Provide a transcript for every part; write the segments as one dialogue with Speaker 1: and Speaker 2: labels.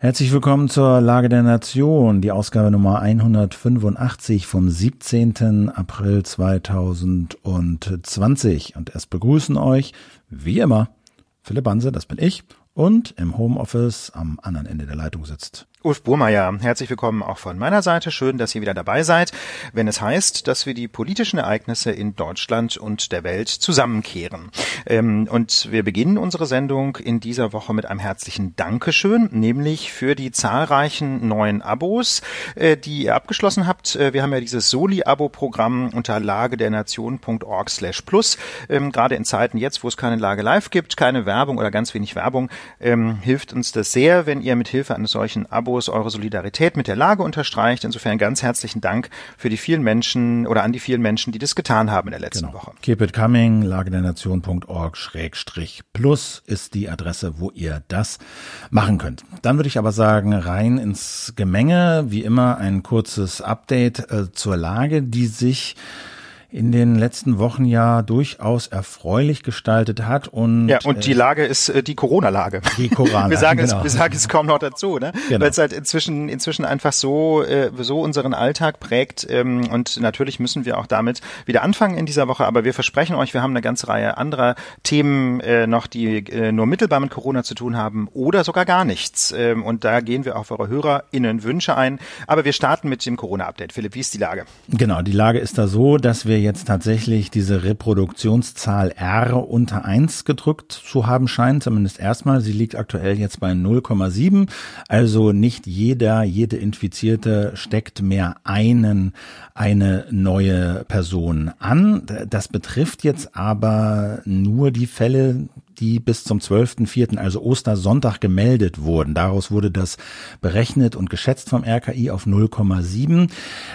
Speaker 1: Herzlich willkommen zur Lage der Nation, die Ausgabe Nummer 185 vom 17. April 2020. Und erst begrüßen euch, wie immer, Philipp Banse, das bin ich, und im Homeoffice am anderen Ende der Leitung sitzt
Speaker 2: Ulf Burmeier, herzlich willkommen auch von meiner Seite. Schön, dass ihr wieder dabei seid, wenn es heißt, dass wir die politischen Ereignisse in Deutschland und der Welt zusammenkehren. Ähm, und wir beginnen unsere Sendung in dieser Woche mit einem herzlichen Dankeschön, nämlich für die zahlreichen neuen Abos, äh, die ihr abgeschlossen habt. Äh, wir haben ja dieses Soli-Abo-Programm unter lagedernation.org slash plus. Ähm, gerade in Zeiten jetzt, wo es keine Lage live gibt, keine Werbung oder ganz wenig Werbung, ähm, hilft uns das sehr, wenn ihr mit Hilfe eines solchen Abos Abos eure Solidarität mit der Lage unterstreicht. Insofern ganz herzlichen Dank für die vielen Menschen oder an die vielen Menschen, die das getan haben in der letzten genau. Woche.
Speaker 1: Keep it coming, lagedernation.org-plus ist die Adresse, wo ihr das machen könnt. Dann würde ich aber sagen, rein ins Gemenge, wie immer ein kurzes Update äh, zur Lage, die sich in den letzten Wochen ja durchaus erfreulich gestaltet hat. Und,
Speaker 2: ja, und die äh, Lage ist äh, die Corona-Lage.
Speaker 1: Die Corona.
Speaker 2: wir sagen genau. es, wir sagen es kaum noch dazu, ne? Genau. Weil es halt inzwischen, inzwischen einfach so, äh, so unseren Alltag prägt. Ähm, und natürlich müssen wir auch damit wieder anfangen in dieser Woche. Aber wir versprechen euch, wir haben eine ganze Reihe anderer Themen äh, noch, die äh, nur mittelbar mit Corona zu tun haben oder sogar gar nichts. Ähm, und da gehen wir auf eure HörerInnen Wünsche ein. Aber wir starten mit dem Corona-Update. Philipp, wie ist die Lage?
Speaker 1: Genau, die Lage ist da so, dass wir jetzt tatsächlich diese Reproduktionszahl R unter eins gedrückt zu haben scheint, zumindest erstmal. Sie liegt aktuell jetzt bei 0,7. Also nicht jeder, jede Infizierte steckt mehr einen, eine neue Person an. Das betrifft jetzt aber nur die Fälle, die bis zum 12.04., also Ostersonntag, gemeldet wurden. Daraus wurde das berechnet und geschätzt vom RKI auf 0,7.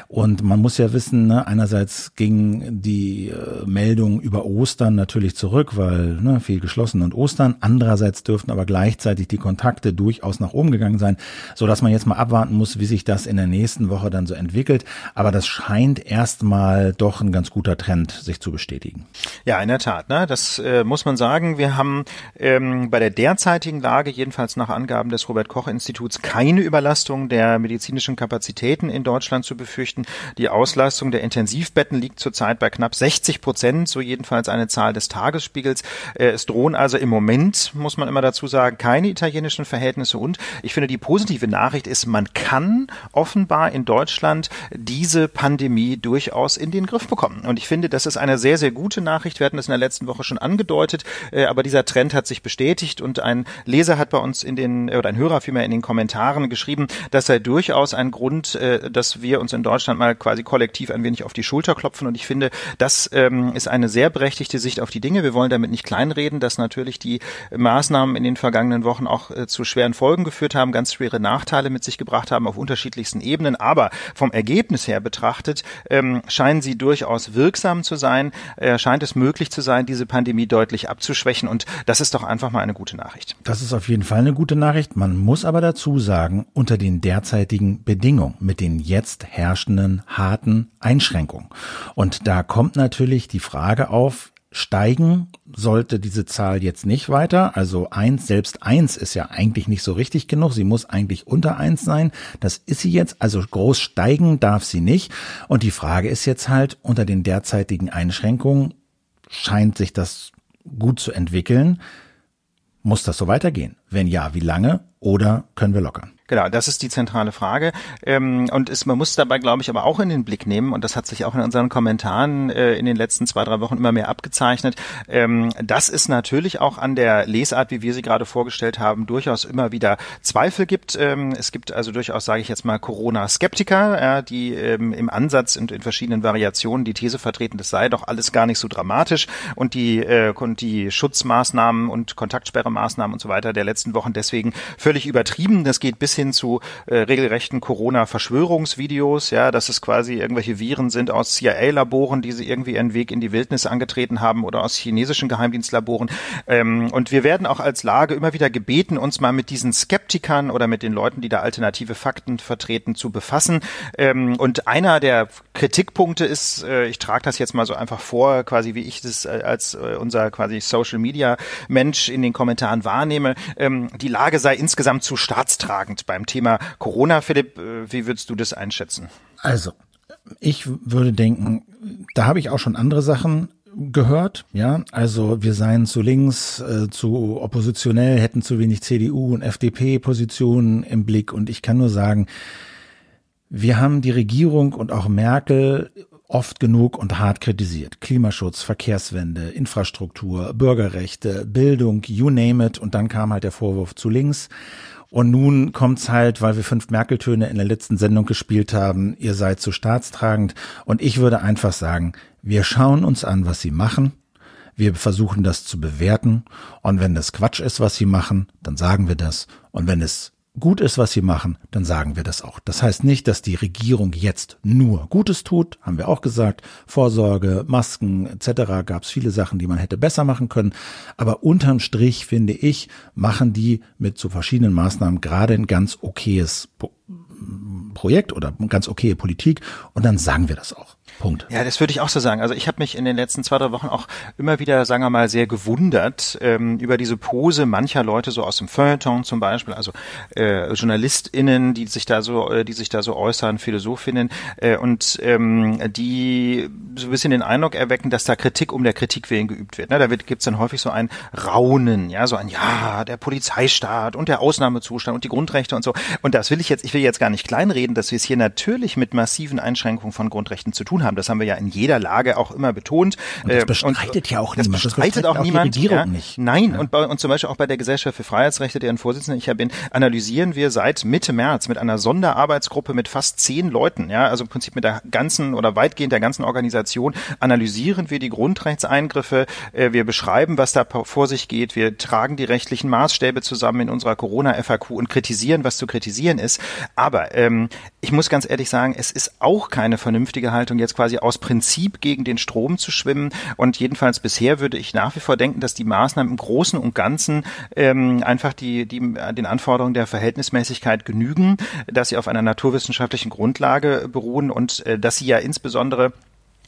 Speaker 1: Und man muss ja wissen, ne, einerseits ging die äh, Meldung über Ostern natürlich zurück, weil ne, viel geschlossen und Ostern. Andererseits dürften aber gleichzeitig die Kontakte durchaus nach oben gegangen sein, so man jetzt mal abwarten muss, wie sich das in der nächsten Woche dann so entwickelt. Aber das scheint erstmal doch ein ganz guter Trend sich zu bestätigen.
Speaker 2: Ja, in der Tat. Ne? Das äh, muss man sagen. Wir haben ähm, bei der derzeitigen Lage, jedenfalls nach Angaben des Robert Koch Instituts, keine Überlastung der medizinischen Kapazitäten in Deutschland zu befürchten. Die Auslastung der Intensivbetten liegt zurzeit bei knapp 60 Prozent, so jedenfalls eine Zahl des Tagesspiegels. Äh, es drohen also im Moment, muss man immer dazu sagen, keine italienischen Verhältnisse und ich finde die positive Nachricht ist, man kann offenbar in Deutschland diese Pandemie durchaus in den Griff bekommen. Und ich finde, das ist eine sehr, sehr gute Nachricht. Wir hatten das in der letzten Woche schon angedeutet, äh, aber dieser Trend hat sich bestätigt und ein Leser hat bei uns in den, oder ein Hörer vielmehr in den Kommentaren geschrieben, das sei durchaus ein Grund, äh, dass wir uns in Deutschland mal quasi kollektiv ein wenig auf die Schulter klopfen. Und ich finde, das ähm, ist eine sehr berechtigte Sicht auf die Dinge. Wir wollen damit nicht kleinreden, dass natürlich die Maßnahmen in den vergangenen Wochen auch äh, zu schweren Folgen geführt haben, ganz schwere Nachteile mit sich gebracht haben auf unterschiedlichsten Ebenen, aber vom Ergebnis her betrachtet ähm, scheinen sie durchaus wirksam zu sein, äh, scheint es möglich zu sein, diese Pandemie deutlich abzuschwächen. Und das ist doch einfach mal eine gute Nachricht.
Speaker 1: Das ist auf jeden Fall eine gute Nachricht. Man muss aber dazu sagen, unter den derzeitigen Bedingungen, mit den jetzt herrschenden harten Einschränkungen. Und da kommt natürlich die Frage auf, steigen sollte diese Zahl jetzt nicht weiter. Also eins, selbst eins ist ja eigentlich nicht so richtig genug. Sie muss eigentlich unter eins sein. Das ist sie jetzt. Also groß steigen darf sie nicht. Und die Frage ist jetzt halt, unter den derzeitigen Einschränkungen scheint sich das gut zu entwickeln. Muss das so weitergehen? Wenn ja, wie lange? Oder können wir lockern?
Speaker 2: Genau, das ist die zentrale Frage. Ähm, und es, man muss dabei, glaube ich, aber auch in den Blick nehmen, und das hat sich auch in unseren Kommentaren äh, in den letzten zwei, drei Wochen immer mehr abgezeichnet, ähm, dass es natürlich auch an der Lesart, wie wir sie gerade vorgestellt haben, durchaus immer wieder Zweifel gibt. Ähm, es gibt also durchaus, sage ich jetzt mal, Corona-Skeptiker, die im Ansatz und in verschiedenen Variationen die These vertreten, das sei doch alles gar nicht so dramatisch und die, äh, und die Schutzmaßnahmen und Kontaktsperremaßnahmen und so weiter der letzten Wochen deswegen völlig übertrieben. Das geht bis hin hin zu äh, regelrechten Corona-Verschwörungsvideos, ja, dass es quasi irgendwelche Viren sind aus CIA-Laboren, die sie irgendwie ihren Weg in die Wildnis angetreten haben oder aus chinesischen Geheimdienstlaboren. Ähm, und wir werden auch als Lage immer wieder gebeten, uns mal mit diesen Skeptikern oder mit den Leuten, die da alternative Fakten vertreten, zu befassen. Ähm, und einer der Kritikpunkte ist, äh, ich trage das jetzt mal so einfach vor, quasi wie ich das äh, als äh, unser quasi Social Media Mensch in den Kommentaren wahrnehme, ähm, ähm, die Lage sei insgesamt zu staatstragend beim Thema Corona. Philipp, äh, wie würdest du das einschätzen?
Speaker 1: Also, ich würde denken, da habe ich auch schon andere Sachen gehört, ja, also wir seien zu links, äh, zu oppositionell, hätten zu wenig CDU und FDP-Positionen im Blick und ich kann nur sagen, wir haben die Regierung und auch Merkel oft genug und hart kritisiert. Klimaschutz, Verkehrswende, Infrastruktur, Bürgerrechte, Bildung, you name it. Und dann kam halt der Vorwurf zu links. Und nun kommt's halt, weil wir fünf Merkeltöne in der letzten Sendung gespielt haben, ihr seid zu staatstragend. Und ich würde einfach sagen, wir schauen uns an, was sie machen. Wir versuchen das zu bewerten. Und wenn das Quatsch ist, was sie machen, dann sagen wir das. Und wenn es gut ist, was sie machen, dann sagen wir das auch. Das heißt nicht, dass die Regierung jetzt nur Gutes tut, haben wir auch gesagt. Vorsorge, Masken etc. gab es viele Sachen, die man hätte besser machen können. Aber unterm Strich, finde ich, machen die mit so verschiedenen Maßnahmen gerade ein ganz okayes Projekt oder ganz okaye Politik. Und dann sagen wir das auch. Punkt.
Speaker 2: Ja, das würde ich auch so sagen. Also ich habe mich in den letzten zwei, drei Wochen auch immer wieder, sagen wir mal, sehr gewundert ähm, über diese Pose mancher Leute, so aus dem Feuilleton zum Beispiel, also äh, JournalistInnen, die sich da so, äh, die sich da so äußern, Philosophinnen, äh, und ähm, die so ein bisschen den Eindruck erwecken, dass da Kritik um der Kritik willen geübt wird. Ne? Da wird, gibt's dann häufig so ein Raunen, ja, so ein Ja, der Polizeistaat und der Ausnahmezustand und die Grundrechte und so. Und das will ich jetzt, ich will jetzt gar nicht kleinreden, dass wir es hier natürlich mit massiven Einschränkungen von Grundrechten zu tun haben. Das haben wir ja in jeder Lage auch immer betont.
Speaker 1: Und das äh, bestreitet und, ja auch
Speaker 2: das
Speaker 1: niemand.
Speaker 2: Bestreitet das bestreitet auch niemand.
Speaker 1: Die ja, nicht.
Speaker 2: Nein, ja. und, bei, und zum Beispiel auch bei der Gesellschaft für Freiheitsrechte, deren Vorsitzende ich ja bin, analysieren wir seit Mitte März mit einer Sonderarbeitsgruppe mit fast zehn Leuten, ja, also im Prinzip mit der ganzen oder weitgehend der ganzen Organisation, analysieren wir die Grundrechtseingriffe, äh, wir beschreiben, was da vor sich geht, wir tragen die rechtlichen Maßstäbe zusammen in unserer Corona-FAQ und kritisieren, was zu kritisieren ist. Aber ähm, ich muss ganz ehrlich sagen, es ist auch keine vernünftige Haltung, jetzt quasi aus Prinzip gegen den Strom zu schwimmen. Und jedenfalls bisher würde ich nach wie vor denken, dass die Maßnahmen im Großen und Ganzen ähm, einfach die, die, den Anforderungen der Verhältnismäßigkeit genügen, dass sie auf einer naturwissenschaftlichen Grundlage beruhen und äh, dass sie ja insbesondere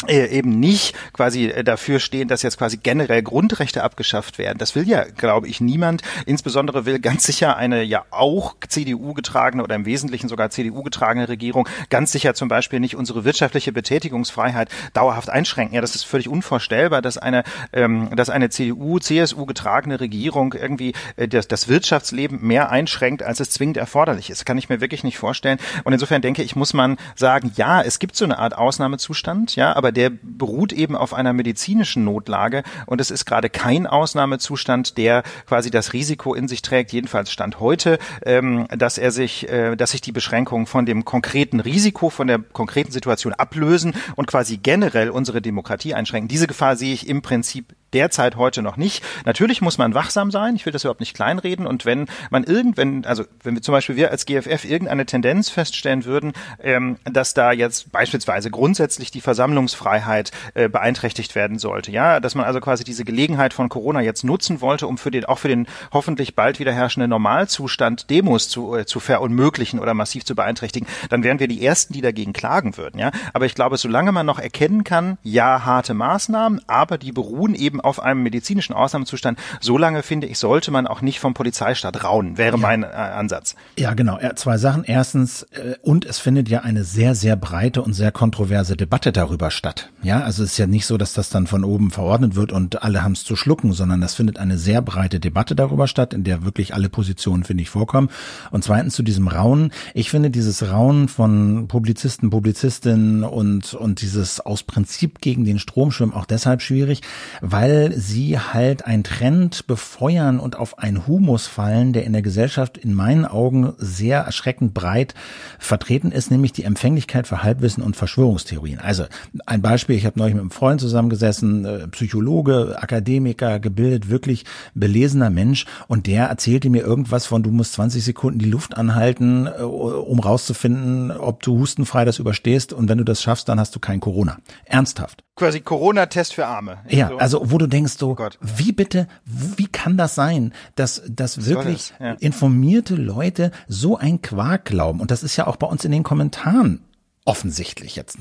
Speaker 2: eben nicht quasi äh, dafür stehen, dass jetzt quasi generell Grundrechte abgeschafft werden. Das will ja, glaube ich, niemand. Insbesondere will ganz sicher eine ja auch CDU getragene oder im Wesentlichen sogar CDU getragene Regierung ganz sicher zum Beispiel nicht unsere wirtschaftliche Betätigungsfreiheit dauerhaft einschränken. Ja, das ist völlig unvorstellbar, dass eine, ähm, dass eine CDU, CSU getragene Regierung irgendwie äh, das, das Wirtschaftsleben mehr einschränkt, als es zwingend erforderlich ist. Kann ich mir wirklich nicht vorstellen. Und insofern denke ich, muss man sagen, ja, es gibt so eine Art Ausnahmezustand, ja, aber der beruht eben auf einer medizinischen Notlage und es ist gerade kein Ausnahmezustand, der quasi das Risiko in sich trägt, jedenfalls Stand heute, ähm, dass er sich, äh, dass sich die Beschränkungen von dem konkreten Risiko, von der konkreten Situation ablösen und quasi generell unsere Demokratie einschränken. Diese Gefahr sehe ich im Prinzip derzeit heute noch nicht. Natürlich muss man wachsam sein. Ich will das überhaupt nicht kleinreden. Und wenn man irgendwann, also wenn wir zum Beispiel wir als GFF irgendeine Tendenz feststellen würden, ähm, dass da jetzt beispielsweise grundsätzlich die Versammlungsfreiheit äh, beeinträchtigt werden sollte, ja, dass man also quasi diese Gelegenheit von Corona jetzt nutzen wollte, um für den auch für den hoffentlich bald wieder herrschenden Normalzustand Demos zu, äh, zu verunmöglichen oder massiv zu beeinträchtigen, dann wären wir die ersten, die dagegen klagen würden, ja. Aber ich glaube, solange man noch erkennen kann, ja, harte Maßnahmen, aber die beruhen eben auf einem medizinischen Ausnahmezustand, so lange finde ich, sollte man auch nicht vom Polizeistaat raunen, wäre ja. mein äh, Ansatz.
Speaker 1: Ja, genau. Zwei Sachen. Erstens, äh, und es findet ja eine sehr, sehr breite und sehr kontroverse Debatte darüber statt. Ja, also es ist ja nicht so, dass das dann von oben verordnet wird und alle haben es zu schlucken, sondern das findet eine sehr breite Debatte darüber statt, in der wirklich alle Positionen, finde ich, vorkommen. Und zweitens zu diesem Raunen. Ich finde dieses Raunen von Publizisten, Publizistinnen und, und dieses aus Prinzip gegen den Strom schwimmen auch deshalb schwierig, weil weil sie halt einen Trend befeuern und auf einen Humus fallen, der in der Gesellschaft in meinen Augen sehr erschreckend breit vertreten ist, nämlich die Empfänglichkeit für Halbwissen und Verschwörungstheorien. Also ein Beispiel, ich habe neulich mit einem Freund zusammengesessen, äh, Psychologe, Akademiker, gebildet, wirklich belesener Mensch und der erzählte mir irgendwas von, du musst 20 Sekunden die Luft anhalten, äh, um rauszufinden, ob du hustenfrei das überstehst und wenn du das schaffst, dann hast du kein Corona. Ernsthaft
Speaker 2: quasi Corona-Test für Arme.
Speaker 1: Ja, so. also wo du denkst so, oh wie bitte, wie kann das sein, dass, dass wirklich ja. informierte Leute so ein Quark glauben? Und das ist ja auch bei uns in den Kommentaren offensichtlich jetzt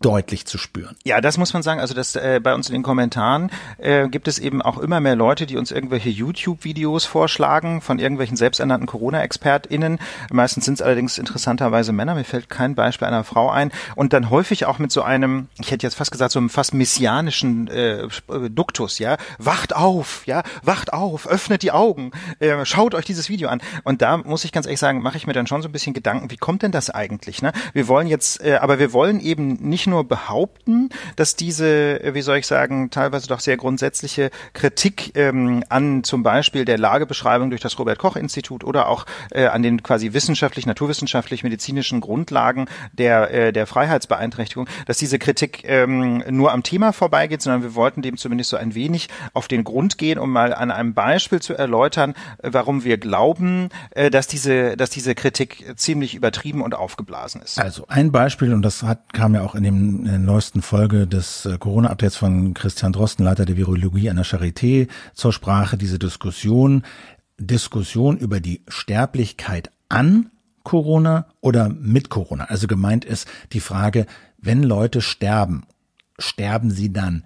Speaker 1: deutlich zu spüren.
Speaker 2: Ja, das muss man sagen. Also das äh, bei uns in den Kommentaren äh, gibt es eben auch immer mehr Leute, die uns irgendwelche YouTube-Videos vorschlagen von irgendwelchen selbsternannten Corona-ExpertInnen. Meistens sind es allerdings interessanterweise Männer. Mir fällt kein Beispiel einer Frau ein. Und dann häufig auch mit so einem, ich hätte jetzt fast gesagt, so einem fast messianischen äh, Duktus, ja. Wacht auf, ja, wacht auf, öffnet die Augen, äh, schaut euch dieses Video an. Und da muss ich ganz ehrlich sagen, mache ich mir dann schon so ein bisschen Gedanken, wie kommt denn das eigentlich? Ne? Wir wollen jetzt äh, aber wir wollen eben nicht nur behaupten, dass diese, äh, wie soll ich sagen, teilweise doch sehr grundsätzliche Kritik ähm, an zum Beispiel der Lagebeschreibung durch das Robert Koch Institut oder auch äh, an den quasi wissenschaftlich, naturwissenschaftlich, medizinischen Grundlagen der äh, der Freiheitsbeeinträchtigung, dass diese Kritik ähm, nur am Thema vorbeigeht, sondern wir wollten dem zumindest so ein wenig auf den Grund gehen, um mal an einem Beispiel zu erläutern, äh, warum wir glauben, dass diese dass diese Kritik ziemlich übertrieben und aufgeblasen ist.
Speaker 1: Also ein Beispiel Beispiel, und das hat, kam ja auch in, dem, in der neuesten Folge des äh, Corona-Updates von Christian Drosten, Leiter der Virologie an der Charité, zur Sprache, diese Diskussion, Diskussion über die Sterblichkeit an Corona oder mit Corona. Also gemeint ist die Frage, wenn Leute sterben, sterben sie dann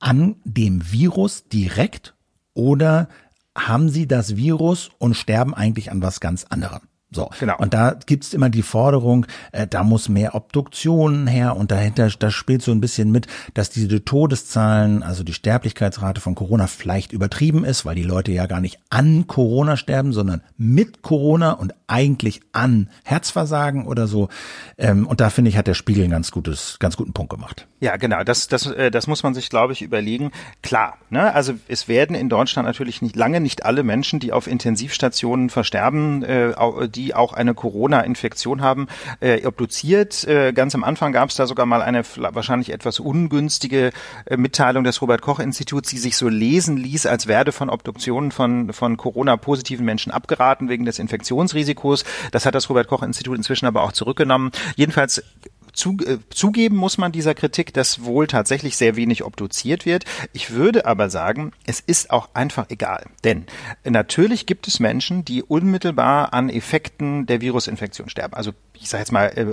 Speaker 1: an dem Virus direkt oder haben sie das Virus und sterben eigentlich an was ganz anderem? So, genau. Und da gibt's immer die Forderung, äh, da muss mehr Obduktionen her und dahinter, das spielt so ein bisschen mit, dass diese Todeszahlen, also die Sterblichkeitsrate von Corona vielleicht übertrieben ist, weil die Leute ja gar nicht an Corona sterben, sondern mit Corona und eigentlich an Herzversagen oder so. Ähm, und da finde ich, hat der Spiegel einen ganz gutes, ganz guten Punkt gemacht.
Speaker 2: Ja, genau. Das, das, äh, das muss man sich, glaube ich, überlegen. Klar, ne? also es werden in Deutschland natürlich nicht lange nicht alle Menschen, die auf Intensivstationen versterben, äh, die auch eine Corona-Infektion haben, äh, obduziert. Äh, ganz am Anfang gab es da sogar mal eine wahrscheinlich etwas ungünstige äh, Mitteilung des Robert-Koch-Instituts, die sich so lesen ließ, als werde von Obduktionen von, von Corona-positiven Menschen abgeraten wegen des Infektionsrisikos. Das hat das Robert-Koch-Institut inzwischen aber auch zurückgenommen. Jedenfalls zu, äh, zugeben muss man dieser Kritik, dass wohl tatsächlich sehr wenig obduziert wird. Ich würde aber sagen, es ist auch einfach egal. Denn natürlich gibt es Menschen, die unmittelbar an Effekten der Virusinfektion sterben. Also ich sage jetzt mal äh,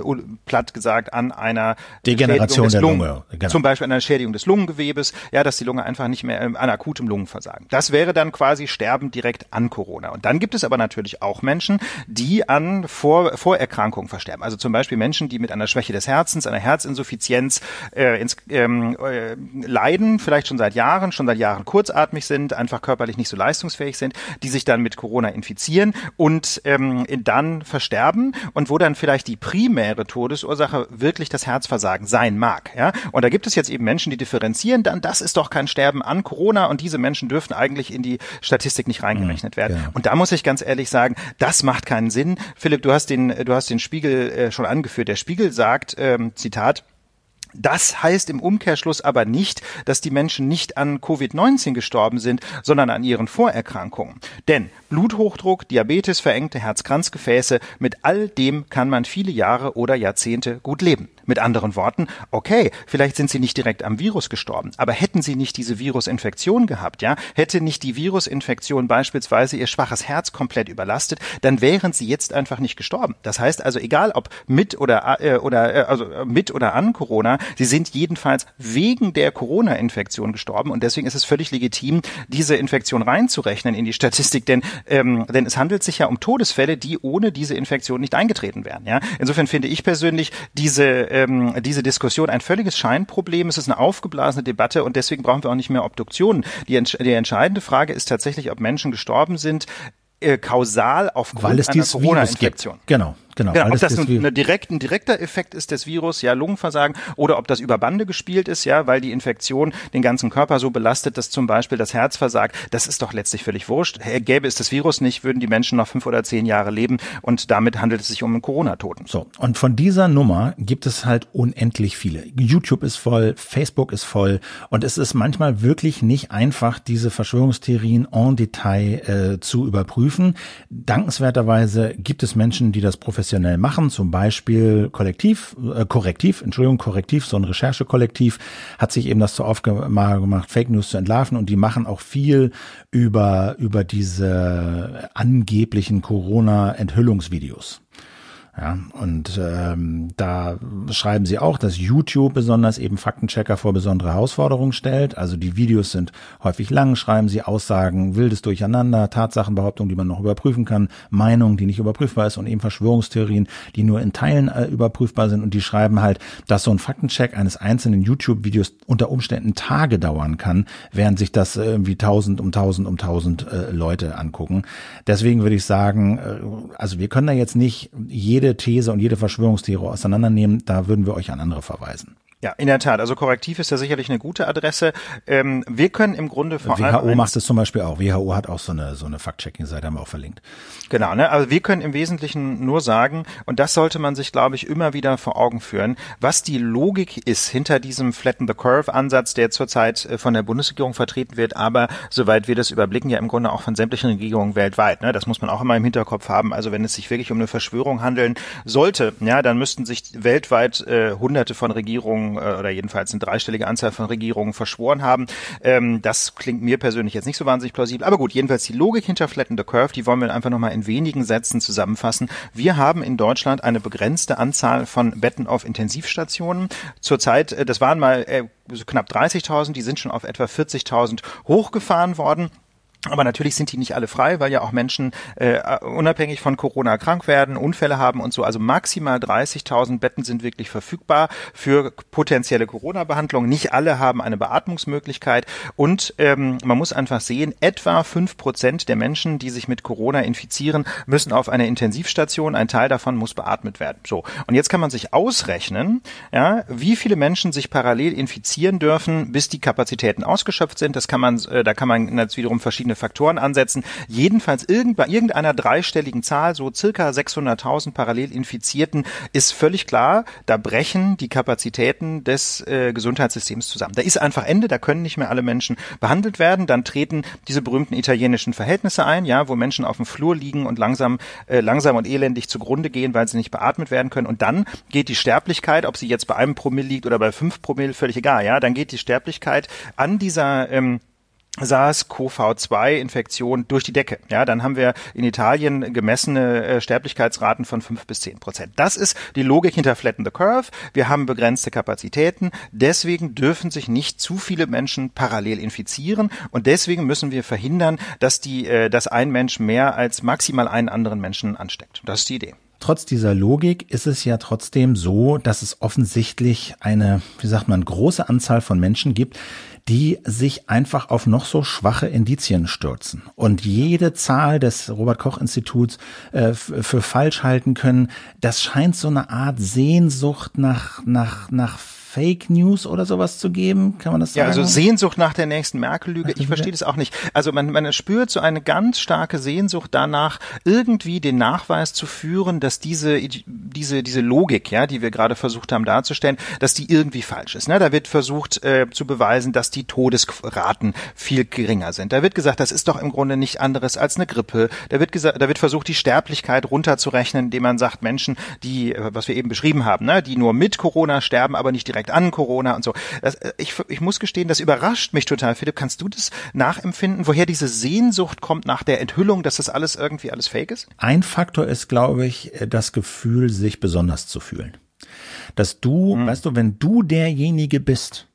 Speaker 2: platt gesagt, an einer
Speaker 1: Degeneration der Lungen, Lunge.
Speaker 2: Genau. Zum Beispiel an einer Schädigung des Lungengewebes, ja, dass die Lunge einfach nicht mehr ähm, an akutem Lungenversagen. Das wäre dann quasi Sterben direkt an Corona. Und dann gibt es aber natürlich auch Menschen, die an Vor Vorerkrankungen versterben. Also zum Beispiel Menschen, die mit einer Schwäche des Herzens, einer Herzinsuffizienz äh, ins, ähm, äh, leiden, vielleicht schon seit Jahren, schon seit Jahren kurzatmig sind, einfach körperlich nicht so leistungsfähig sind, die sich dann mit Corona infizieren und ähm, dann versterben und wo dann vielleicht die primäre Todesursache wirklich das Herzversagen sein mag. Ja? Und da gibt es jetzt eben Menschen, die differenzieren, dann das ist doch kein Sterben an Corona und diese Menschen dürfen eigentlich in die Statistik nicht reingerechnet werden. Ja. Und da muss ich ganz ehrlich sagen, das macht keinen Sinn. Philipp, du hast den, du hast den Spiegel äh, schon angeführt. Der Spiegel sagt, ähm, Zitat, das heißt im Umkehrschluss aber nicht, dass die Menschen nicht an Covid-19 gestorben sind, sondern an ihren Vorerkrankungen. Denn Bluthochdruck, Diabetes, verengte Herzkranzgefäße, mit all dem kann man viele Jahre oder Jahrzehnte gut leben. Mit anderen Worten, okay, vielleicht sind sie nicht direkt am Virus gestorben, aber hätten sie nicht diese Virusinfektion gehabt, ja, hätte nicht die Virusinfektion beispielsweise ihr schwaches Herz komplett überlastet, dann wären sie jetzt einfach nicht gestorben. Das heißt also, egal ob mit oder äh, oder äh, also äh, mit oder an Corona, sie sind jedenfalls wegen der Corona-Infektion gestorben und deswegen ist es völlig legitim, diese Infektion reinzurechnen in die Statistik, denn ähm, denn es handelt sich ja um Todesfälle, die ohne diese Infektion nicht eingetreten wären. Ja, insofern finde ich persönlich diese ähm, diese Diskussion ein völliges Scheinproblem. Es ist eine aufgeblasene Debatte und deswegen brauchen wir auch nicht mehr Obduktionen. Die, die entscheidende Frage ist tatsächlich, ob Menschen gestorben sind, äh, kausal aufgrund einer Corona-Infektion.
Speaker 1: Genau. Genau,
Speaker 2: genau ob das, ein, direkt, ein direkter Effekt ist des Virus, ja, Lungenversagen, oder ob das über Bande gespielt ist, ja, weil die Infektion den ganzen Körper so belastet, dass zum Beispiel das Herz versagt, das ist doch letztlich völlig wurscht. Gäbe es das Virus nicht, würden die Menschen noch fünf oder zehn Jahre leben und damit handelt es sich um einen Corona-Toten.
Speaker 1: So, und von dieser Nummer gibt es halt unendlich viele. YouTube ist voll, Facebook ist voll und es ist manchmal wirklich nicht einfach, diese Verschwörungstheorien en Detail äh, zu überprüfen. Dankenswerterweise gibt es Menschen, die das professionell professionell machen, zum Beispiel Kollektiv, äh, Korrektiv, Entschuldigung, Korrektiv, so ein Recherchekollektiv, hat sich eben das zur Aufgabe gemacht, Fake News zu entlarven und die machen auch viel über, über diese angeblichen Corona-Enthüllungsvideos. Ja, und ähm, da schreiben sie auch, dass YouTube besonders eben Faktenchecker vor besondere Herausforderungen stellt. Also die Videos sind häufig lang, schreiben sie Aussagen, wildes Durcheinander, Tatsachenbehauptungen, die man noch überprüfen kann, Meinungen, die nicht überprüfbar ist und eben Verschwörungstheorien, die nur in Teilen äh, überprüfbar sind. Und die schreiben halt, dass so ein Faktencheck eines einzelnen YouTube-Videos unter Umständen Tage dauern kann, während sich das irgendwie tausend um tausend um tausend äh, Leute angucken. Deswegen würde ich sagen, äh, also wir können da jetzt nicht jede jede These und jede Verschwörungstheorie auseinandernehmen, da würden wir euch an andere verweisen.
Speaker 2: Ja, in der Tat. Also Korrektiv ist ja sicherlich eine gute Adresse. Ähm, wir können im Grunde vor
Speaker 1: WHO allem macht es zum Beispiel auch. WHO hat auch so eine so eine Fact-Checking-Seite, haben wir auch verlinkt.
Speaker 2: Genau. Ne? Also wir können im Wesentlichen nur sagen, und das sollte man sich, glaube ich, immer wieder vor Augen führen, was die Logik ist hinter diesem Flatten the Curve-Ansatz, der zurzeit äh, von der Bundesregierung vertreten wird, aber soweit wir das überblicken, ja im Grunde auch von sämtlichen Regierungen weltweit. Ne? Das muss man auch immer im Hinterkopf haben. Also wenn es sich wirklich um eine Verschwörung handeln sollte, ja, dann müssten sich weltweit äh, Hunderte von Regierungen äh, oder jedenfalls eine dreistellige Anzahl von Regierungen verschworen haben. Ähm, das klingt mir persönlich jetzt nicht so wahnsinnig plausibel. Aber gut, jedenfalls die Logik hinter Flatten the Curve, die wollen wir einfach nochmal in wenigen Sätzen zusammenfassen. Wir haben in Deutschland eine begrenzte Anzahl von Betten auf Intensivstationen. Zurzeit, äh, das waren mal äh, knapp 30.000, die sind schon auf etwa 40.000 hochgefahren worden. Aber natürlich sind die nicht alle frei, weil ja auch Menschen äh, unabhängig von Corona krank werden, Unfälle haben und so. Also maximal 30.000 Betten sind wirklich verfügbar für potenzielle Corona-Behandlung. Nicht alle haben eine Beatmungsmöglichkeit. Und ähm, man muss einfach sehen, etwa fünf Prozent der Menschen, die sich mit Corona infizieren, müssen auf eine Intensivstation. Ein Teil davon muss beatmet werden. So. Und jetzt kann man sich ausrechnen, ja, wie viele Menschen sich parallel infizieren dürfen, bis die Kapazitäten ausgeschöpft sind. Das kann man, äh, da kann man jetzt wiederum verschiedene verschiedene Faktoren ansetzen. Jedenfalls bei irgendeiner dreistelligen Zahl, so circa 600.000 parallel Infizierten, ist völlig klar, da brechen die Kapazitäten des äh, Gesundheitssystems zusammen. Da ist einfach Ende, da können nicht mehr alle Menschen behandelt werden. Dann treten diese berühmten italienischen Verhältnisse ein, ja, wo Menschen auf dem Flur liegen und langsam, äh, langsam und elendig zugrunde gehen, weil sie nicht beatmet werden können. Und dann geht die Sterblichkeit, ob sie jetzt bei einem Promille liegt oder bei fünf Promille, völlig egal, ja, dann geht die Sterblichkeit an dieser ähm, SARS-CoV-2-Infektion durch die Decke. Ja, dann haben wir in Italien gemessene äh, Sterblichkeitsraten von fünf bis zehn Prozent. Das ist die Logik hinter Flatten the Curve. Wir haben begrenzte Kapazitäten. Deswegen dürfen sich nicht zu viele Menschen parallel infizieren und deswegen müssen wir verhindern, dass die, äh, dass ein Mensch mehr als maximal einen anderen Menschen ansteckt. Das ist die Idee
Speaker 1: trotz dieser Logik ist es ja trotzdem so, dass es offensichtlich eine, wie sagt man, große Anzahl von Menschen gibt, die sich einfach auf noch so schwache Indizien stürzen und jede Zahl des Robert Koch Instituts äh, für falsch halten können. Das scheint so eine Art Sehnsucht nach nach nach Fake News oder sowas zu geben? Kann man das sagen?
Speaker 2: Ja, also Sehnsucht nach der nächsten Merkel-Lüge. Ich verstehe das auch nicht. Also man, man spürt so eine ganz starke Sehnsucht danach, irgendwie den Nachweis zu führen, dass diese, diese, diese Logik, ja, die wir gerade versucht haben darzustellen, dass die irgendwie falsch ist. Ne? Da wird versucht äh, zu beweisen, dass die Todesraten viel geringer sind. Da wird gesagt, das ist doch im Grunde nicht anderes als eine Grippe. Da wird gesagt, da wird versucht, die Sterblichkeit runterzurechnen, indem man sagt, Menschen, die, äh, was wir eben beschrieben haben, ne, die nur mit Corona sterben, aber nicht direkt direkt an Corona und so. Das, äh, ich, ich muss gestehen, das überrascht mich total. Philipp, kannst du das nachempfinden, woher diese Sehnsucht kommt nach der Enthüllung, dass das alles irgendwie alles fake ist?
Speaker 1: Ein Faktor ist, glaube ich, das Gefühl, sich besonders zu fühlen. Dass du, mhm. weißt du, wenn du derjenige bist,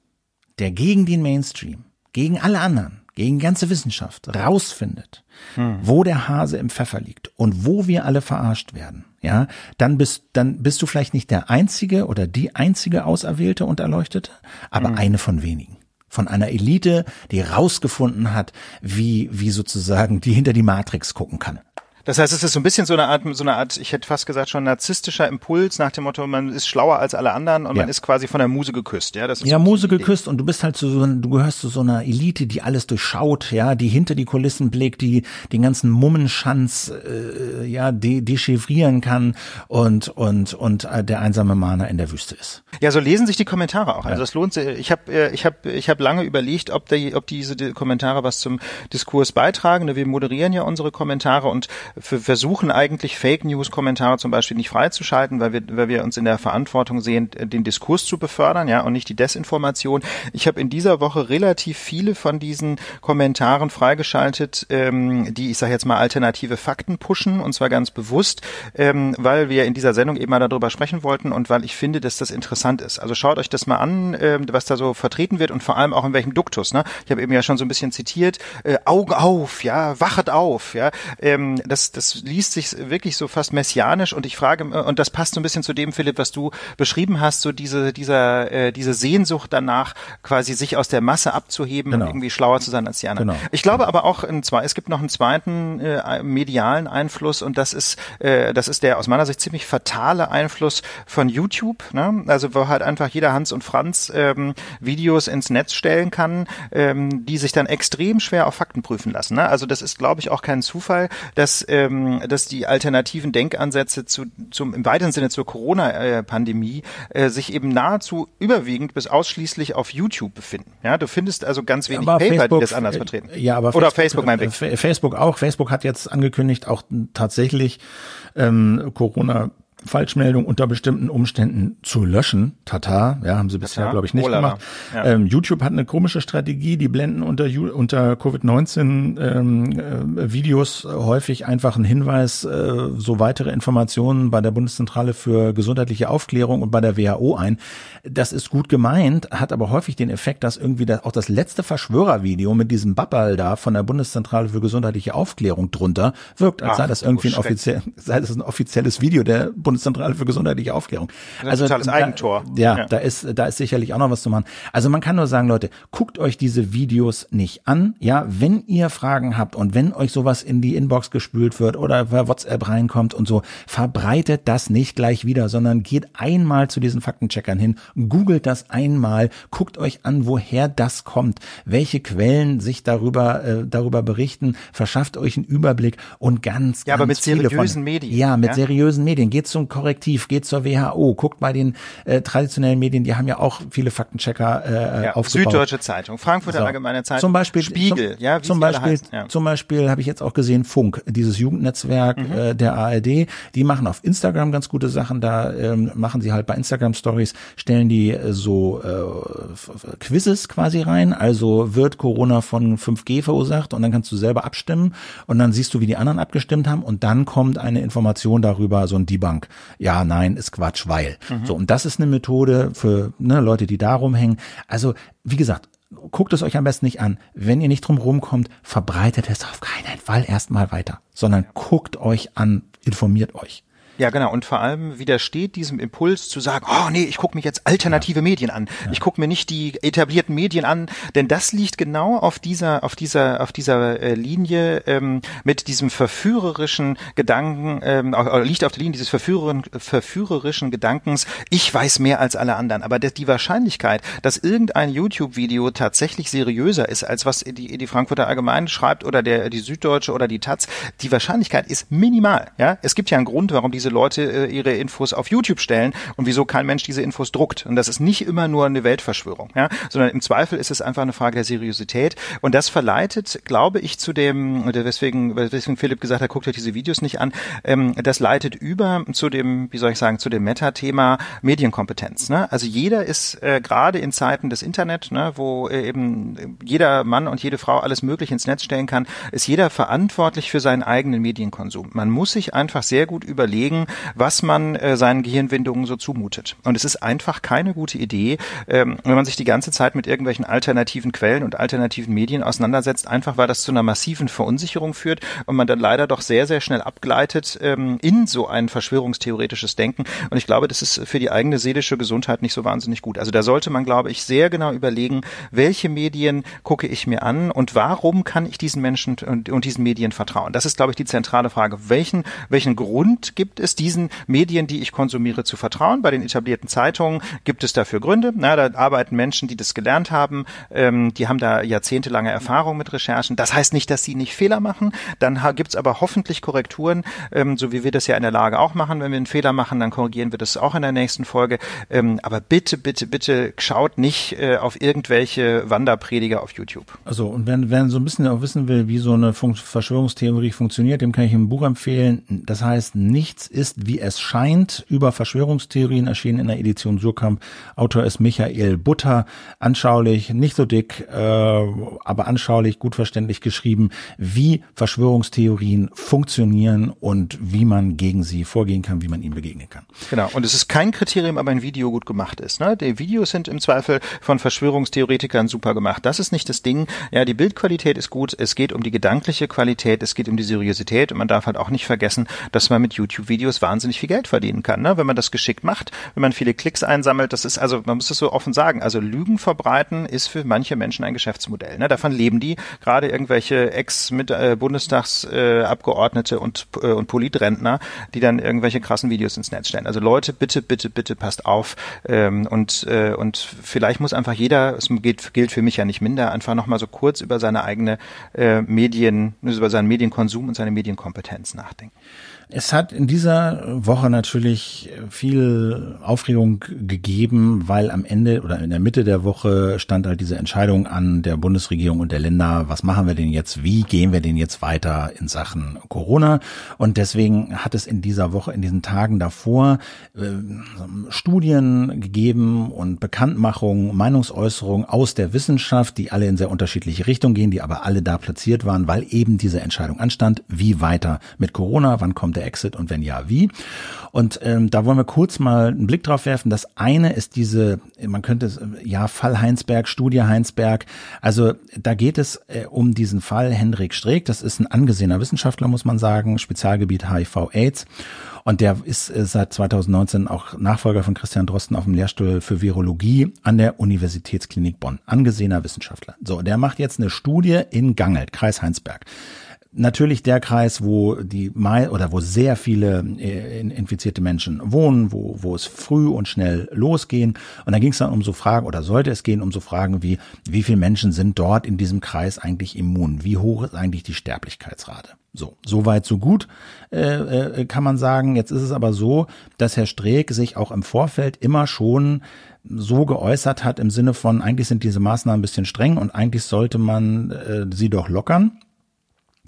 Speaker 1: der gegen den Mainstream, gegen alle anderen, gegen ganze Wissenschaft rausfindet, hm. wo der Hase im Pfeffer liegt und wo wir alle verarscht werden, ja, dann bist, dann bist du vielleicht nicht der einzige oder die einzige Auserwählte und Erleuchtete, aber hm. eine von wenigen. Von einer Elite, die rausgefunden hat, wie, wie sozusagen die hinter die Matrix gucken kann.
Speaker 2: Das heißt, es ist so ein bisschen so eine Art, so eine Art, ich hätte fast gesagt, schon narzisstischer Impuls nach dem Motto, man ist schlauer als alle anderen und ja. man ist quasi von der Muse geküsst, ja.
Speaker 1: Das ist ja, so Muse geküsst und du bist halt so, du gehörst zu so einer Elite, die alles durchschaut, ja, die hinter die Kulissen blickt, die den ganzen Mummenschanz, äh, ja, de dechiffrieren kann und, und, und äh, der einsame Mahner in der Wüste ist.
Speaker 2: Ja, so lesen sich die Kommentare auch. Also das lohnt sich. Ich habe, äh, ich habe, ich habe lange überlegt, ob, der, ob diese Kommentare was zum Diskurs beitragen. Wir moderieren ja unsere Kommentare und versuchen eigentlich Fake News Kommentare zum Beispiel nicht freizuschalten, weil wir, weil wir uns in der Verantwortung sehen, den Diskurs zu befördern, ja, und nicht die Desinformation. Ich habe in dieser Woche relativ viele von diesen Kommentaren freigeschaltet, ähm, die, ich sage jetzt mal, alternative Fakten pushen, und zwar ganz bewusst, ähm, weil wir in dieser Sendung eben mal darüber sprechen wollten und weil ich finde, dass das interessant ist. Also schaut euch das mal an, ähm, was da so vertreten wird und vor allem auch in welchem Duktus. Ne? Ich habe eben ja schon so ein bisschen zitiert, äh, Augen auf, ja, wachet auf, ja. Ähm, das, das liest sich wirklich so fast messianisch und ich frage, äh, und das passt so ein bisschen zu dem, Philipp, was du beschrieben hast, so diese, dieser, äh, diese Sehnsucht danach, quasi sich aus der Masse abzuheben genau. und irgendwie schlauer zu sein als die anderen. Genau. Ich glaube genau. aber auch, in zwei, es gibt noch einen zweiten äh, medialen Einfluss und das ist, äh, das ist der aus meiner Sicht ziemlich fatale Einfluss von YouTube. Ne? Also wo halt einfach jeder Hans und Franz ähm, Videos ins Netz stellen kann, ähm, die sich dann extrem schwer auf Fakten prüfen lassen. Ne? Also das ist, glaube ich, auch kein Zufall, dass, ähm, dass die alternativen Denkansätze zu, zum, im weiteren Sinne zur Corona-Pandemie äh, sich eben nahezu überwiegend bis ausschließlich auf YouTube befinden. Ja, du findest also ganz wenig
Speaker 1: aber Paper,
Speaker 2: Facebook, die das anders äh, vertreten.
Speaker 1: Ja, aber
Speaker 2: Oder Facebook, Facebook mein Weg.
Speaker 1: Facebook auch. Facebook hat jetzt angekündigt, auch tatsächlich ähm, Corona Falschmeldung unter bestimmten Umständen zu löschen. Tata, ja, haben sie bisher, glaube ich, nicht Olala. gemacht. Ja. Ähm, YouTube hat eine komische Strategie, die blenden unter, unter Covid-19 ähm, äh, häufig einfach einen Hinweis, äh, so weitere Informationen bei der Bundeszentrale für gesundheitliche Aufklärung und bei der WHO ein. Das ist gut gemeint, hat aber häufig den Effekt, dass irgendwie das, auch das letzte Verschwörervideo mit diesem Babbal da von der Bundeszentrale für gesundheitliche Aufklärung drunter wirkt, als Ach, sei das irgendwie ein, offiziell, sei das ein offizielles Video der Bundeszentrale für gesundheitliche Aufklärung.
Speaker 2: also totales Eigentor.
Speaker 1: Da, ja, ja, da ist da ist sicherlich auch noch was zu machen. Also man kann nur sagen, Leute, guckt euch diese Videos nicht an. Ja, wenn ihr Fragen habt und wenn euch sowas in die Inbox gespült wird oder per WhatsApp reinkommt und so, verbreitet das nicht gleich wieder, sondern geht einmal zu diesen Faktencheckern hin, googelt das einmal, guckt euch an, woher das kommt, welche Quellen sich darüber äh, darüber berichten, verschafft euch einen Überblick und ganz
Speaker 2: ja,
Speaker 1: ganz
Speaker 2: aber mit seriösen
Speaker 1: von,
Speaker 2: Medien.
Speaker 1: Ja, mit ja? seriösen Medien. Geht zum Korrektiv, geht zur WHO, guckt bei den äh, traditionellen Medien, die haben ja auch viele Faktenchecker äh, ja, aufgebaut.
Speaker 2: Süddeutsche Zeitung, Frankfurter so. Allgemeine Zeitung,
Speaker 1: zum Beispiel,
Speaker 2: Spiegel,
Speaker 1: zum, ja, wie zum Beispiel, ja. zum Beispiel habe ich jetzt auch gesehen Funk, dieses Jugendnetzwerk mhm. äh, der ARD, die machen auf Instagram ganz gute Sachen, da ähm, machen sie halt bei Instagram Stories, stellen die äh, so äh, Quizzes quasi rein, also wird Corona von 5G verursacht und dann kannst du selber abstimmen und dann siehst du, wie die anderen abgestimmt haben und dann kommt eine Information darüber, so ein Debunk ja, nein, ist Quatsch, weil. Mhm. So, und das ist eine Methode für ne, Leute, die da rumhängen. Also, wie gesagt, guckt es euch am besten nicht an. Wenn ihr nicht drum rumkommt, verbreitet es auf keinen Fall erstmal weiter, sondern guckt euch an, informiert euch.
Speaker 2: Ja, genau. Und vor allem widersteht diesem Impuls zu sagen, oh nee, ich gucke mich jetzt alternative ja. Medien an. Ja. Ich gucke mir nicht die etablierten Medien an, denn das liegt genau auf dieser, auf dieser, auf dieser äh, Linie ähm, mit diesem verführerischen Gedanken, ähm, liegt auf der Linie dieses verführerischen, verführerischen Gedankens, ich weiß mehr als alle anderen. Aber die Wahrscheinlichkeit, dass irgendein YouTube-Video tatsächlich seriöser ist, als was die, die Frankfurter Allgemeine schreibt oder der, die Süddeutsche oder die Taz, die Wahrscheinlichkeit ist minimal. Ja, es gibt ja einen Grund, warum diese diese Leute äh, ihre Infos auf YouTube stellen und wieso kein Mensch diese Infos druckt. Und das ist nicht immer nur eine Weltverschwörung, ja, sondern im Zweifel ist es einfach eine Frage der Seriosität. Und das verleitet, glaube ich, zu dem, weswegen, weswegen Philipp gesagt hat, guckt euch diese Videos nicht an, ähm, das leitet über zu dem, wie soll ich sagen, zu dem Metathema Medienkompetenz. Ne? Also jeder ist äh, gerade in Zeiten des Internet, ne, wo äh, eben jeder Mann und jede Frau alles Mögliche ins Netz stellen kann, ist jeder verantwortlich für seinen eigenen Medienkonsum. Man muss sich einfach sehr gut überlegen, überlegen, was man äh, seinen Gehirnwindungen so zumutet. Und es ist einfach keine gute Idee, ähm, wenn man sich die ganze Zeit mit irgendwelchen alternativen Quellen und alternativen Medien auseinandersetzt, einfach weil das zu einer massiven Verunsicherung führt und man dann leider doch sehr, sehr schnell abgleitet ähm, in so ein verschwörungstheoretisches Denken. Und ich glaube, das ist für die eigene seelische Gesundheit nicht so wahnsinnig gut. Also da sollte man, glaube ich, sehr genau überlegen, welche Medien gucke ich mir an und warum kann ich diesen Menschen und, und diesen Medien vertrauen. Das ist, glaube ich, die zentrale Frage. Welchen, welchen Grund gibt es, es diesen Medien, die ich konsumiere, zu vertrauen? Bei den etablierten Zeitungen gibt es dafür Gründe. Na, da arbeiten Menschen, die das gelernt haben, ähm, die haben da jahrzehntelange Erfahrung mit Recherchen. Das heißt nicht, dass sie nicht Fehler machen. Dann gibt's aber hoffentlich Korrekturen, ähm, so wie wir das ja in der Lage auch machen. Wenn wir einen Fehler machen, dann korrigieren wir das auch in der nächsten Folge. Ähm, aber bitte, bitte, bitte schaut nicht äh, auf irgendwelche Wanderprediger auf YouTube.
Speaker 1: Also und wenn, wenn so ein bisschen auch wissen will, wie so eine Fun Verschwörungstheorie funktioniert, dem kann ich ein Buch empfehlen. Das heißt, nichts ist, wie es scheint, über Verschwörungstheorien erschienen in der Edition Surkamp. Autor ist Michael Butter. Anschaulich, nicht so dick, äh, aber anschaulich, gut verständlich geschrieben, wie Verschwörungstheorien funktionieren und wie man gegen sie vorgehen kann, wie man ihnen begegnen kann.
Speaker 2: Genau. Und es ist kein Kriterium, ob ein Video gut gemacht ist. Ne? Die Videos sind im Zweifel von Verschwörungstheoretikern super gemacht. Das ist nicht das Ding. Ja, die Bildqualität ist gut. Es geht um die gedankliche Qualität. Es geht um die Seriosität. Und man darf halt auch nicht vergessen, dass man mit YouTube-Videos wahnsinnig viel Geld verdienen kann. Ne? Wenn man das geschickt macht, wenn man viele Klicks einsammelt, das ist also, man muss das so offen sagen. Also Lügen verbreiten ist für manche Menschen ein Geschäftsmodell. Ne? Davon leben die. Gerade irgendwelche Ex-Bundestagsabgeordnete äh, und, äh, und Politrentner, die dann irgendwelche krassen Videos ins Netz stellen. Also Leute, bitte, bitte, bitte passt auf. Ähm, und, äh, und vielleicht muss einfach jeder, es gilt, gilt für mich ja nicht minder, einfach nochmal so kurz über seine eigene äh, Medien, über seinen Medienkonsum und seine Medienkompetenz nachdenken.
Speaker 1: Es hat in dieser Woche natürlich viel Aufregung gegeben, weil am Ende oder in der Mitte der Woche stand halt diese Entscheidung an der Bundesregierung und der Länder, was machen wir denn jetzt, wie gehen wir denn jetzt weiter in Sachen Corona? Und deswegen hat es in dieser Woche, in diesen Tagen davor äh, Studien gegeben und Bekanntmachungen, Meinungsäußerungen aus der Wissenschaft, die alle in sehr unterschiedliche Richtungen gehen, die aber alle da platziert waren, weil eben diese Entscheidung anstand, wie weiter mit Corona, wann kommt der Exit und wenn ja, wie? Und ähm, da wollen wir kurz mal einen Blick drauf werfen. Das eine ist diese, man könnte es, ja, Fall Heinsberg, Studie Heinsberg. Also da geht es äh, um diesen Fall Hendrik Streeck. Das ist ein angesehener Wissenschaftler, muss man sagen, Spezialgebiet HIV-AIDS. Und der ist äh, seit 2019 auch Nachfolger von Christian Drosten auf dem Lehrstuhl für Virologie an der Universitätsklinik Bonn. Angesehener Wissenschaftler. So, der macht jetzt eine Studie in Gangelt, Kreis Heinsberg natürlich der Kreis, wo die oder wo sehr viele äh, infizierte Menschen wohnen, wo, wo es früh und schnell losgehen. Und da ging es dann um so Fragen oder sollte es gehen um so Fragen wie, wie viele Menschen sind dort in diesem Kreis eigentlich immun? Wie hoch ist eigentlich die Sterblichkeitsrate? So, so weit, so gut, äh, äh, kann man sagen. Jetzt ist es aber so, dass Herr Streeck sich auch im Vorfeld immer schon so geäußert hat im Sinne von, eigentlich sind diese Maßnahmen ein bisschen streng und eigentlich sollte man äh, sie doch lockern.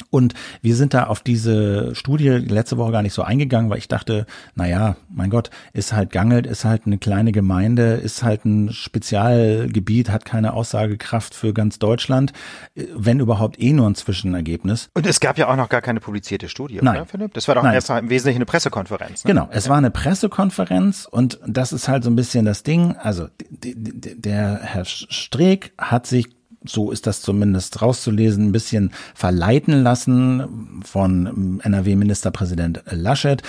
Speaker 1: Und wir sind da auf diese Studie letzte Woche gar nicht so eingegangen, weil ich dachte, na ja, mein Gott, ist halt Gangelt, ist halt eine kleine Gemeinde, ist halt ein Spezialgebiet, hat keine Aussagekraft für ganz Deutschland, wenn überhaupt eh nur ein Zwischenergebnis.
Speaker 2: Und es gab ja auch noch gar keine publizierte Studie,
Speaker 1: Nein.
Speaker 2: oder Philipp? Das war doch Nein. einfach im Wesentlichen eine Pressekonferenz.
Speaker 1: Ne? Genau, es war eine Pressekonferenz und das ist halt so ein bisschen das Ding. Also der Herr Streeck hat sich so ist das zumindest rauszulesen, ein bisschen verleiten lassen von NRW-Ministerpräsident Laschet,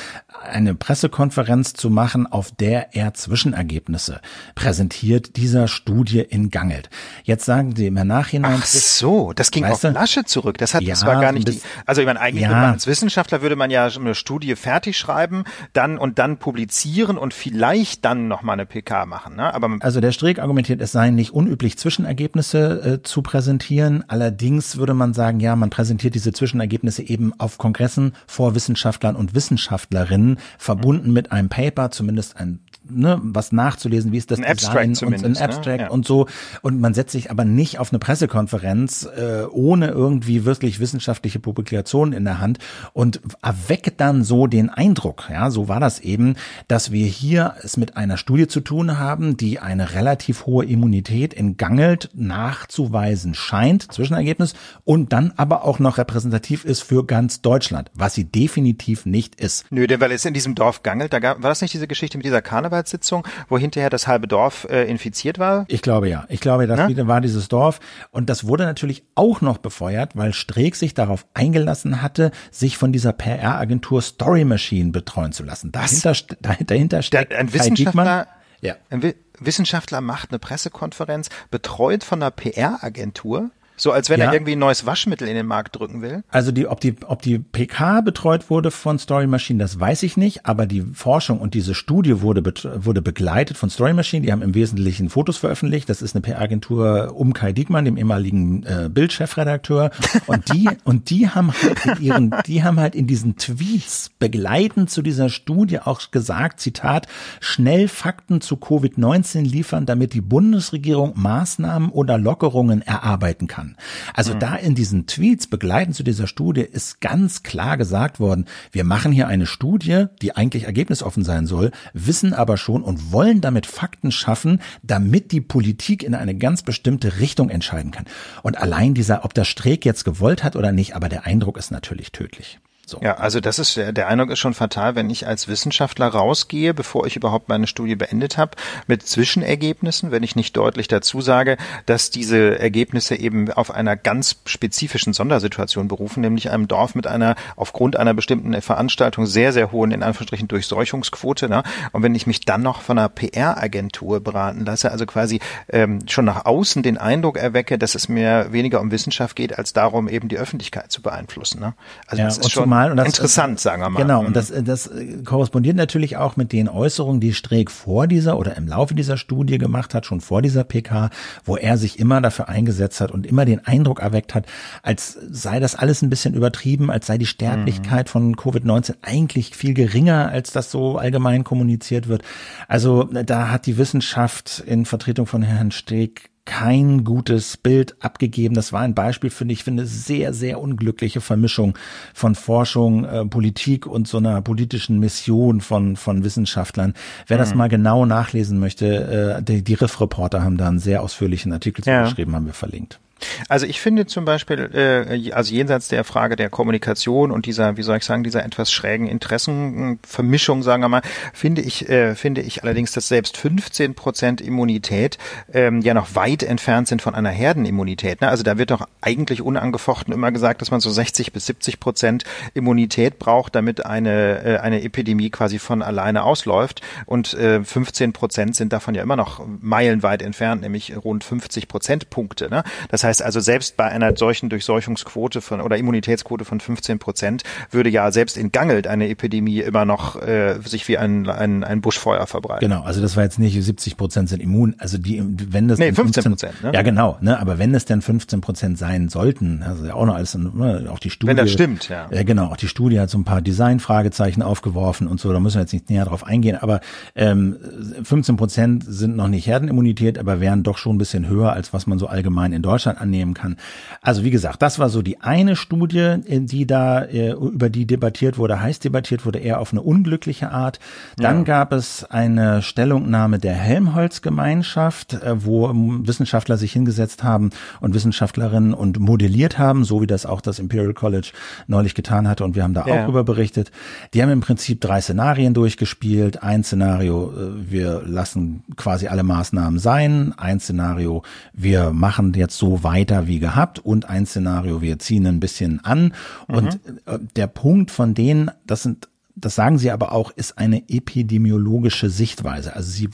Speaker 1: eine Pressekonferenz zu machen, auf der er Zwischenergebnisse präsentiert dieser Studie in Gangelt. Jetzt sagen Sie im Nachhinein.
Speaker 2: Ach so, das ging auf Laschet zurück. Das hat, ja, das war gar nicht die, also ich meine, eigentlich ja. man als Wissenschaftler würde man ja eine Studie fertig schreiben, dann und dann publizieren und vielleicht dann nochmal eine PK machen, ne?
Speaker 1: Aber also der Streeck argumentiert, es seien nicht unüblich Zwischenergebnisse zu präsentieren. Allerdings würde man sagen, ja, man präsentiert diese Zwischenergebnisse eben auf Kongressen vor Wissenschaftlern und Wissenschaftlerinnen, verbunden mit einem Paper, zumindest ein ne, was nachzulesen, wie ist das
Speaker 2: ein Design
Speaker 1: und ein ne? Abstract ne? ja. und so. Und man setzt sich aber nicht auf eine Pressekonferenz äh, ohne irgendwie wirklich wissenschaftliche Publikationen in der Hand und erweckt dann so den Eindruck, ja, so war das eben, dass wir hier es mit einer Studie zu tun haben, die eine relativ hohe Immunität in Gangelt nachzuweisen scheint, Zwischenergebnis, und dann aber auch noch repräsentativ ist für ganz Deutschland, was sie definitiv nicht ist.
Speaker 2: Nö, denn weil es in diesem Dorf Gangelt, da gab, war das nicht diese Geschichte mit dieser Karneval Karnevalssitzung, wo hinterher das halbe Dorf äh, infiziert war?
Speaker 1: Ich glaube ja. Ich glaube, das Na? war dieses Dorf. Und das wurde natürlich auch noch befeuert, weil Streeck sich darauf eingelassen hatte, sich von dieser PR-Agentur Story Machine betreuen zu lassen. Dahinter, dahinter steckt
Speaker 2: ein Wissenschaftler, ja. ein Wissenschaftler macht eine Pressekonferenz, betreut von einer PR-Agentur. So als wenn ja. er irgendwie ein neues Waschmittel in den Markt drücken will.
Speaker 1: Also die, ob die, ob die PK betreut wurde von Story Machine, das weiß ich nicht, aber die Forschung und diese Studie wurde, wurde begleitet von Story Machine. Die haben im Wesentlichen Fotos veröffentlicht. Das ist eine PR-Agentur um Kai Diekmann, dem ehemaligen äh, Bildchefredakteur. Und die, und die haben halt in ihren, die haben halt in diesen Tweets begleitend zu dieser Studie auch gesagt, Zitat, schnell Fakten zu Covid-19 liefern, damit die Bundesregierung Maßnahmen oder Lockerungen erarbeiten kann. Also mhm. da in diesen Tweets begleitend zu dieser Studie ist ganz klar gesagt worden, wir machen hier eine Studie, die eigentlich ergebnisoffen sein soll, wissen aber schon und wollen damit Fakten schaffen, damit die Politik in eine ganz bestimmte Richtung entscheiden kann. Und allein dieser, ob der Streeck jetzt gewollt hat oder nicht, aber der Eindruck ist natürlich tödlich.
Speaker 2: So. Ja, also das ist der Eindruck ist schon fatal, wenn ich als Wissenschaftler rausgehe, bevor ich überhaupt meine Studie beendet habe, mit Zwischenergebnissen, wenn ich nicht deutlich dazu sage, dass diese Ergebnisse eben auf einer ganz spezifischen Sondersituation berufen, nämlich einem Dorf mit einer aufgrund einer bestimmten Veranstaltung sehr sehr hohen in Anführungsstrichen Durchseuchungsquote. Ne? Und wenn ich mich dann noch von einer PR-Agentur beraten lasse, also quasi ähm, schon nach außen den Eindruck erwecke, dass es mir weniger um Wissenschaft geht als darum, eben die Öffentlichkeit zu beeinflussen. Ne?
Speaker 1: Also ja, das ist schon mal. Und das,
Speaker 2: Interessant, sagen wir mal.
Speaker 1: Genau, und das, das korrespondiert natürlich auch mit den Äußerungen, die Streeck vor dieser oder im Laufe dieser Studie gemacht hat, schon vor dieser PK, wo er sich immer dafür eingesetzt hat und immer den Eindruck erweckt hat, als sei das alles ein bisschen übertrieben, als sei die Sterblichkeit mhm. von Covid-19 eigentlich viel geringer, als das so allgemein kommuniziert wird. Also da hat die Wissenschaft in Vertretung von Herrn Streeck kein gutes Bild abgegeben. Das war ein Beispiel, finde ich, für eine sehr, sehr unglückliche Vermischung von Forschung, äh, Politik und so einer politischen Mission von, von Wissenschaftlern. Wer mhm. das mal genau nachlesen möchte, äh, die, die Riff-Reporter haben da einen sehr ausführlichen Artikel ja. zugeschrieben, haben wir verlinkt.
Speaker 2: Also ich finde zum Beispiel, äh, also jenseits der Frage der Kommunikation und dieser, wie soll ich sagen, dieser etwas schrägen Interessenvermischung, sagen wir mal, finde ich, äh, finde ich allerdings, dass selbst 15 Prozent Immunität ähm, ja noch weit entfernt sind von einer Herdenimmunität. Ne? Also da wird doch eigentlich unangefochten immer gesagt, dass man so 60 bis 70 Prozent Immunität braucht, damit eine, äh, eine Epidemie quasi von alleine ausläuft. Und äh, 15 Prozent sind davon ja immer noch meilenweit entfernt, nämlich rund 50 Prozentpunkte. Ne? Das heißt, heißt also, selbst bei einer solchen Durchseuchungsquote von oder Immunitätsquote von 15 Prozent würde ja selbst in Gangelt eine Epidemie immer noch äh, sich wie ein, ein, ein Buschfeuer verbreiten.
Speaker 1: Genau, also das war jetzt nicht 70 Prozent sind immun, also die, wenn das
Speaker 2: nee, 15 Prozent,
Speaker 1: ne? Ja, genau, ne, aber wenn es denn 15 Prozent sein sollten, also ja auch noch alles, ne, auch die Studie.
Speaker 2: Wenn das stimmt, ja.
Speaker 1: Äh, genau, auch die Studie hat so ein paar Design-Fragezeichen aufgeworfen und so, da müssen wir jetzt nicht näher drauf eingehen, aber ähm, 15 Prozent sind noch nicht Herdenimmunität, aber wären doch schon ein bisschen höher, als was man so allgemein in Deutschland annehmen kann. Also wie gesagt, das war so die eine Studie, die da äh, über die debattiert wurde, heiß debattiert wurde, eher auf eine unglückliche Art. Dann ja. gab es eine Stellungnahme der Helmholtz-Gemeinschaft, äh, wo Wissenschaftler sich hingesetzt haben und Wissenschaftlerinnen und modelliert haben, so wie das auch das Imperial College neulich getan hatte und wir haben da ja. auch drüber berichtet. Die haben im Prinzip drei Szenarien durchgespielt. Ein Szenario, äh, wir lassen quasi alle Maßnahmen sein. Ein Szenario, wir machen jetzt so weiter wie gehabt und ein Szenario, wir ziehen ein bisschen an. Mhm. Und äh, der Punkt von denen, das sind, das sagen sie aber auch, ist eine epidemiologische Sichtweise. Also sie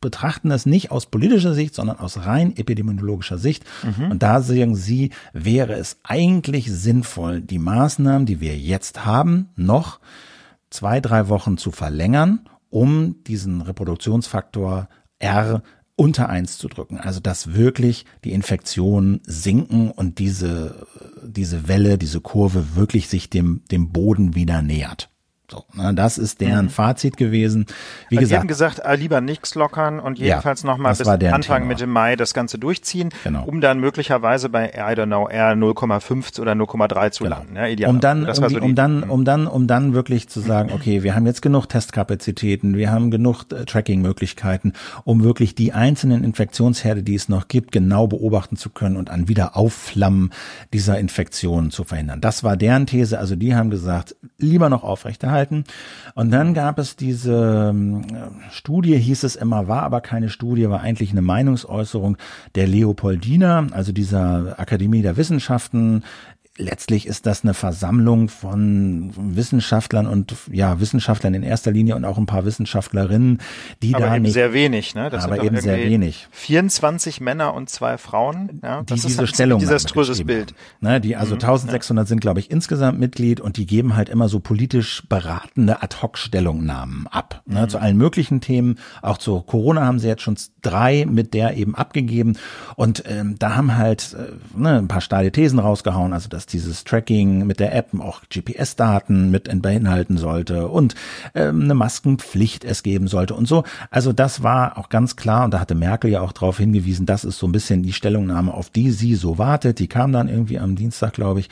Speaker 1: betrachten das nicht aus politischer Sicht, sondern aus rein epidemiologischer Sicht. Mhm. Und da sagen sie, wäre es eigentlich sinnvoll, die Maßnahmen, die wir jetzt haben, noch zwei, drei Wochen zu verlängern, um diesen Reproduktionsfaktor R unter eins zu drücken. Also dass wirklich die Infektionen sinken und diese, diese Welle, diese Kurve wirklich sich dem, dem Boden wieder nähert. So, ne, das ist deren mhm. Fazit gewesen.
Speaker 2: Wie gesagt, die haben gesagt, ah, lieber nichts lockern und jedenfalls ja, nochmal bis Anfang Thema. Mitte Mai das Ganze durchziehen, genau. um dann möglicherweise bei I don't know R 0,5 oder 0,3 zu genau. landen. Ja,
Speaker 1: ideal. Um dann, um, so um, dann, mhm. um dann, um dann wirklich zu sagen, okay, wir haben jetzt genug Testkapazitäten, wir haben genug äh, Tracking-Möglichkeiten, um wirklich die einzelnen Infektionsherde, die es noch gibt, genau beobachten zu können und an Wiederaufflammen dieser Infektionen zu verhindern. Das war deren These. Also die haben gesagt, lieber noch aufrechterhalten gehalten. Und dann gab es diese ähm, Studie, hieß es immer, war aber keine Studie, war eigentlich eine Meinungsäußerung der Leopoldina, also dieser Akademie der Wissenschaften letztlich ist das eine Versammlung von Wissenschaftlern und ja, Wissenschaftlern in erster Linie und auch ein paar Wissenschaftlerinnen, die
Speaker 2: aber
Speaker 1: da
Speaker 2: eben
Speaker 1: nicht,
Speaker 2: sehr wenig, ne?
Speaker 1: Das aber eben sehr wenig.
Speaker 2: 24 Männer und zwei Frauen, ja?
Speaker 1: Das die ist diese halt Stellung
Speaker 2: ein desaströses Bild.
Speaker 1: Ne, die also mhm, 1600 ja. sind, glaube ich, insgesamt Mitglied und die geben halt immer so politisch beratende Ad-Hoc-Stellungnahmen ab, ne, mhm. zu allen möglichen Themen. Auch zu Corona haben sie jetzt schon drei mit der eben abgegeben und ähm, da haben halt äh, ne, ein paar steile Thesen rausgehauen, also dass dieses Tracking mit der App auch GPS-Daten mit beinhalten sollte und ähm, eine Maskenpflicht es geben sollte und so. Also das war auch ganz klar und da hatte Merkel ja auch darauf hingewiesen, das ist so ein bisschen die Stellungnahme, auf die sie so wartet. Die kam dann irgendwie am Dienstag, glaube ich,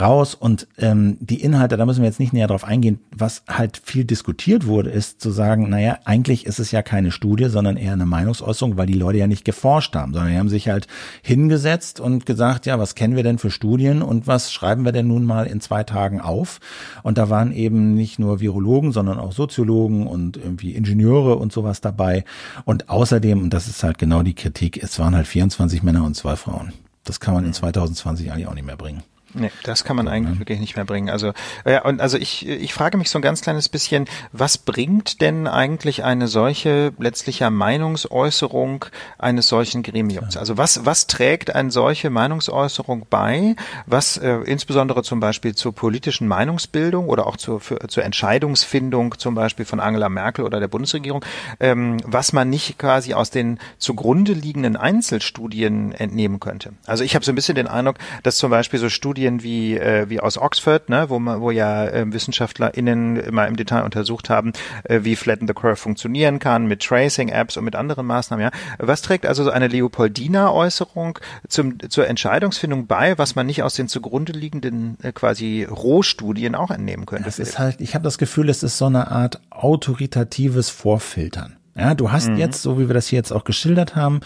Speaker 1: raus und ähm, die Inhalte, da müssen wir jetzt nicht näher drauf eingehen. Was halt viel diskutiert wurde, ist zu sagen, naja, eigentlich ist es ja keine Studie, sondern eher eine Meinungsäußerung, weil die Leute ja nicht geforscht haben, sondern die haben sich halt hingesetzt und gesagt, ja, was kennen wir denn für Studien und was schreiben wir denn nun mal in zwei Tagen auf? Und da waren eben nicht nur Virologen, sondern auch Soziologen und irgendwie Ingenieure und sowas dabei. Und außerdem, und das ist halt genau die Kritik, es waren halt 24 Männer und zwei Frauen. Das kann man in 2020 eigentlich auch nicht mehr bringen.
Speaker 2: Nee, das kann man eigentlich wirklich nicht mehr bringen. Also ja, und also ich ich frage mich so ein ganz kleines bisschen, was bringt denn eigentlich eine solche letztlicher Meinungsäußerung eines solchen Gremiums? Also was was trägt eine solche Meinungsäußerung bei, was äh, insbesondere zum Beispiel zur politischen Meinungsbildung oder auch zur für, zur Entscheidungsfindung zum Beispiel von Angela Merkel oder der Bundesregierung, ähm, was man nicht quasi aus den zugrunde liegenden Einzelstudien entnehmen könnte? Also ich habe so ein bisschen den Eindruck, dass zum Beispiel so Studien Studien wie, äh, wie aus Oxford, ne, wo, man, wo ja äh, WissenschaftlerInnen mal im Detail untersucht haben, äh, wie Flatten the Curve funktionieren kann, mit Tracing-Apps und mit anderen Maßnahmen. Ja. Was trägt also so eine Leopoldina-Äußerung zum, zur Entscheidungsfindung bei, was man nicht aus den zugrunde liegenden äh, quasi Rohstudien auch entnehmen könnte?
Speaker 1: Das ist halt, ich habe das Gefühl, es ist so eine Art autoritatives Vorfiltern. Ja, du hast mhm. jetzt, so wie wir das hier jetzt auch geschildert haben,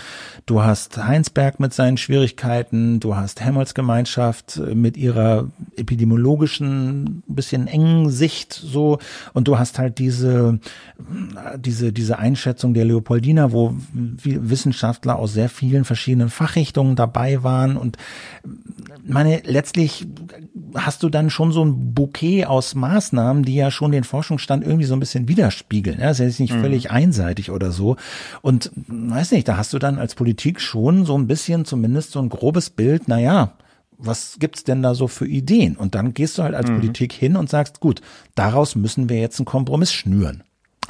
Speaker 1: du hast Heinsberg mit seinen Schwierigkeiten, du hast Helmholtz Gemeinschaft mit ihrer epidemiologischen, bisschen engen Sicht so und du hast halt diese, diese, diese Einschätzung der Leopoldina, wo Wissenschaftler aus sehr vielen verschiedenen Fachrichtungen dabei waren und meine, letztlich hast du dann schon so ein Bouquet aus Maßnahmen, die ja schon den Forschungsstand irgendwie so ein bisschen widerspiegeln. Ja, das ist nicht mhm. völlig einseitig oder so. Und weiß nicht, da hast du dann als Politik schon so ein bisschen zumindest so ein grobes Bild, na ja, was gibt's denn da so für Ideen? Und dann gehst du halt als mhm. Politik hin und sagst, gut, daraus müssen wir jetzt einen Kompromiss schnüren.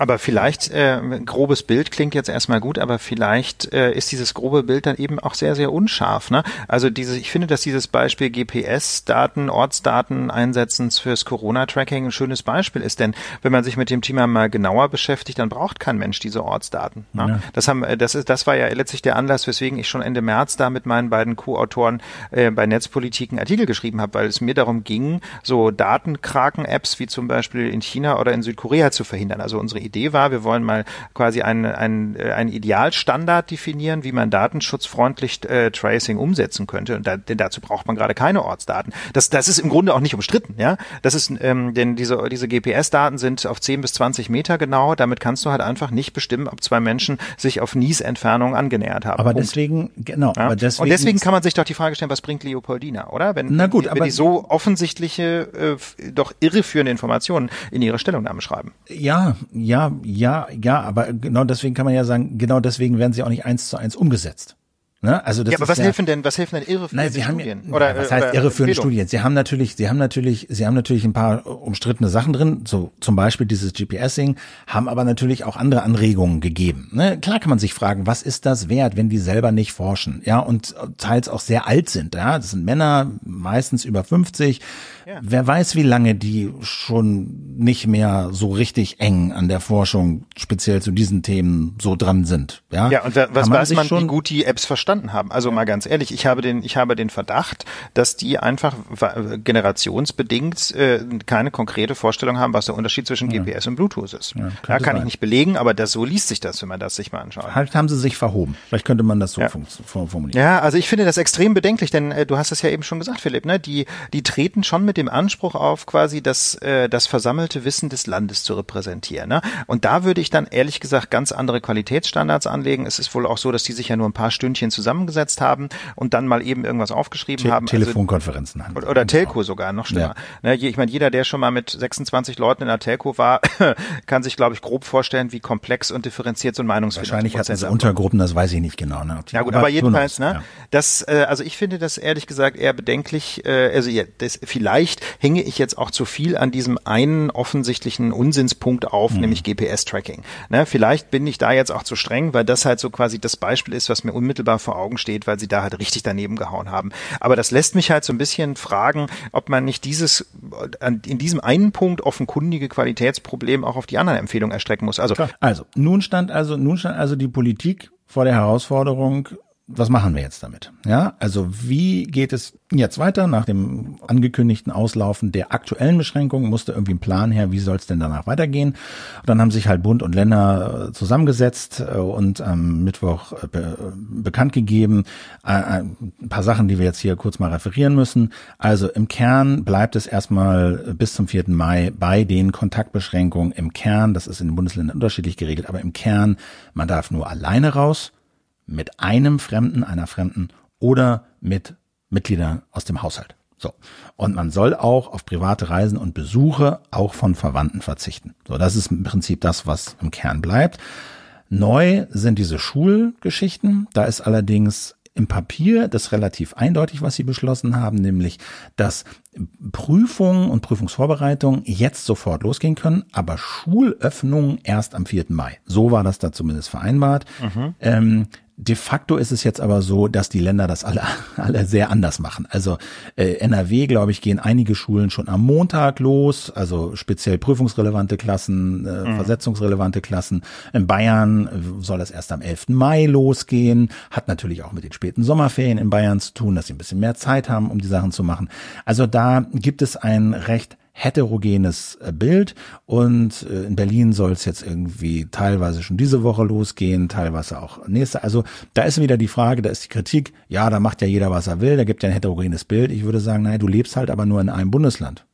Speaker 2: Aber vielleicht, äh, grobes Bild klingt jetzt erstmal gut, aber vielleicht äh, ist dieses grobe Bild dann eben auch sehr, sehr unscharf. Ne? Also diese, ich finde, dass dieses Beispiel GPS-Daten, Ortsdaten einsetzen fürs Corona-Tracking ein schönes Beispiel ist. Denn wenn man sich mit dem Thema mal genauer beschäftigt, dann braucht kein Mensch diese Ortsdaten. Ne? Ja. Das haben, äh, das ist, das war ja letztlich der Anlass, weswegen ich schon Ende März da mit meinen beiden Co-Autoren äh, bei Netzpolitik einen Artikel geschrieben habe, weil es mir darum ging, so Datenkraken-Apps wie zum Beispiel in China oder in Südkorea zu verhindern. Also unsere Idee war, wir wollen mal quasi einen, einen, äh, einen Idealstandard definieren, wie man datenschutzfreundlich äh, Tracing umsetzen könnte. Und da, denn dazu braucht man gerade keine Ortsdaten. Das, das ist im Grunde auch nicht umstritten, ja. Das ist, ähm, denn diese, diese GPS-Daten sind auf 10 bis 20 Meter genau. Damit kannst du halt einfach nicht bestimmen, ob zwei Menschen sich auf Nies-Entfernung angenähert haben.
Speaker 1: Aber Punkt. deswegen, genau.
Speaker 2: Ja? Aber deswegen, Und deswegen kann man sich doch die Frage stellen, was bringt Leopoldina, oder? Wenn,
Speaker 1: Na gut,
Speaker 2: wenn
Speaker 1: aber
Speaker 2: die so offensichtliche, äh, doch irreführende Informationen in ihre Stellungnahme schreiben.
Speaker 1: Ja, ja ja, ja, ja, aber genau deswegen kann man ja sagen, genau deswegen werden sie auch nicht eins zu eins umgesetzt. Ne? Also das
Speaker 2: ja, aber was ja, helfen denn, was helfen denn irreführende
Speaker 1: nein, sie haben, Studien? Oder, was heißt irreführende Studien? Sie haben natürlich, sie haben natürlich, sie haben natürlich ein paar umstrittene Sachen drin, so zum Beispiel dieses GPSing, haben aber natürlich auch andere Anregungen gegeben. Ne? Klar kann man sich fragen, was ist das wert, wenn die selber nicht forschen, ja, und teils auch sehr alt sind, ja, das sind Männer, meistens über 50, ja. Wer weiß, wie lange die schon nicht mehr so richtig eng an der Forschung, speziell zu diesen Themen, so dran sind. Ja,
Speaker 2: ja und was man weiß man, schon wie gut die Apps verstanden haben? Also ja. mal ganz ehrlich, ich habe den, ich habe den Verdacht, dass die einfach generationsbedingt äh, keine konkrete Vorstellung haben, was der Unterschied zwischen ja. GPS und Bluetooth ist. Ja, kann sein. ich nicht belegen, aber das so liest sich das, wenn man das sich mal anschaut.
Speaker 1: Halt haben sie sich verhoben. Vielleicht könnte man das so formulieren.
Speaker 2: Ja, also ich finde das extrem bedenklich, denn äh, du hast es ja eben schon gesagt, Philipp, ne? Die, die treten schon mit mit dem Anspruch auf, quasi das, äh, das versammelte Wissen des Landes zu repräsentieren. Ne? Und da würde ich dann ehrlich gesagt ganz andere Qualitätsstandards anlegen. Es ist wohl auch so, dass die sich ja nur ein paar Stündchen zusammengesetzt haben und dann mal eben irgendwas aufgeschrieben
Speaker 1: Te
Speaker 2: haben.
Speaker 1: Also Telefonkonferenzen
Speaker 2: also, oder, oder Telco sogar, noch schlimmer. Ja. Ne, ich meine, jeder, der schon mal mit 26 Leuten in der Telco war, kann sich, glaube ich, grob vorstellen, wie komplex und differenziert so ein Meinungsfindungsprozess
Speaker 1: Wahrscheinlich hatten sie Untergruppen, das weiß ich nicht genau. Ne?
Speaker 2: Ja gut, aber, aber jedenfalls, ne, ja. das, äh, also ich finde das ehrlich gesagt eher bedenklich. Äh, also ja, das, vielleicht hänge ich jetzt auch zu viel an diesem einen offensichtlichen Unsinnspunkt auf, mhm. nämlich GPS-Tracking. Ne, vielleicht bin ich da jetzt auch zu streng, weil das halt so quasi das Beispiel ist, was mir unmittelbar vor Augen steht, weil sie da halt richtig daneben gehauen haben. Aber das lässt mich halt so ein bisschen fragen, ob man nicht dieses in diesem einen Punkt offenkundige Qualitätsproblem auch auf die anderen Empfehlungen erstrecken muss. Also,
Speaker 1: also nun stand also nun stand also die Politik vor der Herausforderung, was machen wir jetzt damit? Ja, also wie geht es jetzt weiter? Nach dem angekündigten Auslaufen der aktuellen Beschränkungen musste irgendwie ein Plan her, wie soll es denn danach weitergehen? Und dann haben sich halt Bund und Länder äh, zusammengesetzt äh, und am Mittwoch äh, be bekannt gegeben, ein paar Sachen, die wir jetzt hier kurz mal referieren müssen. Also im Kern bleibt es erstmal bis zum 4. Mai bei den Kontaktbeschränkungen im Kern. Das ist in den Bundesländern unterschiedlich geregelt, aber im Kern, man darf nur alleine raus mit einem Fremden, einer Fremden oder mit Mitgliedern aus dem Haushalt. So. Und man soll auch auf private Reisen und Besuche auch von Verwandten verzichten. So, das ist im Prinzip das, was im Kern bleibt. Neu sind diese Schulgeschichten. Da ist allerdings im Papier das relativ eindeutig, was sie beschlossen haben, nämlich, dass Prüfungen und Prüfungsvorbereitungen jetzt sofort losgehen können, aber Schulöffnungen erst am 4. Mai. So war das da zumindest vereinbart. Mhm. Ähm, De facto ist es jetzt aber so, dass die Länder das alle, alle sehr anders machen. Also äh, NRW, glaube ich, gehen einige Schulen schon am Montag los, also speziell prüfungsrelevante Klassen, äh, mhm. versetzungsrelevante Klassen. In Bayern äh, soll das erst am 11. Mai losgehen, hat natürlich auch mit den späten Sommerferien in Bayern zu tun, dass sie ein bisschen mehr Zeit haben, um die Sachen zu machen. Also da gibt es ein recht heterogenes äh, Bild und äh, in Berlin soll es jetzt irgendwie teilweise schon diese Woche losgehen, teilweise auch nächste. Also da ist wieder die Frage, da ist die Kritik, ja, da macht ja jeder, was er will, da gibt ja ein heterogenes Bild. Ich würde sagen, nein, du lebst halt aber nur in einem Bundesland.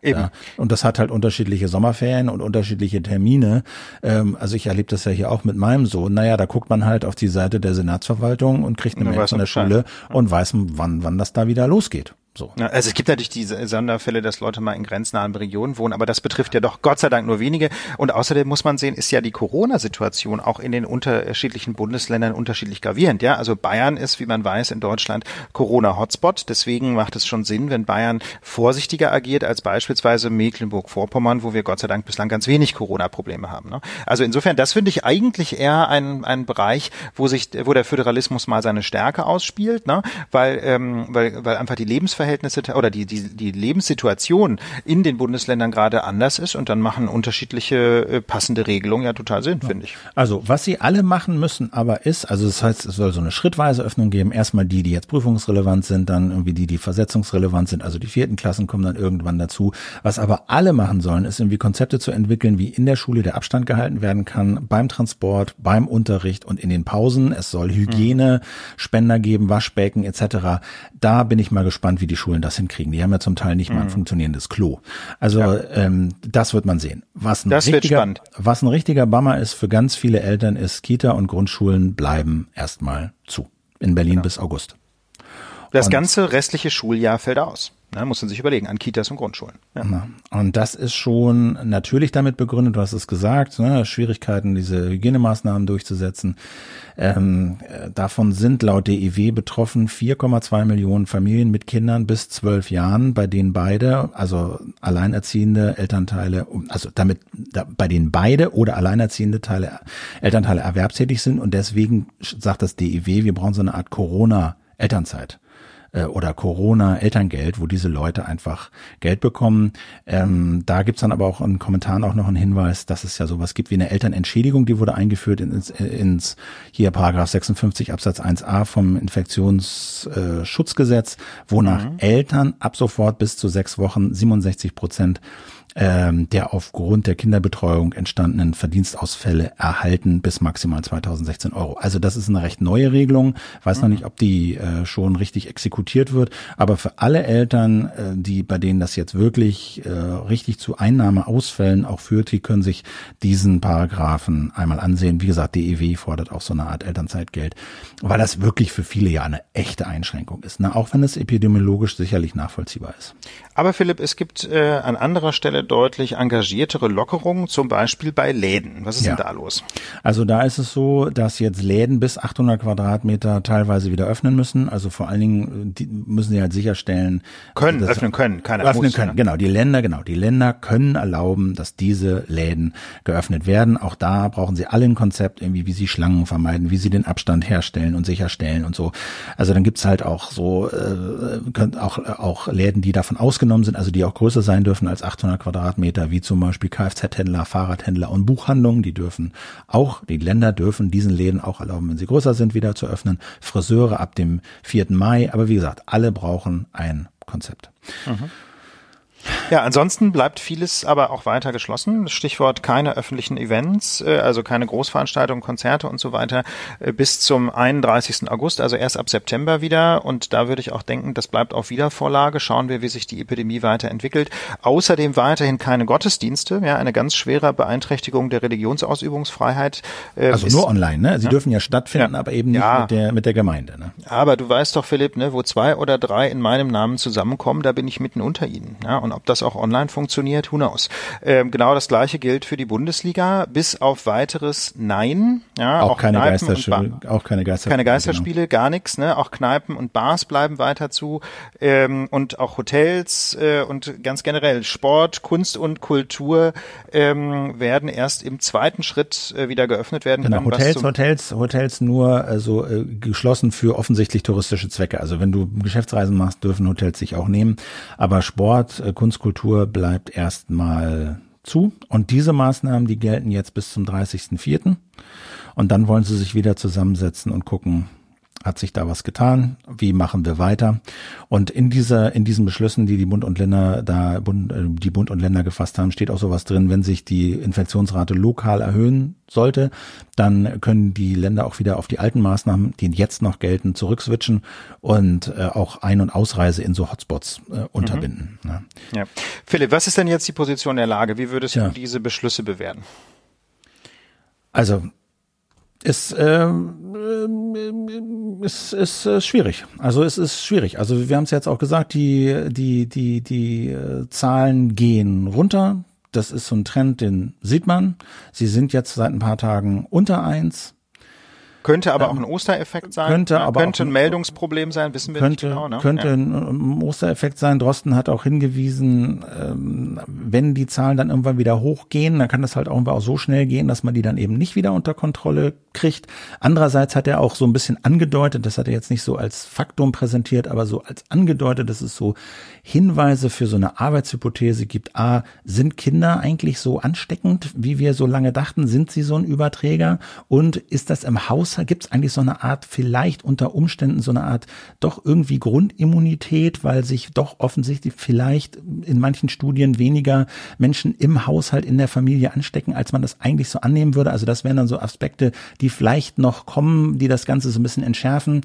Speaker 1: Eben. Ja, und das hat halt unterschiedliche Sommerferien und unterschiedliche Termine. Ähm, also ich erlebe das ja hier auch mit meinem Sohn. Naja, da guckt man halt auf die Seite der Senatsverwaltung und kriegt eine Mail von der Schule und weiß, wann, wann das da wieder losgeht. So.
Speaker 2: Ja, also es gibt natürlich diese Sonderfälle, dass Leute mal in grenznahen Regionen wohnen, aber das betrifft ja doch Gott sei Dank nur wenige. Und außerdem muss man sehen, ist ja die Corona-Situation auch in den unterschiedlichen Bundesländern unterschiedlich gravierend. Ja, also Bayern ist, wie man weiß, in Deutschland Corona-Hotspot. Deswegen macht es schon Sinn, wenn Bayern vorsichtiger agiert als beispielsweise Mecklenburg-Vorpommern, wo wir Gott sei Dank bislang ganz wenig Corona-Probleme haben. Ne? Also insofern, das finde ich eigentlich eher ein, ein Bereich, wo sich, wo der Föderalismus mal seine Stärke ausspielt, ne? weil, ähm, weil, weil einfach die Lebensverhältnisse Lebensverhältnisse oder die, die, die Lebenssituation in den Bundesländern gerade anders ist und dann machen unterschiedliche äh, passende Regelungen ja total Sinn, finde ich.
Speaker 1: Also was sie alle machen müssen aber ist, also das heißt, es soll so eine schrittweise Öffnung geben. Erstmal die, die jetzt prüfungsrelevant sind, dann irgendwie die, die versetzungsrelevant sind, also die vierten Klassen kommen dann irgendwann dazu. Was aber alle machen sollen, ist irgendwie Konzepte zu entwickeln, wie in der Schule der Abstand gehalten werden kann, beim Transport, beim Unterricht und in den Pausen. Es soll Hygienespender geben, Waschbecken etc. Da bin ich mal gespannt, wie die Schulen das hinkriegen. Die haben ja zum Teil nicht mal ein mhm. funktionierendes Klo. Also ja. ähm, das wird man sehen. Was ein, das richtiger, was ein richtiger Bummer ist für ganz viele Eltern ist, Kita und Grundschulen bleiben erstmal zu. In Berlin genau. bis August.
Speaker 2: Das und ganze restliche Schuljahr fällt aus. Da muss man sich überlegen, an Kitas und Grundschulen.
Speaker 1: Ja. Und das ist schon natürlich damit begründet, du hast es gesagt, ne, Schwierigkeiten, diese Hygienemaßnahmen durchzusetzen. Ähm, äh, davon sind laut DIW betroffen 4,2 Millionen Familien mit Kindern bis zwölf Jahren, bei denen beide, also alleinerziehende Elternteile, also damit da, bei denen beide oder alleinerziehende Teile, Elternteile erwerbstätig sind. Und deswegen sagt das DIW, wir brauchen so eine Art Corona-Elternzeit äh, oder Corona-Elterngeld, wo diese Leute einfach Geld bekommen. Ähm, da gibt's dann aber auch in Kommentaren auch noch einen Hinweis, dass es ja sowas gibt wie eine Elternentschädigung, die wurde eingeführt ins, ins hier Paragraph 56 Absatz 1a vom Infektionsschutzgesetz, wonach mhm. Eltern ab sofort bis zu sechs Wochen 67 Prozent ähm, der aufgrund der Kinderbetreuung entstandenen Verdienstausfälle erhalten bis maximal 2016 Euro. Also das ist eine recht neue Regelung. Weiß mhm. noch nicht, ob die äh, schon richtig exekutiert wird, aber für alle Eltern, äh, die bei denen das jetzt wirklich äh, richtig zu Einnahmeausfällen auch führt, die können sich diesen Paragraphen einmal ansehen. Wie gesagt, DEW fordert auch so eine Art Elternzeitgeld, weil das wirklich für viele ja eine echte Einschränkung ist, ne? auch wenn es epidemiologisch sicherlich nachvollziehbar ist.
Speaker 2: Aber Philipp, es gibt äh, an anderer Stelle deutlich engagiertere Lockerungen, zum Beispiel bei Läden. Was ist ja. denn da los?
Speaker 1: Also da ist es so, dass jetzt Läden bis 800 Quadratmeter teilweise wieder öffnen müssen. Also vor allen Dingen die müssen sie halt sicherstellen.
Speaker 2: Können, öffnen können,
Speaker 1: keine Öffnen muss, können, genau. Die Länder, genau. Die Länder können erlauben, dass diese Läden geöffnet werden. Auch da brauchen sie alle ein Konzept, irgendwie, wie sie Schlangen vermeiden, wie sie den Abstand herstellen und sicherstellen und so. Also dann gibt's halt auch so, äh, auch, auch Läden, die davon ausgenommen genommen sind, also die auch größer sein dürfen als 800 Quadratmeter, wie zum Beispiel Kfz-Händler, Fahrradhändler und Buchhandlungen, die dürfen auch, die Länder dürfen diesen Läden auch erlauben, wenn sie größer sind, wieder zu öffnen. Friseure ab dem 4. Mai, aber wie gesagt, alle brauchen ein Konzept. Mhm.
Speaker 2: Ja, ansonsten bleibt vieles aber auch weiter geschlossen. Stichwort keine öffentlichen Events, äh, also keine Großveranstaltungen, Konzerte und so weiter äh, bis zum 31. August, also erst ab September wieder. Und da würde ich auch denken, das bleibt auf Wiedervorlage. Schauen wir, wie sich die Epidemie weiterentwickelt. Außerdem weiterhin keine Gottesdienste, ja, eine ganz schwere Beeinträchtigung der Religionsausübungsfreiheit.
Speaker 1: Äh, also ist, nur online, ne? Sie ja. dürfen ja stattfinden, ja. aber eben nicht ja. mit der mit der Gemeinde. Ne?
Speaker 2: Aber du weißt doch, Philipp, ne, wo zwei oder drei in meinem Namen zusammenkommen, da bin ich mitten unter ihnen. Ja? Und ob das auch online funktioniert, who knows. Ähm, genau das gleiche gilt für die Bundesliga, bis auf weiteres Nein.
Speaker 1: Ja, auch, auch keine Geisterspiele,
Speaker 2: auch keine Geisterspiele. Keine Geisterspiele, genau. gar nichts. Ne? Auch Kneipen und Bars bleiben weiter zu ähm, und auch Hotels äh, und ganz generell Sport, Kunst und Kultur ähm, werden erst im zweiten Schritt äh, wieder geöffnet werden.
Speaker 1: Genau, Hotels, Hotels, Hotels nur also äh, geschlossen für offensichtlich touristische Zwecke. Also wenn du Geschäftsreisen machst, dürfen Hotels sich auch nehmen. Aber Sport, äh, Kunst, Kultur Kultur bleibt erstmal zu. Und diese Maßnahmen, die gelten jetzt bis zum 30.04. Und dann wollen sie sich wieder zusammensetzen und gucken, hat sich da was getan? Wie machen wir weiter? Und in dieser, in diesen Beschlüssen, die die Bund und Länder da, Bund, äh, die Bund und Länder gefasst haben, steht auch sowas drin, wenn sich die Infektionsrate lokal erhöhen sollte, dann können die Länder auch wieder auf die alten Maßnahmen, die jetzt noch gelten, zurückswitchen und äh, auch Ein- und Ausreise in so Hotspots äh, unterbinden.
Speaker 2: Mhm. Ja. ja. Philipp, was ist denn jetzt die Position der Lage? Wie würdest du diese Beschlüsse bewerten?
Speaker 1: Also ist, ähm, äh, ist, ist äh, schwierig. Also es ist schwierig. Also wir haben es jetzt auch gesagt, die, die, die, die äh, Zahlen gehen runter. Das ist so ein Trend, den sieht man. Sie sind jetzt seit ein paar Tagen unter eins.
Speaker 2: Könnte aber ähm, auch ein Ostereffekt sein.
Speaker 1: Könnte
Speaker 2: ja,
Speaker 1: aber
Speaker 2: könnte ein Meldungsproblem sein, wissen wir
Speaker 1: könnte,
Speaker 2: nicht genau.
Speaker 1: Ne? Könnte ja. ein Ostereffekt sein. Drosten hat auch hingewiesen, ähm, wenn die Zahlen dann irgendwann wieder hochgehen, dann kann das halt auch, auch so schnell gehen, dass man die dann eben nicht wieder unter Kontrolle kriegt. Andererseits hat er auch so ein bisschen angedeutet, das hat er jetzt nicht so als Faktum präsentiert, aber so als angedeutet, dass es so Hinweise für so eine Arbeitshypothese gibt. A, sind Kinder eigentlich so ansteckend, wie wir so lange dachten? Sind sie so ein Überträger? Und ist das im Haushalt gibt es eigentlich so eine Art, vielleicht unter Umständen so eine Art doch irgendwie Grundimmunität, weil sich doch offensichtlich vielleicht in manchen Studien weniger Menschen im Haushalt, in der Familie anstecken, als man das eigentlich so annehmen würde. Also das wären dann so Aspekte, die vielleicht noch kommen, die das Ganze so ein bisschen entschärfen.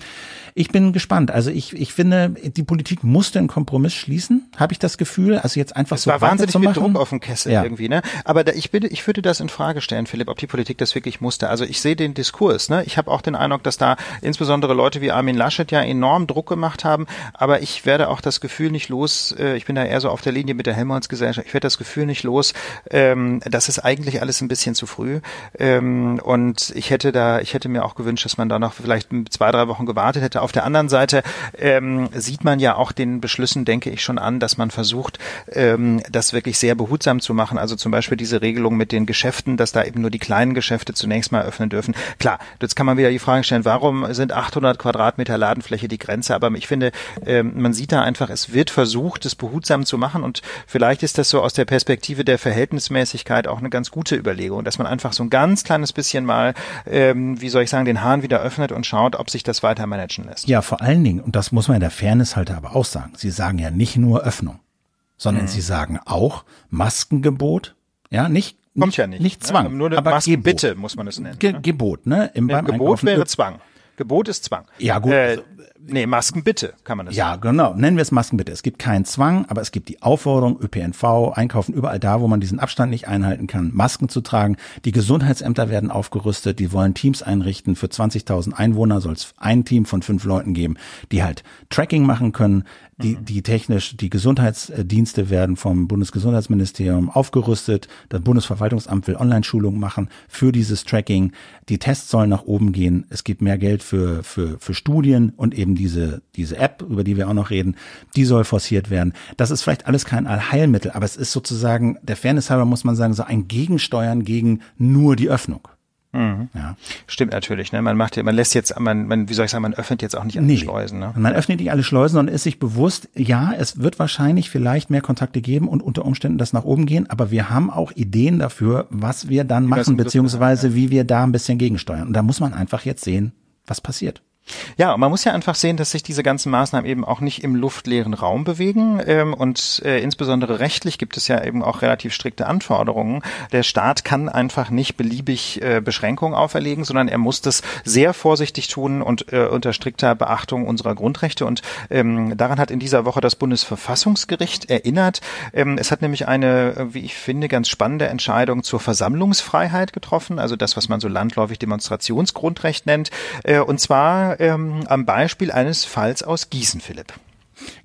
Speaker 1: Ich bin gespannt. Also ich, ich finde, die Politik musste einen Kompromiss schließen, habe ich das Gefühl. Also jetzt einfach
Speaker 2: es
Speaker 1: so
Speaker 2: war wahnsinnig viel Druck auf dem Kessel ja. irgendwie, ne? Aber da, ich bitte, ich würde das in Frage stellen, Philipp, ob die Politik das wirklich musste. Also ich sehe den Diskurs, ne? Ich habe auch den Eindruck, dass da insbesondere Leute wie Armin Laschet ja enorm Druck gemacht haben. Aber ich werde auch das Gefühl nicht los, äh, ich bin da eher so auf der Linie mit der Helmholtz-Gesellschaft, ich werde das Gefühl nicht los, ähm, das ist eigentlich alles ein bisschen zu früh. Ähm, und ich hätte da, ich hätte mir auch gewünscht, dass man da noch vielleicht zwei, drei Wochen gewartet hätte. Auf der anderen Seite ähm, sieht man ja auch den Beschlüssen, denke ich, schon an, dass man versucht, ähm, das wirklich sehr behutsam zu machen. Also zum Beispiel diese Regelung mit den Geschäften, dass da eben nur die kleinen Geschäfte zunächst mal öffnen dürfen. Klar, jetzt kann man wieder die Frage stellen, warum sind 800 Quadratmeter Ladenfläche die Grenze? Aber ich finde, ähm, man sieht da einfach, es wird versucht, es behutsam zu machen und vielleicht ist das so aus der Perspektive der Verhältnismäßigkeit auch eine ganz gute Überlegung, dass man einfach so ein ganz kleines bisschen mal, ähm, wie soll ich sagen, den Hahn wieder öffnet und schaut, ob sich das weiter managen lässt.
Speaker 1: Ja, vor allen Dingen, und das muss man in der Fairness halt aber auch sagen, Sie sagen ja nicht nur Öffnung. sondern mhm. sie sagen auch Maskengebot, ja, nicht
Speaker 2: Kommt
Speaker 1: nicht,
Speaker 2: ja nicht.
Speaker 1: Nicht Zwang.
Speaker 2: Ne? Nur eine
Speaker 1: aber
Speaker 2: Maskenbitte muss man es nennen.
Speaker 1: Ge ne? Gebot, ne?
Speaker 2: Im Gebot Einkaufen wäre Zwang. Gebot ist Zwang.
Speaker 1: Ja, gut. Äh,
Speaker 2: Nee, Maskenbitte kann man das
Speaker 1: ja, sagen. Ja, genau. Nennen wir es Maskenbitte. Es gibt keinen Zwang, aber es gibt die Aufforderung, ÖPNV, Einkaufen, überall da, wo man diesen Abstand nicht einhalten kann, Masken zu tragen. Die Gesundheitsämter werden aufgerüstet. Die wollen Teams einrichten. Für 20.000 Einwohner soll es ein Team von fünf Leuten geben, die halt Tracking machen können. Die, mhm. die technisch, die Gesundheitsdienste werden vom Bundesgesundheitsministerium aufgerüstet. Das Bundesverwaltungsamt will Online-Schulungen machen für dieses Tracking. Die Tests sollen nach oben gehen. Es gibt mehr Geld für, für, für Studien und eben diese, diese App, über die wir auch noch reden, die soll forciert werden. Das ist vielleicht alles kein Allheilmittel, aber es ist sozusagen, der Fairness halber muss man sagen, so ein Gegensteuern gegen nur die Öffnung.
Speaker 2: Mhm. Ja. Stimmt natürlich, ne? Man macht, man lässt jetzt, man, man, wie soll ich sagen, man öffnet jetzt auch nicht alle nee. Schleusen, ne?
Speaker 1: Man öffnet nicht alle Schleusen und ist sich bewusst, ja, es wird wahrscheinlich vielleicht mehr Kontakte geben und unter Umständen das nach oben gehen, aber wir haben auch Ideen dafür, was wir dann wie machen, beziehungsweise ja. wie wir da ein bisschen gegensteuern. Und da muss man einfach jetzt sehen, was passiert.
Speaker 2: Ja, man muss ja einfach sehen, dass sich diese ganzen Maßnahmen eben auch nicht im luftleeren Raum bewegen ähm, und äh, insbesondere rechtlich gibt es ja eben auch relativ strikte Anforderungen. Der Staat kann einfach nicht beliebig äh, Beschränkungen auferlegen, sondern er muss das sehr vorsichtig tun und äh, unter strikter Beachtung unserer Grundrechte. Und ähm, daran hat in dieser Woche das Bundesverfassungsgericht erinnert. Ähm, es hat nämlich eine, wie ich finde, ganz spannende Entscheidung zur Versammlungsfreiheit getroffen, also das, was man so landläufig Demonstrationsgrundrecht nennt. Und zwar ähm, am Beispiel eines Falls aus Gießen, Philipp.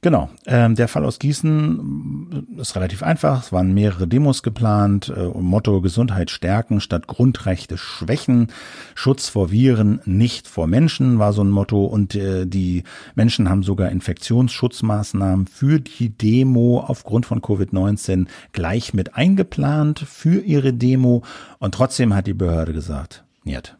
Speaker 1: Genau, ähm, der Fall aus Gießen ist relativ einfach. Es waren mehrere Demos geplant. Äh, Motto Gesundheit stärken statt Grundrechte schwächen. Schutz vor Viren, nicht vor Menschen war so ein Motto. Und äh, die Menschen haben sogar Infektionsschutzmaßnahmen für die Demo aufgrund von Covid-19 gleich mit eingeplant für ihre Demo. Und trotzdem hat die Behörde gesagt, nicht.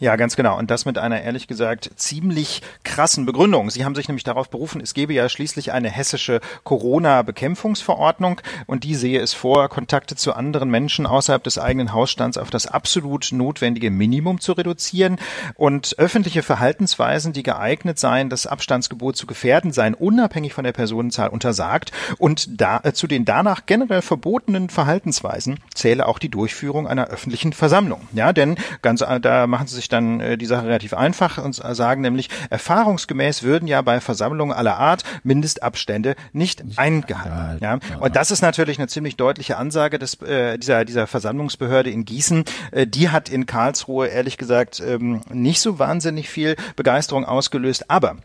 Speaker 2: Ja, ganz genau. Und das mit einer ehrlich gesagt ziemlich krassen Begründung. Sie haben sich nämlich darauf berufen, es gebe ja schließlich eine hessische Corona-Bekämpfungsverordnung und die sehe es vor, Kontakte zu anderen Menschen außerhalb des eigenen Hausstands auf das absolut notwendige Minimum zu reduzieren und öffentliche Verhaltensweisen, die geeignet seien, das Abstandsgebot zu gefährden, seien unabhängig von der Personenzahl untersagt und da, äh, zu den danach generell verbotenen Verhaltensweisen zähle auch die Durchführung einer öffentlichen Versammlung. Ja, denn ganz, äh, da machen Sie sich dann äh, die Sache relativ einfach und sagen nämlich, erfahrungsgemäß würden ja bei Versammlungen aller Art Mindestabstände nicht, eingehalten. Ja? Und das ist natürlich eine ziemlich deutliche Ansage des, äh, dieser, dieser Versammlungsbehörde in Gießen. Äh, die hat in Karlsruhe ehrlich gesagt ähm, nicht so wahnsinnig viel Begeisterung ausgelöst, aber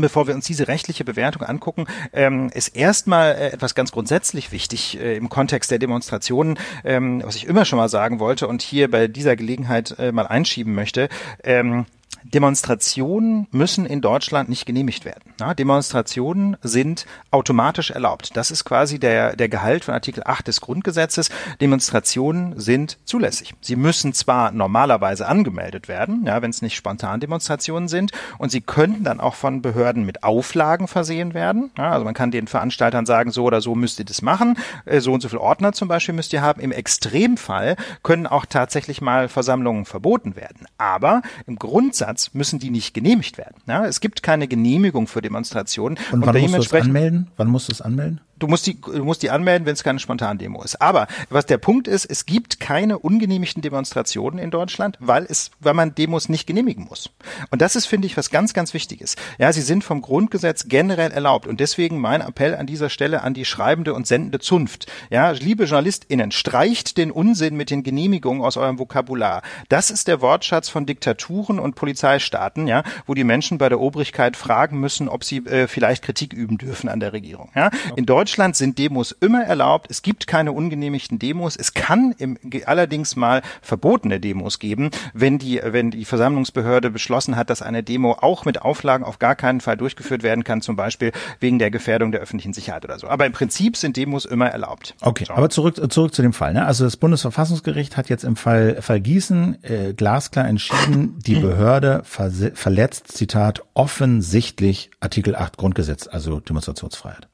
Speaker 2: Bevor wir uns diese rechtliche Bewertung angucken, ähm, ist erstmal äh, etwas ganz grundsätzlich wichtig äh, im Kontext der Demonstrationen, ähm, was ich immer schon mal sagen wollte und hier bei dieser Gelegenheit äh, mal einschieben möchte. Ähm, Demonstrationen müssen in Deutschland nicht genehmigt werden. Ja, Demonstrationen sind automatisch erlaubt. Das ist quasi der, der Gehalt von Artikel 8 des Grundgesetzes. Demonstrationen sind zulässig. Sie müssen zwar normalerweise angemeldet werden, ja, wenn es nicht spontan Demonstrationen sind, und sie könnten dann auch von Behörden mit Auflagen versehen werden. Ja, also man kann den Veranstaltern sagen, so oder so müsst ihr das machen, äh, so und so viel Ordner zum Beispiel müsst ihr haben. Im Extremfall können auch tatsächlich mal Versammlungen verboten werden. Aber im Grundsatz Grundsatz müssen die nicht genehmigt werden. Ja, es gibt keine Genehmigung für Demonstrationen.
Speaker 1: Und, und wann musst du es anmelden? Wann musst du es anmelden?
Speaker 2: Du musst die, du musst die anmelden, wenn es keine Spontandemo ist. Aber was der Punkt ist, es gibt keine ungenehmigten Demonstrationen in Deutschland, weil es, weil man Demos nicht genehmigen muss. Und das ist, finde ich, was ganz, ganz Wichtiges. Ja, sie sind vom Grundgesetz generell erlaubt. Und deswegen mein Appell an dieser Stelle an die schreibende und sendende Zunft. Ja, liebe JournalistInnen, streicht den Unsinn mit den Genehmigungen aus eurem Vokabular. Das ist der Wortschatz von Diktaturen und Polizeistaaten, ja, wo die Menschen bei der Obrigkeit fragen müssen, ob sie äh, vielleicht Kritik üben dürfen an der Regierung. Ja, in Deutschland Deutschland sind Demos immer erlaubt. Es gibt keine ungenehmigten Demos. Es kann im, allerdings mal verbotene Demos geben, wenn die, wenn die Versammlungsbehörde beschlossen hat, dass eine Demo auch mit Auflagen auf gar keinen Fall durchgeführt werden kann, zum Beispiel wegen der Gefährdung der öffentlichen Sicherheit oder so. Aber im Prinzip sind Demos immer erlaubt.
Speaker 1: Okay, so. aber zurück, zurück zu dem Fall. Ne? Also das Bundesverfassungsgericht hat jetzt im Fall, Fall Gießen äh, glasklar entschieden, die Behörde verletzt, Zitat, offensichtlich Artikel 8 Grundgesetz, also Demonstrationsfreiheit.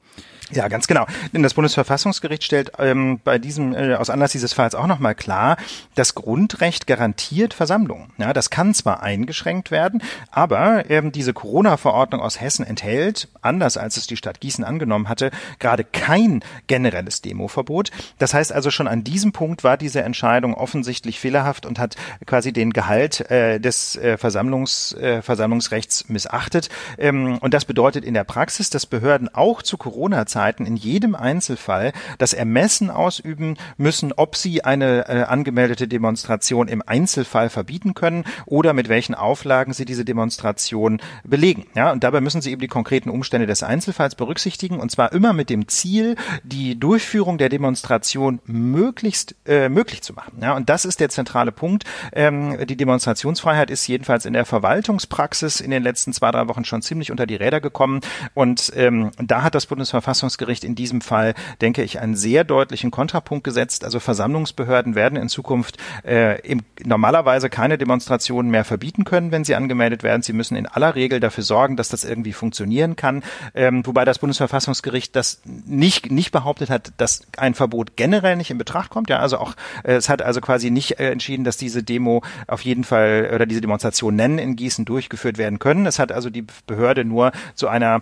Speaker 2: Ja, ganz genau. Denn das Bundesverfassungsgericht stellt ähm, bei diesem äh, aus Anlass dieses Falls auch nochmal klar, das Grundrecht garantiert Versammlungen. Ja, das kann zwar eingeschränkt werden, aber ähm, diese Corona-Verordnung aus Hessen enthält, anders als es die Stadt Gießen angenommen hatte, gerade kein generelles Demoverbot. Das heißt also schon an diesem Punkt war diese Entscheidung offensichtlich fehlerhaft und hat quasi den Gehalt äh, des äh, Versammlungs, äh, Versammlungsrechts missachtet. Ähm, und das bedeutet in der Praxis, dass Behörden auch zu Corona Zeiten in jedem Einzelfall das Ermessen ausüben müssen, ob sie eine äh, angemeldete Demonstration im Einzelfall verbieten können oder mit welchen Auflagen sie diese Demonstration belegen. Ja, und dabei müssen sie eben die konkreten Umstände des Einzelfalls berücksichtigen und zwar immer mit dem Ziel, die Durchführung der Demonstration möglichst äh, möglich zu machen. Ja, und das ist der zentrale Punkt. Ähm, die Demonstrationsfreiheit ist jedenfalls in der Verwaltungspraxis in den letzten zwei, drei Wochen schon ziemlich unter die Räder gekommen und ähm, da hat das Bundesverfassungsgericht Verfassungsgericht in diesem Fall, denke ich, einen sehr deutlichen Kontrapunkt gesetzt. Also Versammlungsbehörden werden in Zukunft äh, im, normalerweise keine Demonstrationen mehr verbieten können, wenn sie angemeldet werden. Sie müssen in aller Regel dafür sorgen, dass das irgendwie funktionieren kann. Ähm, wobei das Bundesverfassungsgericht das nicht, nicht behauptet hat, dass ein Verbot generell nicht in Betracht kommt. Ja, also auch, äh, es hat also quasi nicht äh, entschieden, dass diese Demo auf jeden Fall oder diese Demonstration nennen in Gießen durchgeführt werden können. Es hat also die Behörde nur zu einer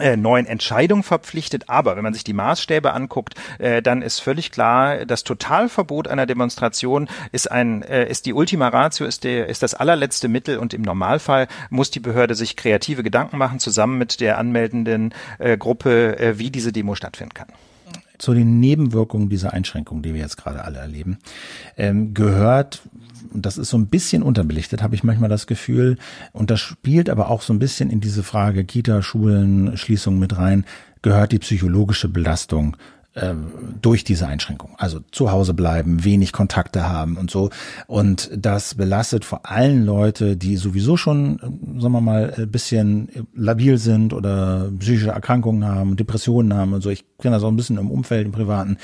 Speaker 2: äh, neuen Entscheidung verpflichtet. Aber wenn man sich die Maßstäbe anguckt, äh, dann ist völlig klar, das Totalverbot einer Demonstration ist ein, äh, ist die Ultima Ratio, ist der, ist das allerletzte Mittel und im Normalfall muss die Behörde sich kreative Gedanken machen, zusammen mit der anmeldenden äh, Gruppe, äh, wie diese Demo stattfinden kann
Speaker 1: zu den Nebenwirkungen dieser Einschränkungen, die wir jetzt gerade alle erleben, ähm, gehört, das ist so ein bisschen unterbelichtet, habe ich manchmal das Gefühl, und das spielt aber auch so ein bisschen in diese Frage Kita, Schulen, Schließung mit rein, gehört die psychologische Belastung ähm, durch diese Einschränkung. Also zu Hause bleiben, wenig Kontakte haben und so. Und das belastet vor allem Leute, die sowieso schon, sagen wir mal, ein bisschen labil sind oder psychische Erkrankungen haben, Depressionen haben und so. Ich kenne das auch ein bisschen im Umfeld, im Privaten.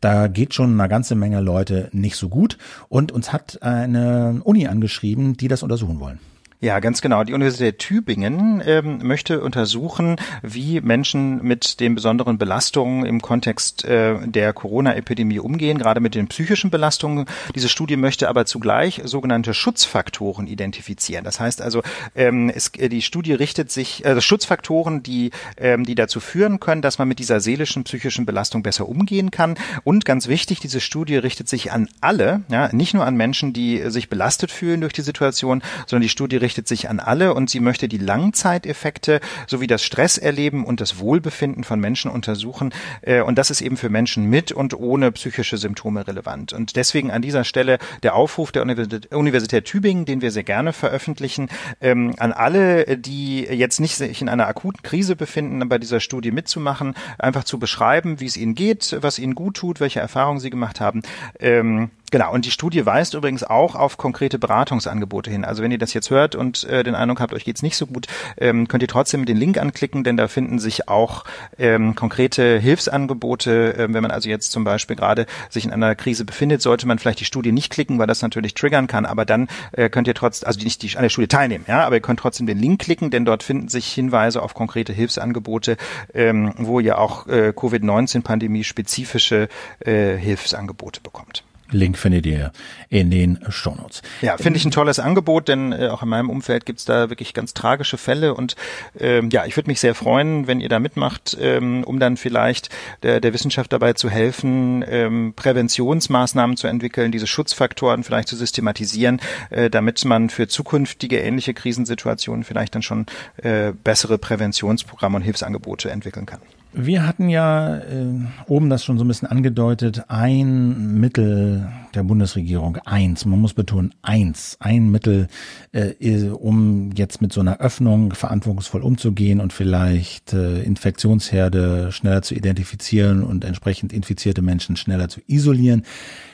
Speaker 1: Da geht schon eine ganze Menge Leute nicht so gut. Und uns hat eine Uni angeschrieben, die das untersuchen wollen.
Speaker 2: Ja, ganz genau. Die Universität Tübingen ähm, möchte untersuchen, wie Menschen mit den besonderen Belastungen im Kontext äh, der Corona-Epidemie umgehen, gerade mit den psychischen Belastungen. Diese Studie möchte aber zugleich sogenannte Schutzfaktoren identifizieren. Das heißt also, ähm, es, äh, die Studie richtet sich, also Schutzfaktoren, die, ähm, die dazu führen können, dass man mit dieser seelischen, psychischen Belastung besser umgehen kann. Und ganz wichtig, diese Studie richtet sich an alle, ja, nicht nur an Menschen, die sich belastet fühlen durch die Situation, sondern die Studie richtet sich an alle und sie möchte die Langzeiteffekte sowie das Stresserleben und das Wohlbefinden von Menschen untersuchen. Äh, und das ist eben für Menschen mit und ohne psychische Symptome relevant. Und deswegen an dieser Stelle der Aufruf der Universität Tübingen, den wir sehr gerne veröffentlichen, ähm, an alle, die jetzt nicht sich in einer akuten Krise befinden, bei dieser Studie mitzumachen, einfach zu beschreiben, wie es ihnen geht, was ihnen gut tut, welche Erfahrungen sie gemacht haben. Ähm, Genau, und die Studie weist übrigens auch auf konkrete Beratungsangebote hin. Also wenn ihr das jetzt hört und äh, den Eindruck habt, euch geht's nicht so gut, ähm, könnt ihr trotzdem den Link anklicken, denn da finden sich auch ähm, konkrete Hilfsangebote. Ähm, wenn man also jetzt zum Beispiel gerade sich in einer Krise befindet, sollte man vielleicht die Studie nicht klicken, weil das natürlich triggern kann, aber dann äh, könnt ihr trotzdem, also nicht die, an der Studie teilnehmen, ja, aber ihr könnt trotzdem den Link klicken, denn dort finden sich Hinweise auf konkrete Hilfsangebote, ähm, wo ihr auch äh, Covid-19-Pandemie spezifische äh, Hilfsangebote bekommt.
Speaker 1: Link findet ihr in den Shownotes.
Speaker 2: Ja, finde ich ein tolles Angebot, denn äh, auch in meinem Umfeld gibt's da wirklich ganz tragische Fälle und ähm, ja, ich würde mich sehr freuen, wenn ihr da mitmacht, ähm, um dann vielleicht der, der Wissenschaft dabei zu helfen, ähm, Präventionsmaßnahmen zu entwickeln, diese Schutzfaktoren vielleicht zu systematisieren, äh, damit man für zukünftige ähnliche Krisensituationen vielleicht dann schon äh, bessere Präventionsprogramme und Hilfsangebote entwickeln kann.
Speaker 1: Wir hatten ja äh, oben das schon so ein bisschen angedeutet, ein Mittel der Bundesregierung, eins, man muss betonen, eins, ein Mittel, äh, um jetzt mit so einer Öffnung verantwortungsvoll umzugehen und vielleicht äh, Infektionsherde schneller zu identifizieren und entsprechend infizierte Menschen schneller zu isolieren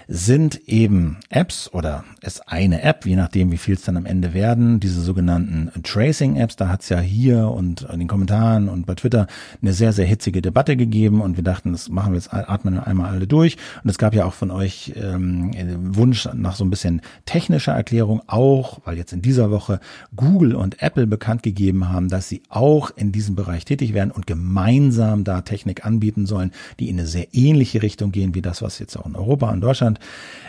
Speaker 1: sind eben Apps oder ist eine App, je nachdem, wie viel es dann am Ende werden, diese sogenannten Tracing-Apps. Da hat es ja hier und in den Kommentaren und bei Twitter eine sehr, sehr hitzige Debatte gegeben und wir dachten, das machen wir jetzt, atmen einmal alle durch. Und es gab ja auch von euch ähm, Wunsch nach so ein bisschen technischer Erklärung auch, weil jetzt in dieser Woche Google und Apple bekannt gegeben haben, dass sie auch in diesem Bereich tätig werden und gemeinsam da Technik anbieten sollen, die in eine sehr ähnliche Richtung gehen wie das, was jetzt auch in Europa und Deutschland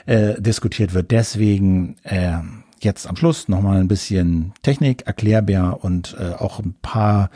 Speaker 1: äh, diskutiert wird. Deswegen äh, jetzt am Schluss nochmal ein bisschen Technik, erklärbar und äh, auch ein paar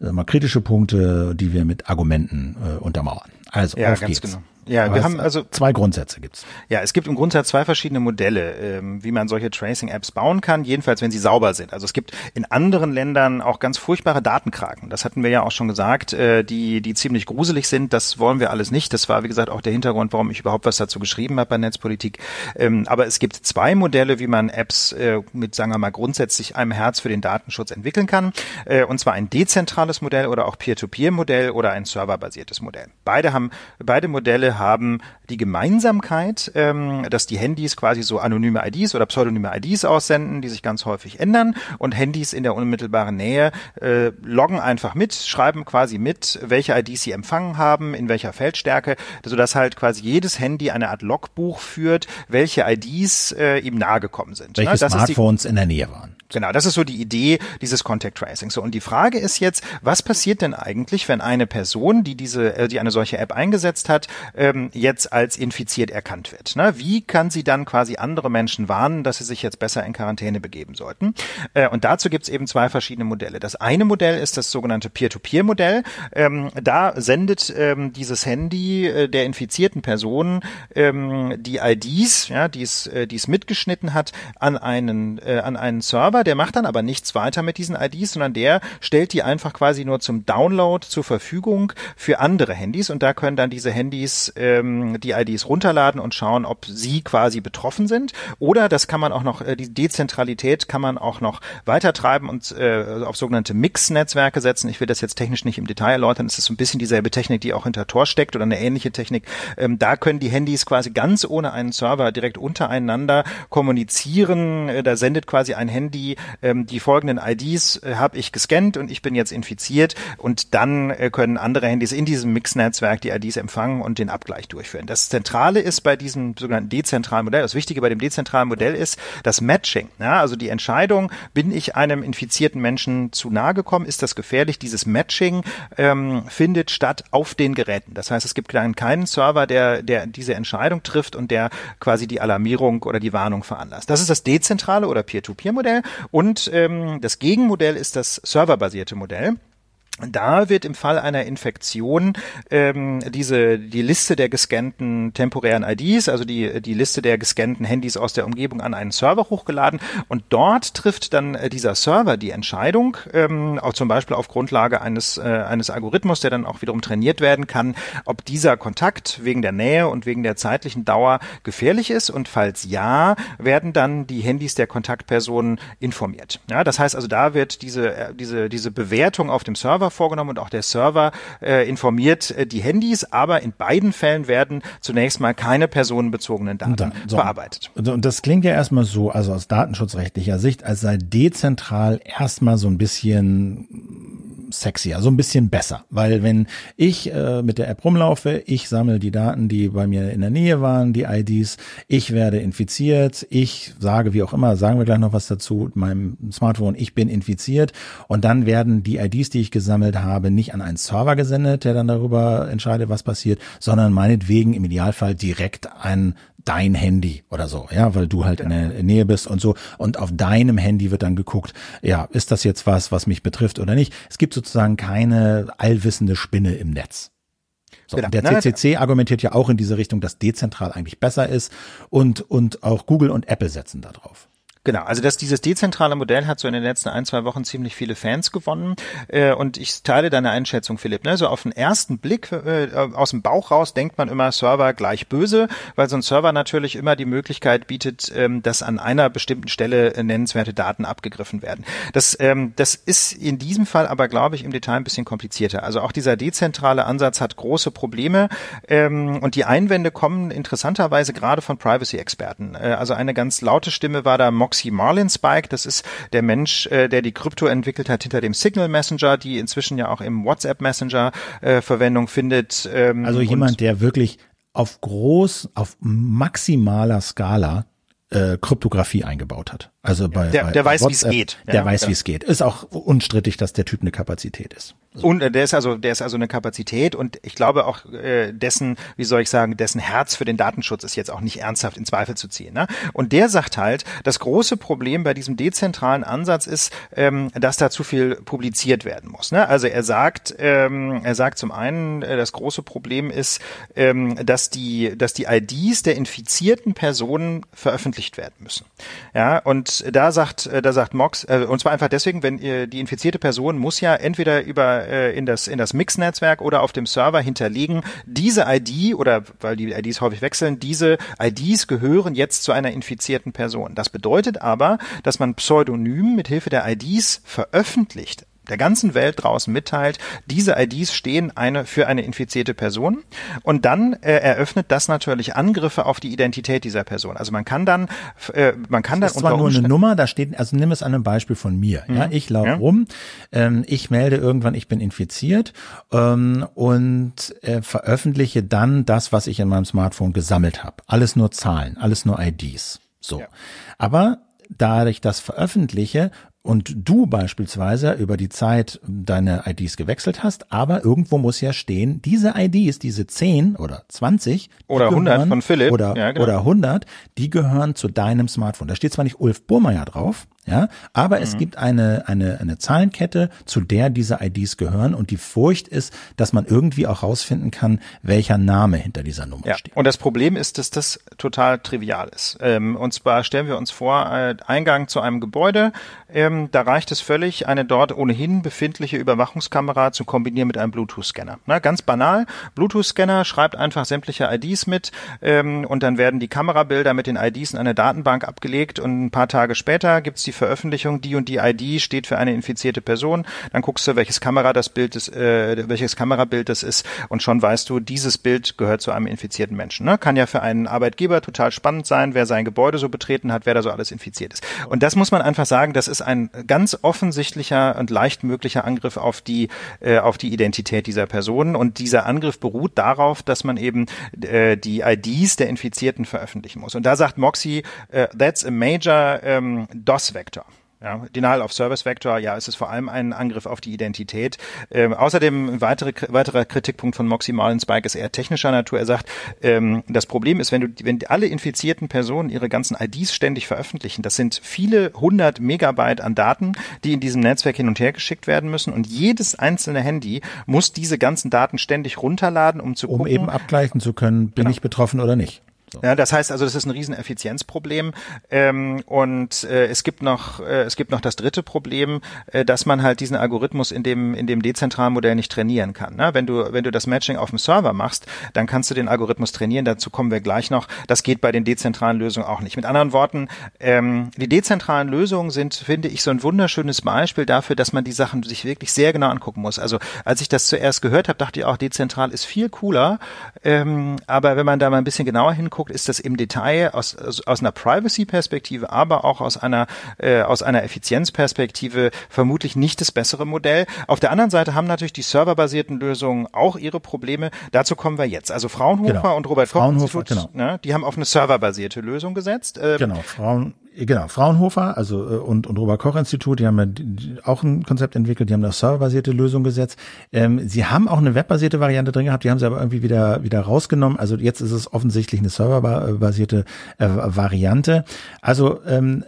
Speaker 1: äh, mal kritische Punkte, die wir mit Argumenten äh, untermauern. Also
Speaker 2: ja,
Speaker 1: auf
Speaker 2: ganz
Speaker 1: geht's.
Speaker 2: genau. Ja, wir haben also
Speaker 1: zwei Grundsätze gibt's.
Speaker 2: Ja, es gibt im Grundsatz zwei verschiedene Modelle, ähm, wie man solche Tracing-Apps bauen kann, jedenfalls wenn sie sauber sind. Also es gibt in anderen Ländern auch ganz furchtbare Datenkraken. Das hatten wir ja auch schon gesagt, äh, die die ziemlich gruselig sind. Das wollen wir alles nicht. Das war wie gesagt auch der Hintergrund, warum ich überhaupt was dazu geschrieben habe bei Netzpolitik. Ähm, aber es gibt zwei Modelle, wie man Apps äh, mit sagen wir mal grundsätzlich einem Herz für den Datenschutz entwickeln kann. Äh, und zwar ein dezentrales Modell oder auch Peer-to-Peer-Modell oder ein serverbasiertes Modell. Beide haben beide Modelle haben die Gemeinsamkeit, ähm, dass die Handys quasi so anonyme IDs oder pseudonyme IDs aussenden, die sich ganz häufig ändern und Handys in der unmittelbaren Nähe äh, loggen einfach mit, schreiben quasi mit, welche IDs sie empfangen haben, in welcher Feldstärke, sodass halt quasi jedes Handy eine Art Logbuch führt, welche IDs äh, ihm nahegekommen sind.
Speaker 1: Welche
Speaker 2: Ne?
Speaker 1: Smartphones in der Nähe waren.
Speaker 2: Genau, das ist so die Idee dieses Contact Tracing. So und die Frage ist jetzt, was passiert denn eigentlich, wenn eine Person, die diese, äh, die eine solche App eingesetzt hat, ähm, jetzt als infiziert erkannt wird? Ne? Wie kann sie dann quasi andere Menschen warnen, dass sie sich jetzt besser in Quarantäne begeben sollten? Äh, und dazu gibt es eben zwei verschiedene Modelle. Das eine Modell ist das sogenannte Peer-to-Peer-Modell. Ähm, da sendet ähm, dieses Handy äh, der infizierten Person ähm, die IDs, ja, die es, äh, die es mitgeschnitten hat, an einen, äh, an einen Server. Der macht dann aber nichts weiter mit diesen IDs, sondern der stellt die einfach quasi nur zum Download zur Verfügung für andere Handys und da können dann diese Handys ähm, die IDs runterladen und schauen, ob sie quasi betroffen sind. Oder das kann man auch noch, äh, die Dezentralität kann man auch noch weitertreiben und äh, auf sogenannte Mix-Netzwerke setzen. Ich will das jetzt technisch nicht im Detail erläutern. Es ist so ein bisschen dieselbe Technik, die auch hinter Tor steckt oder eine ähnliche Technik. Ähm, da können die Handys quasi ganz ohne einen Server direkt untereinander kommunizieren. Äh, da sendet quasi ein Handy ähm, die folgenden IDs äh, habe ich gescannt und ich bin jetzt infiziert und dann äh, können andere Handys in diesem Mix-Netzwerk die IDs empfangen und den Abgleich durchführen. Das Zentrale ist bei diesem sogenannten dezentralen Modell, das Wichtige bei dem dezentralen Modell ist das Matching. Ja, also die Entscheidung, bin ich einem infizierten Menschen zu nahe gekommen, ist das gefährlich? Dieses Matching ähm, findet statt auf den Geräten. Das heißt, es gibt dann keinen Server, der, der diese Entscheidung trifft und der quasi die Alarmierung oder die Warnung veranlasst. Das ist das dezentrale oder Peer-to-Peer-Modell und ähm, das Gegenmodell ist das serverbasierte Modell. Da wird im Fall einer Infektion ähm, diese die Liste der gescannten temporären IDs, also die die Liste der gescannten Handys aus der Umgebung an einen Server hochgeladen und dort trifft dann äh, dieser Server die Entscheidung, ähm, auch zum Beispiel auf Grundlage eines äh, eines Algorithmus, der dann auch wiederum trainiert werden kann, ob dieser Kontakt wegen der Nähe und wegen der zeitlichen Dauer gefährlich ist und falls ja, werden dann die Handys der Kontaktpersonen informiert. Ja, das heißt also, da wird diese äh, diese diese Bewertung auf dem Server vorgenommen und auch der Server äh, informiert äh, die Handys, aber in beiden Fällen werden zunächst mal keine personenbezogenen Daten
Speaker 1: Da- so.
Speaker 2: verarbeitet.
Speaker 1: Und und das klingt ja erstmal so, also aus datenschutzrechtlicher Sicht, als sei dezentral erstmal so ein bisschen sexier, so ein bisschen besser. Weil wenn ich äh, mit der App rumlaufe, ich sammle die Daten, die bei mir in der Nähe waren, die IDs, ich werde infiziert, ich sage, wie auch immer, sagen wir gleich noch was dazu, meinem Smartphone, ich bin infiziert und dann werden die IDs, die ich gesammelt habe, nicht an einen Server gesendet, der dann darüber entscheidet, was passiert, sondern meinetwegen im Idealfall direkt an dein Handy oder so, ja, weil du halt in der Nähe bist und so. Und auf deinem Handy wird dann geguckt, ja, ist das jetzt was, was mich betrifft oder nicht? Es gibt sozusagen keine allwissende Spinne im Netz. So,
Speaker 2: Genau.
Speaker 1: der CCC argumentiert ja auch in diese Richtung, dass dezentral eigentlich besser ist und, und auch Google und Apple setzen da drauf.
Speaker 2: Genau, also dass dieses dezentrale Modell hat so in den letzten ein, zwei Wochen ziemlich viele Fans gewonnen äh, und ich teile deine Einschätzung, Philipp. Ne? So auf den ersten Blick äh, aus dem Bauch raus denkt man immer Server gleich böse, weil so ein Server natürlich immer die Möglichkeit bietet, ähm, dass an einer bestimmten Stelle äh, nennenswerte Daten abgegriffen werden. Das, ähm, das ist in diesem Fall aber, glaube ich, im Detail ein bisschen komplizierter. Also auch dieser dezentrale Ansatz hat große Probleme ähm, und die Einwände kommen interessanterweise gerade von Privacy-Experten. Äh, also eine ganz laute Stimme war da Moxie Marlinspike. Das ist der Mensch, äh, der die Krypto entwickelt hat hinter dem Signal Messenger, die inzwischen ja auch im WhatsApp Messenger äh, Verwendung findet. Ähm,
Speaker 1: Also jemand, der wirklich auf groß, auf maximaler Skala äh, Kryptographie eingebaut hat. Also bei,
Speaker 2: der,
Speaker 1: bei
Speaker 2: der weiß, wie es geht.
Speaker 1: Der ja, weiß, ja. wie es geht. Ist auch unstrittig, dass der Typ eine Kapazität ist.
Speaker 2: So. Und äh, der ist also, der ist also eine Kapazität und ich glaube auch äh, dessen, wie soll ich sagen, dessen Herz für den Datenschutz ist jetzt auch nicht ernsthaft in Zweifel zu ziehen. Ne? Und der sagt halt, das große Problem bei diesem dezentralen Ansatz ist, ähm, dass da zu viel publiziert werden muss. Ne? Also er sagt, ähm, er sagt zum einen, äh, das große Problem ist, ähm, dass die, dass die IDs der infizierten Personen veröffentlicht werden müssen. Ja, und da sagt, äh, da sagt Mox, äh, und zwar einfach deswegen, wenn ihr die infizierte Person muss ja entweder über äh, in das in das Mix-Netzwerk oder auf dem Server hinterlegen, diese ID oder weil die IDs häufig wechseln, diese IDs gehören jetzt zu einer infizierten Person. Das bedeutet aber, dass man pseudonym mit Hilfe der IDs veröffentlicht der ganzen Welt draußen mitteilt, diese IDs stehen eine für eine infizierte Person und dann äh, eröffnet das natürlich Angriffe auf die Identität dieser Person. Also man kann dann äh, man kann
Speaker 1: das
Speaker 2: dann
Speaker 1: ist zwar nur eine Nummer, da steht also nimm es an einem Beispiel von mir. Mhm. Ja, ich laufe ja. rum, ähm, ich melde irgendwann, ich bin infiziert ähm, und äh, veröffentliche dann das, was ich in meinem Smartphone gesammelt habe. Alles nur Zahlen, alles nur IDs. So, ja. aber da ich das veröffentliche, und du beispielsweise über die Zeit deine IDs gewechselt hast, aber irgendwo muss ja stehen, diese IDs, diese 10 oder 20
Speaker 2: oder 100 von Philipp
Speaker 1: oder, ja, genau. oder 100, die gehören zu deinem Smartphone. Da steht zwar nicht Ulf Burmeier drauf, ja, aber mhm. es gibt eine, eine, eine Zahlenkette, zu der diese IDs gehören und die Furcht ist, dass man irgendwie auch rausfinden kann, welcher Name hinter dieser Nummer ja. steht.
Speaker 2: Und das Problem ist, dass das total trivial ist. Ähm, und zwar stellen wir uns vor, äh, Eingang zu einem Gebäude, ähm, da reicht es völlig, eine dort ohnehin befindliche Überwachungskamera zu kombinieren mit einem Bluetooth-Scanner. Na, ganz banal, Bluetooth-Scanner schreibt einfach sämtliche IDs mit ähm, und dann werden die Kamerabilder mit den IDs in eine Datenbank abgelegt und ein paar Tage später gibt's die Veröffentlichung, die und die ID steht für eine infizierte Person, dann guckst du, welches Kamera das Bild ist, äh, welches Kamerabild das ist und schon weißt du, dieses Bild gehört zu einem infizierten Menschen. Ne? Kann ja für einen Arbeitgeber total spannend sein, wer sein Gebäude so betreten hat, wer da so alles infiziert ist. Und das muss man einfach sagen, das ist ein ganz offensichtlicher und leicht möglicher Angriff auf die äh, auf die Identität dieser Person und dieser Angriff beruht darauf, dass man eben äh, die IDs der Infizierten veröffentlichen muss. Und da sagt Moxie, äh, that's a major ähm, DOS-Vector. Ja, Denial of Service Vector, ja, es ist vor allem ein Angriff auf die Identität. Ähm, außerdem ein weitere, weiterer Kritikpunkt von Moxie Spike ist eher technischer Natur. Er sagt, ähm, das Problem ist, wenn du, wenn alle infizierten Personen ihre ganzen IDs ständig veröffentlichen, das sind viele hundert Megabyte an Daten, die in diesem Netzwerk hin und her geschickt werden müssen und jedes einzelne Handy muss diese ganzen Daten ständig runterladen, um zu
Speaker 1: um gucken, eben abgleichen zu können, bin genau. ich betroffen oder nicht.
Speaker 2: So. Ja, das heißt also, das ist ein riesen Effizienzproblem. Ähm, und äh, es gibt noch, äh, es gibt noch das dritte Problem, äh, dass man halt diesen Algorithmus in dem in dem dezentralen Modell nicht trainieren kann. Ne? Wenn du wenn du das Matching auf dem Server machst, dann kannst du den Algorithmus trainieren. Dazu kommen wir gleich noch. Das geht bei den dezentralen Lösungen auch nicht. Mit anderen Worten, ähm, die dezentralen Lösungen sind, finde ich, so ein wunderschönes Beispiel dafür, dass man die Sachen sich wirklich sehr genau angucken muss. Also als ich das zuerst gehört habe, dachte ich auch, dezentral ist viel cooler. Ähm, aber wenn man da mal ein bisschen genauer hinguckt anguckt, ist das im Detail aus, aus, aus einer Privacy-Perspektive, aber auch aus einer, äh, aus einer Effizienzperspektive vermutlich nicht das bessere Modell. Auf der anderen Seite haben natürlich die serverbasierten Lösungen auch ihre Probleme. Dazu kommen wir jetzt. Also Fraunhofer genau. und Robert Koch Institut, genau. ne, die haben auf eine serverbasierte Lösung gesetzt.
Speaker 1: Ähm, genau, Frauen genau, Fraunhofer, also äh, und, und Robert Koch Institut, die haben auch ein Konzept entwickelt, die haben eine serverbasierte Lösung gesetzt. Ähm, sie haben auch eine webbasierte Variante drin gehabt, die haben sie aber irgendwie wieder wieder rausgenommen. Also jetzt ist es offensichtlich eine serverbasierte äh, Variante. Also ähm,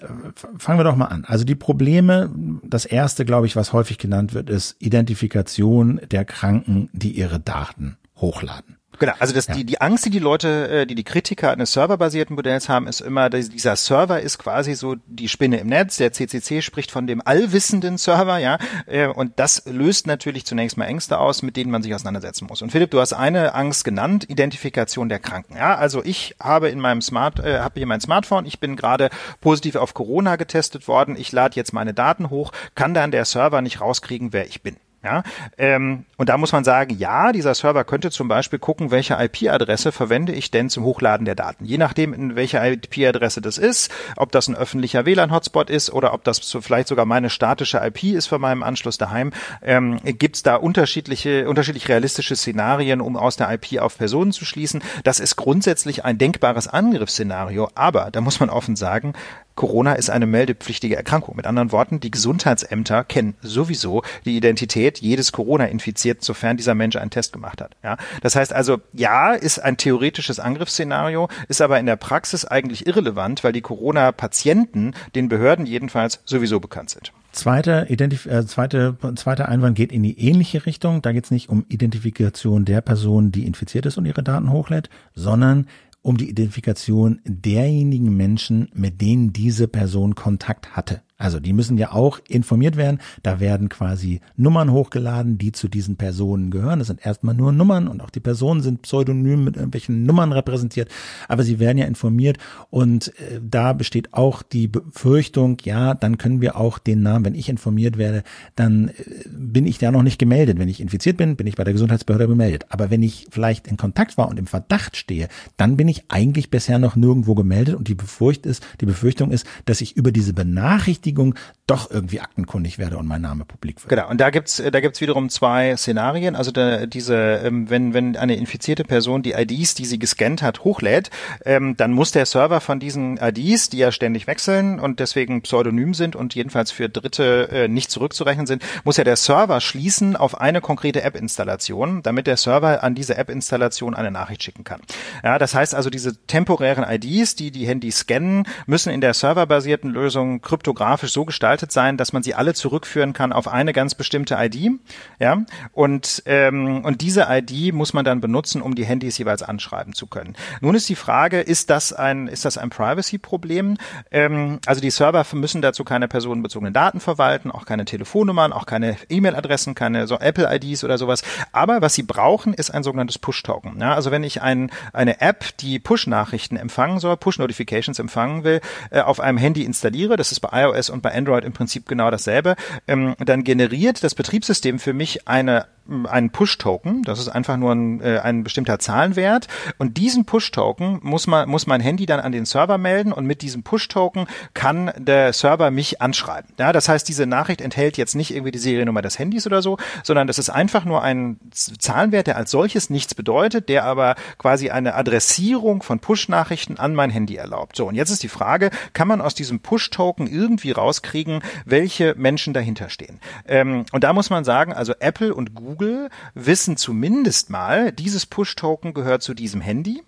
Speaker 1: fangen wir doch mal an. Also die Probleme, das erste, glaube ich, was häufig genannt wird, ist Identifikation der Kranken, die ihre Daten hochladen.
Speaker 2: Genau, also das, ja. die, die Angst, die die Leute, äh, die die Kritiker eines serverbasierten Modells haben, ist immer, dieser Server ist quasi so die Spinne im Netz. Der CCC spricht von dem allwissenden Server, ja, äh, und das löst natürlich zunächst mal Ängste aus, mit denen man sich auseinandersetzen muss. Und Philipp, du hast eine Angst genannt, Identifikation der Kranken. Ja, also ich habe in meinem Smart, äh, habe hier mein Smartphone, ich bin gerade positiv auf Corona getestet worden, ich lade jetzt meine Daten hoch, kann dann der Server nicht rauskriegen, wer ich bin. Ja, ähm, und da muss man sagen, ja, dieser Server könnte zum Beispiel gucken, welche IP-Adresse verwende ich denn zum Hochladen der Daten. Je nachdem, in welcher IP-Adresse das ist, ob das ein öffentlicher WLAN-Hotspot ist oder ob das so vielleicht sogar meine statische IP ist für meinem Anschluss daheim, ähm, gibt es da unterschiedliche, unterschiedlich realistische Szenarien, um aus der IP auf Personen zu schließen. Das ist grundsätzlich ein denkbares Angriffsszenario, aber da muss man offen sagen, Corona ist eine meldepflichtige Erkrankung. Mit anderen Worten, die Gesundheitsämter kennen sowieso die Identität jedes Corona-Infizierten, sofern dieser Mensch einen Test gemacht hat. Ja, das heißt also, ja, ist ein theoretisches Angriffsszenario, ist aber in der Praxis eigentlich irrelevant, weil die Corona-Patienten den Behörden jedenfalls sowieso bekannt sind.
Speaker 1: Zweiter, Identif äh, zweite, zweiter Einwand geht in die ähnliche Richtung. Da geht es nicht um Identifikation der Person, die infiziert ist und ihre Daten hochlädt, sondern um die Identifikation derjenigen Menschen, mit denen diese Person Kontakt hatte. Also die müssen ja auch informiert werden. Da werden quasi Nummern hochgeladen, die zu diesen Personen gehören. Das sind erstmal nur Nummern und auch die Personen sind pseudonym mit irgendwelchen Nummern repräsentiert. Aber sie werden ja informiert und äh, da besteht auch die Befürchtung, ja, dann können wir auch den Namen, wenn ich informiert werde, dann äh, bin ich da noch nicht gemeldet. Wenn ich infiziert bin, bin ich bei der Gesundheitsbehörde gemeldet. Aber wenn ich vielleicht in Kontakt war und im Verdacht stehe, dann bin ich eigentlich bisher noch nirgendwo gemeldet und die Befurcht ist, die Befürchtung ist, dass ich über diese Benachrichtigung Berechtigung doch irgendwie aktenkundig werde und mein Name publik wird.
Speaker 2: Genau, und da gibt's da gibt's wiederum zwei Szenarien. Also da, diese, ähm, wenn, wenn eine infizierte Person die IDs, die sie gescannt hat, hochlädt, ähm, dann muss der Server von diesen IDs, die ja ständig wechseln und deswegen pseudonym sind und jedenfalls für Dritte äh, nicht zurückzurechnen sind, muss ja der Server schließen auf eine konkrete App-Installation, damit der Server an diese App-Installation eine Nachricht schicken kann. Ja, das heißt also, diese temporären IDs, die die Handys scannen, müssen in der serverbasierten Lösung kryptografisch grafisch so gestaltet sein, dass man sie alle zurückführen kann auf eine ganz bestimmte ID. Ja, und, ähm, und diese ID muss man dann benutzen, um die Handys jeweils anschreiben zu können. Nun ist die Frage, ist das ein, ist das ein Privacy-Problem? Ähm, also die Server müssen dazu keine personenbezogenen Daten verwalten, auch keine Telefonnummern, auch keine E-Mail-Adressen, keine so Apple-IDs oder sowas. Aber was sie brauchen, ist ein sogenanntes Push-Token. Ja, also wenn ich ein, eine App, die Push-Nachrichten empfangen soll, Push-Notifications empfangen will, äh, auf einem Handy installiere, das ist bei iOS und bei Android im Prinzip genau dasselbe, ähm, dann generiert das Betriebssystem für mich eine einen Push-Token. Das ist einfach nur ein, äh, ein bestimmter Zahlenwert. Und diesen Push-Token muss man, muss mein Handy dann an den Server melden und mit diesem Push-Token kann der Server mich anschreiben. Ja, das heißt, diese Nachricht enthält jetzt nicht irgendwie die Seriennummer des Handys oder so, sondern das ist einfach nur ein Zahlenwert, der als solches nichts bedeutet, der aber quasi eine Adressierung von Push-Nachrichten an mein Handy erlaubt. So, und jetzt ist die Frage, kann man aus diesem Push-Token irgendwie rauskriegen, welche Menschen dahinter stehen? Ähm, und da muss man sagen, also Apple und Google Google wissen zumindest mal, dieses Push-Token gehört zu diesem Handy.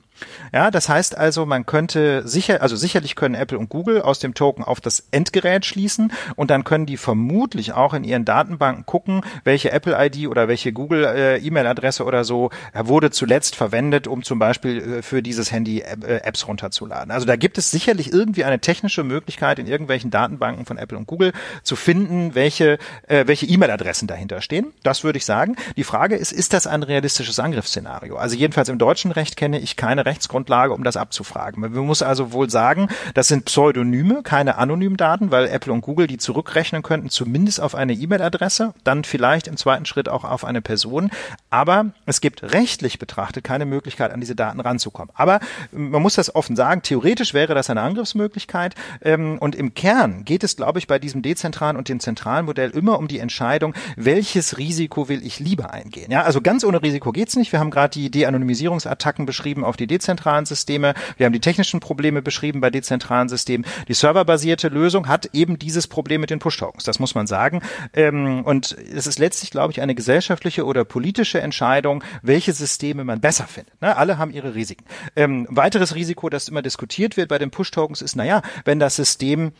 Speaker 2: Ja, das heißt also, man könnte sicher, also sicherlich können Apple und Google aus dem Token auf das Endgerät schließen und dann können die vermutlich auch in ihren Datenbanken gucken, welche Apple-ID oder welche Google-E-Mail-Adresse oder so wurde zuletzt verwendet, um zum Beispiel äh, für dieses Handy äh, Apps runterzuladen. Also da gibt es sicherlich irgendwie eine technische Möglichkeit in irgendwelchen Datenbanken von Apple und Google zu finden, welche äh, welche E-Mail-Adressen dahinter stehen. Das würde ich sagen. Die Frage ist, ist das ein realistisches Angriffsszenario? Also jedenfalls im deutschen Recht kenne ich keine Rechtsgrundlage, um das abzufragen. Man muss also wohl sagen, das sind Pseudonyme, keine anonymen Daten, weil Apple und Google die zurückrechnen könnten, zumindest auf eine E-Mail-Adresse, dann vielleicht im zweiten Schritt auch auf eine Person. Aber es gibt rechtlich betrachtet keine Möglichkeit, an diese Daten ranzukommen. Aber man muss das offen sagen, theoretisch wäre das eine Angriffsmöglichkeit. Ähm, und im Kern geht es, glaube ich, bei diesem dezentralen und dem zentralen Modell immer um die Entscheidung, welches Risiko will ich lieber eingehen. Ja, also ganz ohne Risiko geht's nicht. Wir haben gerade die De-Anonymisierungsattacken beschrieben auf die dezentralen Systeme. Wir haben die technischen Probleme beschrieben bei dezentralen Systemen. Die serverbasierte Lösung hat eben dieses Problem mit den Push-Tokens. Das muss man sagen. Ähm, und es ist letztlich, glaube ich, eine gesellschaftliche oder politische Entscheidung, welche Systeme man besser findet. Ne? Alle haben ihre Risiken. Ähm, weiteres Risiko, das immer diskutiert wird bei den Push-Tokens, ist, naja, wenn das System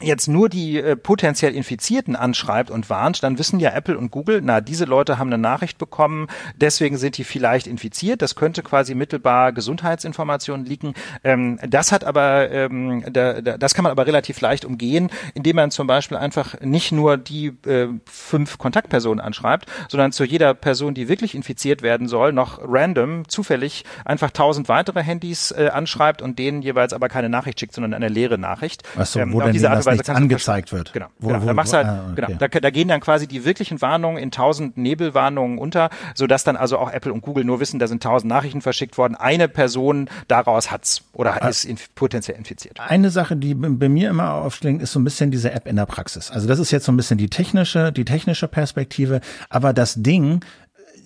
Speaker 2: jetzt nur die äh, potenziell Infizierten anschreibt und warnt, dann wissen ja Apple und Google, na, diese Leute haben eine Nachricht bekommen, deswegen sind die vielleicht infiziert. Das könnte quasi mittelbar Gesundheitsinformationen liegen. Ähm, das hat aber, ähm, da, da, das kann man aber relativ leicht umgehen, indem man zum Beispiel einfach nicht nur die äh, fünf Kontaktpersonen anschreibt, sondern zu jeder Person, die wirklich infiziert werden soll, noch random, zufällig einfach tausend weitere Handys äh, anschreibt und denen jeweils aber keine Nachricht schickt, sondern eine leere Nachricht.
Speaker 1: Ach so, ähm, wo denn die nichts angezeigt wird.
Speaker 2: Genau. Wo, genau. Wo, da machst wo, halt, ah, okay. genau. Da, da gehen dann quasi die wirklichen Warnungen in tausend Nebelwarnungen unter, sodass dann also auch Apple und Google nur wissen, da sind tausend Nachrichten verschickt worden. Eine Person daraus hat's oder ah. ist inf potenziell infiziert.
Speaker 1: Eine Sache, die bei mir immer aufschlägt, ist so ein bisschen diese App in der Praxis. Also das ist jetzt so ein bisschen die technische, die technische Perspektive, aber das Ding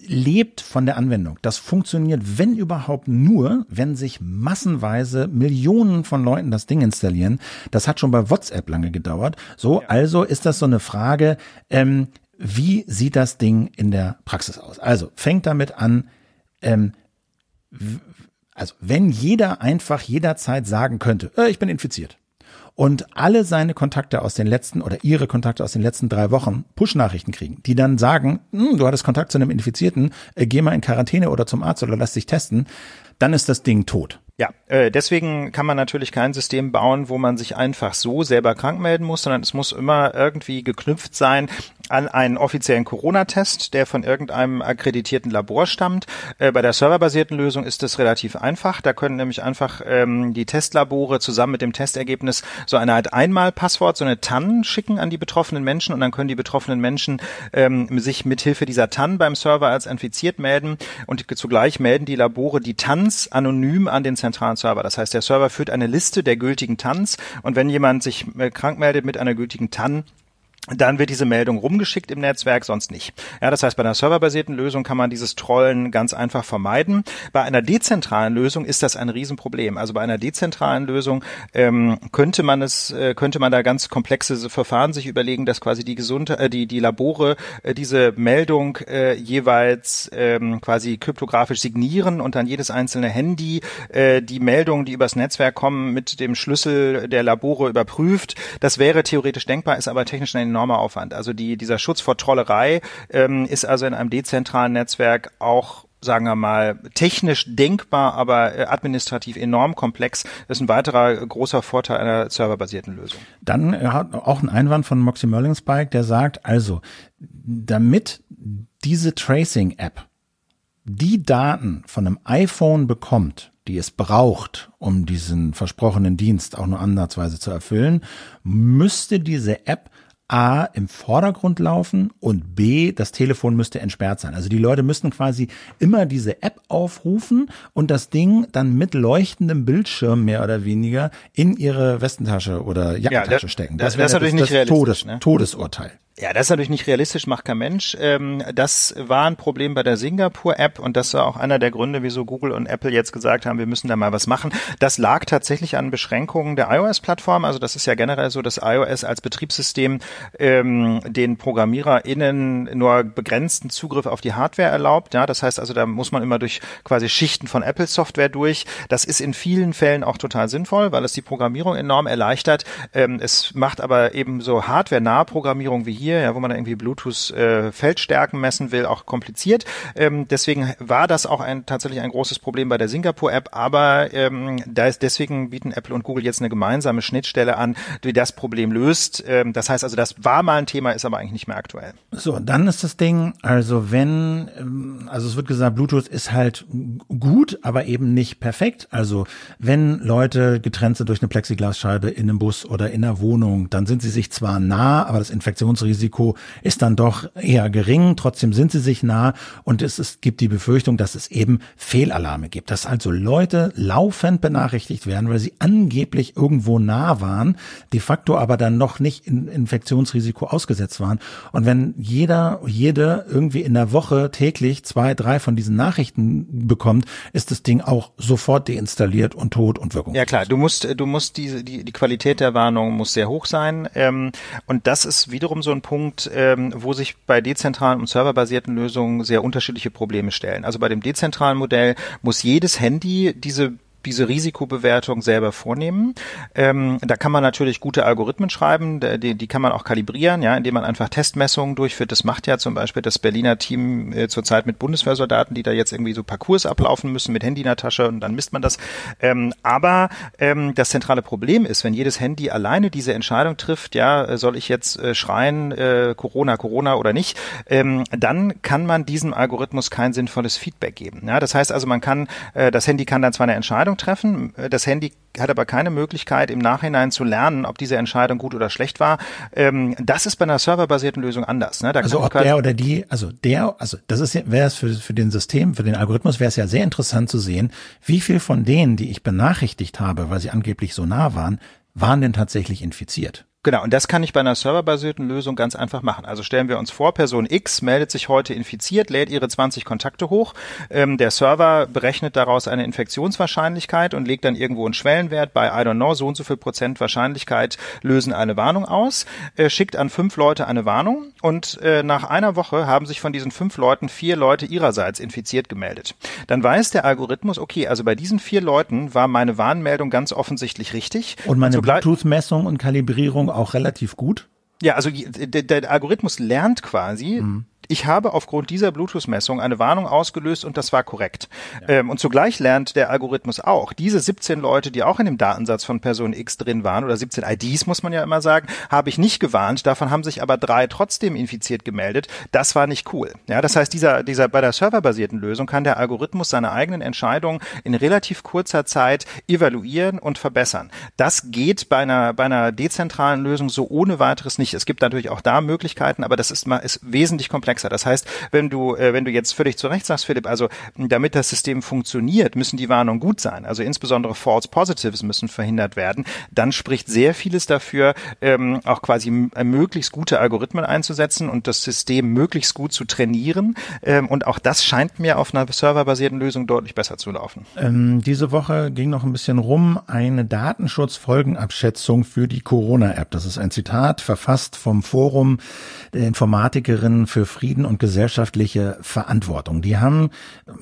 Speaker 1: lebt von der Anwendung. Das funktioniert, wenn überhaupt nur, wenn sich massenweise Millionen von Leuten das Ding installieren. Das hat schon bei WhatsApp lange gedauert. So, ja. also ist das so eine Frage, ähm, wie sieht das Ding in der Praxis aus? Also fängt damit an, ähm, also wenn jeder einfach jederzeit sagen könnte, äh, ich bin infiziert und alle seine Kontakte aus den letzten oder ihre Kontakte aus den letzten drei Wochen Push-Nachrichten kriegen, die dann sagen, hm, du hattest Kontakt zu einem Infizierten, äh, geh mal in Quarantäne oder zum Arzt oder lass dich testen, dann ist das Ding tot.
Speaker 2: Ja, äh, deswegen kann man natürlich kein System bauen, wo man sich einfach so selber krank melden muss, sondern es muss immer irgendwie geknüpft sein an einen offiziellen Corona-Test, der von irgendeinem akkreditierten Labor stammt. Äh, bei der serverbasierten Lösung ist das relativ einfach. Da können nämlich einfach ähm, die Testlabore zusammen mit dem Testergebnis so eine Art Einmalpasswort, so eine TAN schicken an die betroffenen Menschen und dann können die betroffenen Menschen ähm, sich mithilfe dieser TAN beim Server als infiziert melden und zugleich melden die Labore die TANs anonym an den zentralen Server. Das heißt, der Server führt eine Liste der gültigen TANs und wenn jemand sich äh, krank meldet mit einer gültigen TAN, dann wird diese Meldung rumgeschickt im Netzwerk, sonst nicht. Ja, das heißt, bei einer serverbasierten Lösung kann man dieses Trollen ganz einfach vermeiden. Bei einer dezentralen Lösung ist das ein Riesenproblem. Also bei einer dezentralen Lösung ähm, könnte man es, äh, könnte man da ganz komplexe Verfahren sich überlegen, dass quasi die Gesundheit, äh, die die Labore äh, diese Meldung äh, jeweils ähm, quasi kryptografisch signieren und dann jedes einzelne Handy äh, die Meldungen, die übers Netzwerk kommen, mit dem Schlüssel der Labore überprüft. Das wäre theoretisch denkbar, ist aber technisch ein enormer Aufwand. Also die, dieser Schutz vor Trollerei ähm, ist also in einem dezentralen Netzwerk auch sagen wir mal, technisch denkbar, aber äh, administrativ enorm komplex. Das ist ein weiterer großer Vorteil einer serverbasierten Lösung.
Speaker 1: Dann hat auch ein Einwand von Moxie Merlingspike, der sagt, also, damit diese Tracing-App die Daten von einem iPhone bekommt, die es braucht, um diesen versprochenen Dienst auch nur ansatzweise zu erfüllen, müsste diese App A im Vordergrund laufen und B, das Telefon müsste entsperrt sein. Also die Leute müssten quasi immer diese App aufrufen und das Ding dann mit leuchtendem Bildschirm mehr oder weniger in ihre Westentasche oder Jackentasche ja, das, stecken.
Speaker 2: Das, das wäre natürlich das, nicht
Speaker 1: Todes, ne? Todesurteil.
Speaker 2: Ja, das ist natürlich nicht realistisch, macht kein Mensch. Ähm, das war ein Problem bei der Singapur-App und das war auch einer der Gründe, wieso Google und Apple jetzt gesagt haben, wir müssen da mal was machen. Das lag tatsächlich an Beschränkungen der iOS-Plattform. Also das ist ja generell so, dass iOS als Betriebssystem ähm, den ProgrammiererInnen nur begrenzten Zugriff auf die Hardware erlaubt. Ja, das heißt also, da muss man immer durch quasi Schichten von Apple-Software durch. Das ist in vielen Fällen auch total sinnvoll, weil es die Programmierung enorm erleichtert. Ähm, es macht aber eben so hardware-nahe Programmierung wie hier hier, ja, wo man irgendwie Bluetooth äh, messen will, auch kompliziert. Ähm, deswegen war das auch ein tatsächlich ein großes Problem bei der Singapur App, aber ähm, da ist deswegen bieten Apple und Google jetzt eine gemeinsame Schnittstelle an, die das Problem löst. Ähm, das heißt also, das war mal ein Thema, ist aber eigentlich nicht mehr aktuell.
Speaker 1: So, dann ist das Ding, also wenn, ähm, also es wird gesagt, Bluetooth ist halt gut, aber eben nicht perfekt. Also wenn Leute getrennt sind durch eine Plexiglasscheibe in einem Bus oder in einer Wohnung, dann sind sie sich zwar nah, aber das Infektionsrisiko Risiko ist dann doch eher gering. Trotzdem sind sie sich nah und es, es gibt die Befürchtung, dass es eben Fehlalarme gibt, dass also Leute laufend benachrichtigt werden, weil sie angeblich irgendwo nah waren, de facto aber dann noch nicht in Infektionsrisiko ausgesetzt waren. Und wenn jeder, jede irgendwie in der Woche täglich zwei, drei von diesen Nachrichten bekommt, ist das Ding auch sofort deinstalliert und tot und wirkungslos.
Speaker 2: Ja klar, du musst, du musst diese, die, die Qualität der Warnung muss sehr hoch sein. Ähm, und das ist wiederum so ein Punkt, ähm, wo sich bei dezentralen und serverbasierten Lösungen sehr unterschiedliche Probleme stellen. Also bei dem dezentralen Modell muss jedes Handy diese diese Risikobewertung selber vornehmen. Ähm, da kann man natürlich gute Algorithmen schreiben, die, die kann man auch kalibrieren, ja, indem man einfach Testmessungen durchführt. Das macht ja zum Beispiel das Berliner Team äh, zurzeit mit Bundeswehrsoldaten, die da jetzt irgendwie so Parcours ablaufen müssen mit Handy in der Tasche und dann misst man das. Ähm, aber ähm, das zentrale Problem ist, wenn jedes Handy alleine diese Entscheidung trifft, ja, soll ich jetzt äh, schreien, äh, Corona, Corona oder nicht, ähm, dann kann man diesem Algorithmus kein sinnvolles Feedback geben. Ja, das heißt also, man kann, äh, das Handy kann dann zwar eine Entscheidung Entscheidung treffen. Das Handy hat aber keine Möglichkeit, im Nachhinein zu lernen, ob diese Entscheidung gut oder schlecht war. Ähm, das ist bei einer serverbasierten Lösung anders. Ne?
Speaker 1: Also ob der oder die, also der, also das ist wäre es für, für den System, für den Algorithmus wäre es ja sehr interessant zu sehen, wie viel von denen, die ich benachrichtigt habe, weil sie angeblich so nah waren, waren denn tatsächlich infiziert.
Speaker 2: Genau, und das kann ich bei einer serverbasierten Lösung ganz einfach machen. Also stellen wir uns vor, Person X meldet sich heute infiziert, lädt ihre 20 Kontakte hoch. Ähm, der Server berechnet daraus eine Infektionswahrscheinlichkeit und legt dann irgendwo einen Schwellenwert bei, I don't know, so und so viel Prozent Wahrscheinlichkeit lösen eine Warnung aus, äh, schickt an fünf Leute eine Warnung und äh, nach einer Woche haben sich von diesen fünf Leuten vier Leute ihrerseits infiziert gemeldet. Dann weiß der Algorithmus, okay, also bei diesen vier Leuten war meine Warnmeldung ganz offensichtlich richtig.
Speaker 1: Und meine Bluetooth-Messung und Kalibrierung auch relativ gut?
Speaker 2: Ja, also der, der Algorithmus lernt quasi, mhm ich habe aufgrund dieser Bluetooth-Messung eine Warnung ausgelöst und das war korrekt. Ja. Ähm, und zugleich lernt der Algorithmus auch, diese 17 Leute, die auch in dem Datensatz von Person X drin waren, oder 17 IDs muss man ja immer sagen, habe ich nicht gewarnt. Davon haben sich aber drei trotzdem infiziert gemeldet. Das war nicht cool. Ja, das heißt, dieser, dieser, bei der serverbasierten Lösung kann der Algorithmus seine eigenen Entscheidungen in relativ kurzer Zeit evaluieren und verbessern. Das geht bei einer, bei einer dezentralen Lösung so ohne weiteres nicht. Es gibt natürlich auch da Möglichkeiten, aber das ist mal, ist wesentlich komplexer komplexer. Das heißt, wenn du, äh, wenn du jetzt völlig zu Recht sagst, Philipp, also damit das System funktioniert, müssen die Warnungen gut sein. Also insbesondere False Positives müssen verhindert werden. Dann spricht sehr vieles dafür, ähm, auch quasi äh, möglichst gute Algorithmen einzusetzen und das System möglichst gut zu trainieren. Ähm, und auch das scheint mir auf einer serverbasierten Lösung deutlich besser zu laufen.
Speaker 1: Ähm, diese Woche ging noch ein bisschen rum eine Datenschutzfolgenabschätzung für die Corona-App. Das ist ein Zitat verfasst vom Forum der Informatikerinnen für Frieden Frieden und gesellschaftliche Verantwortung. Die haben äh,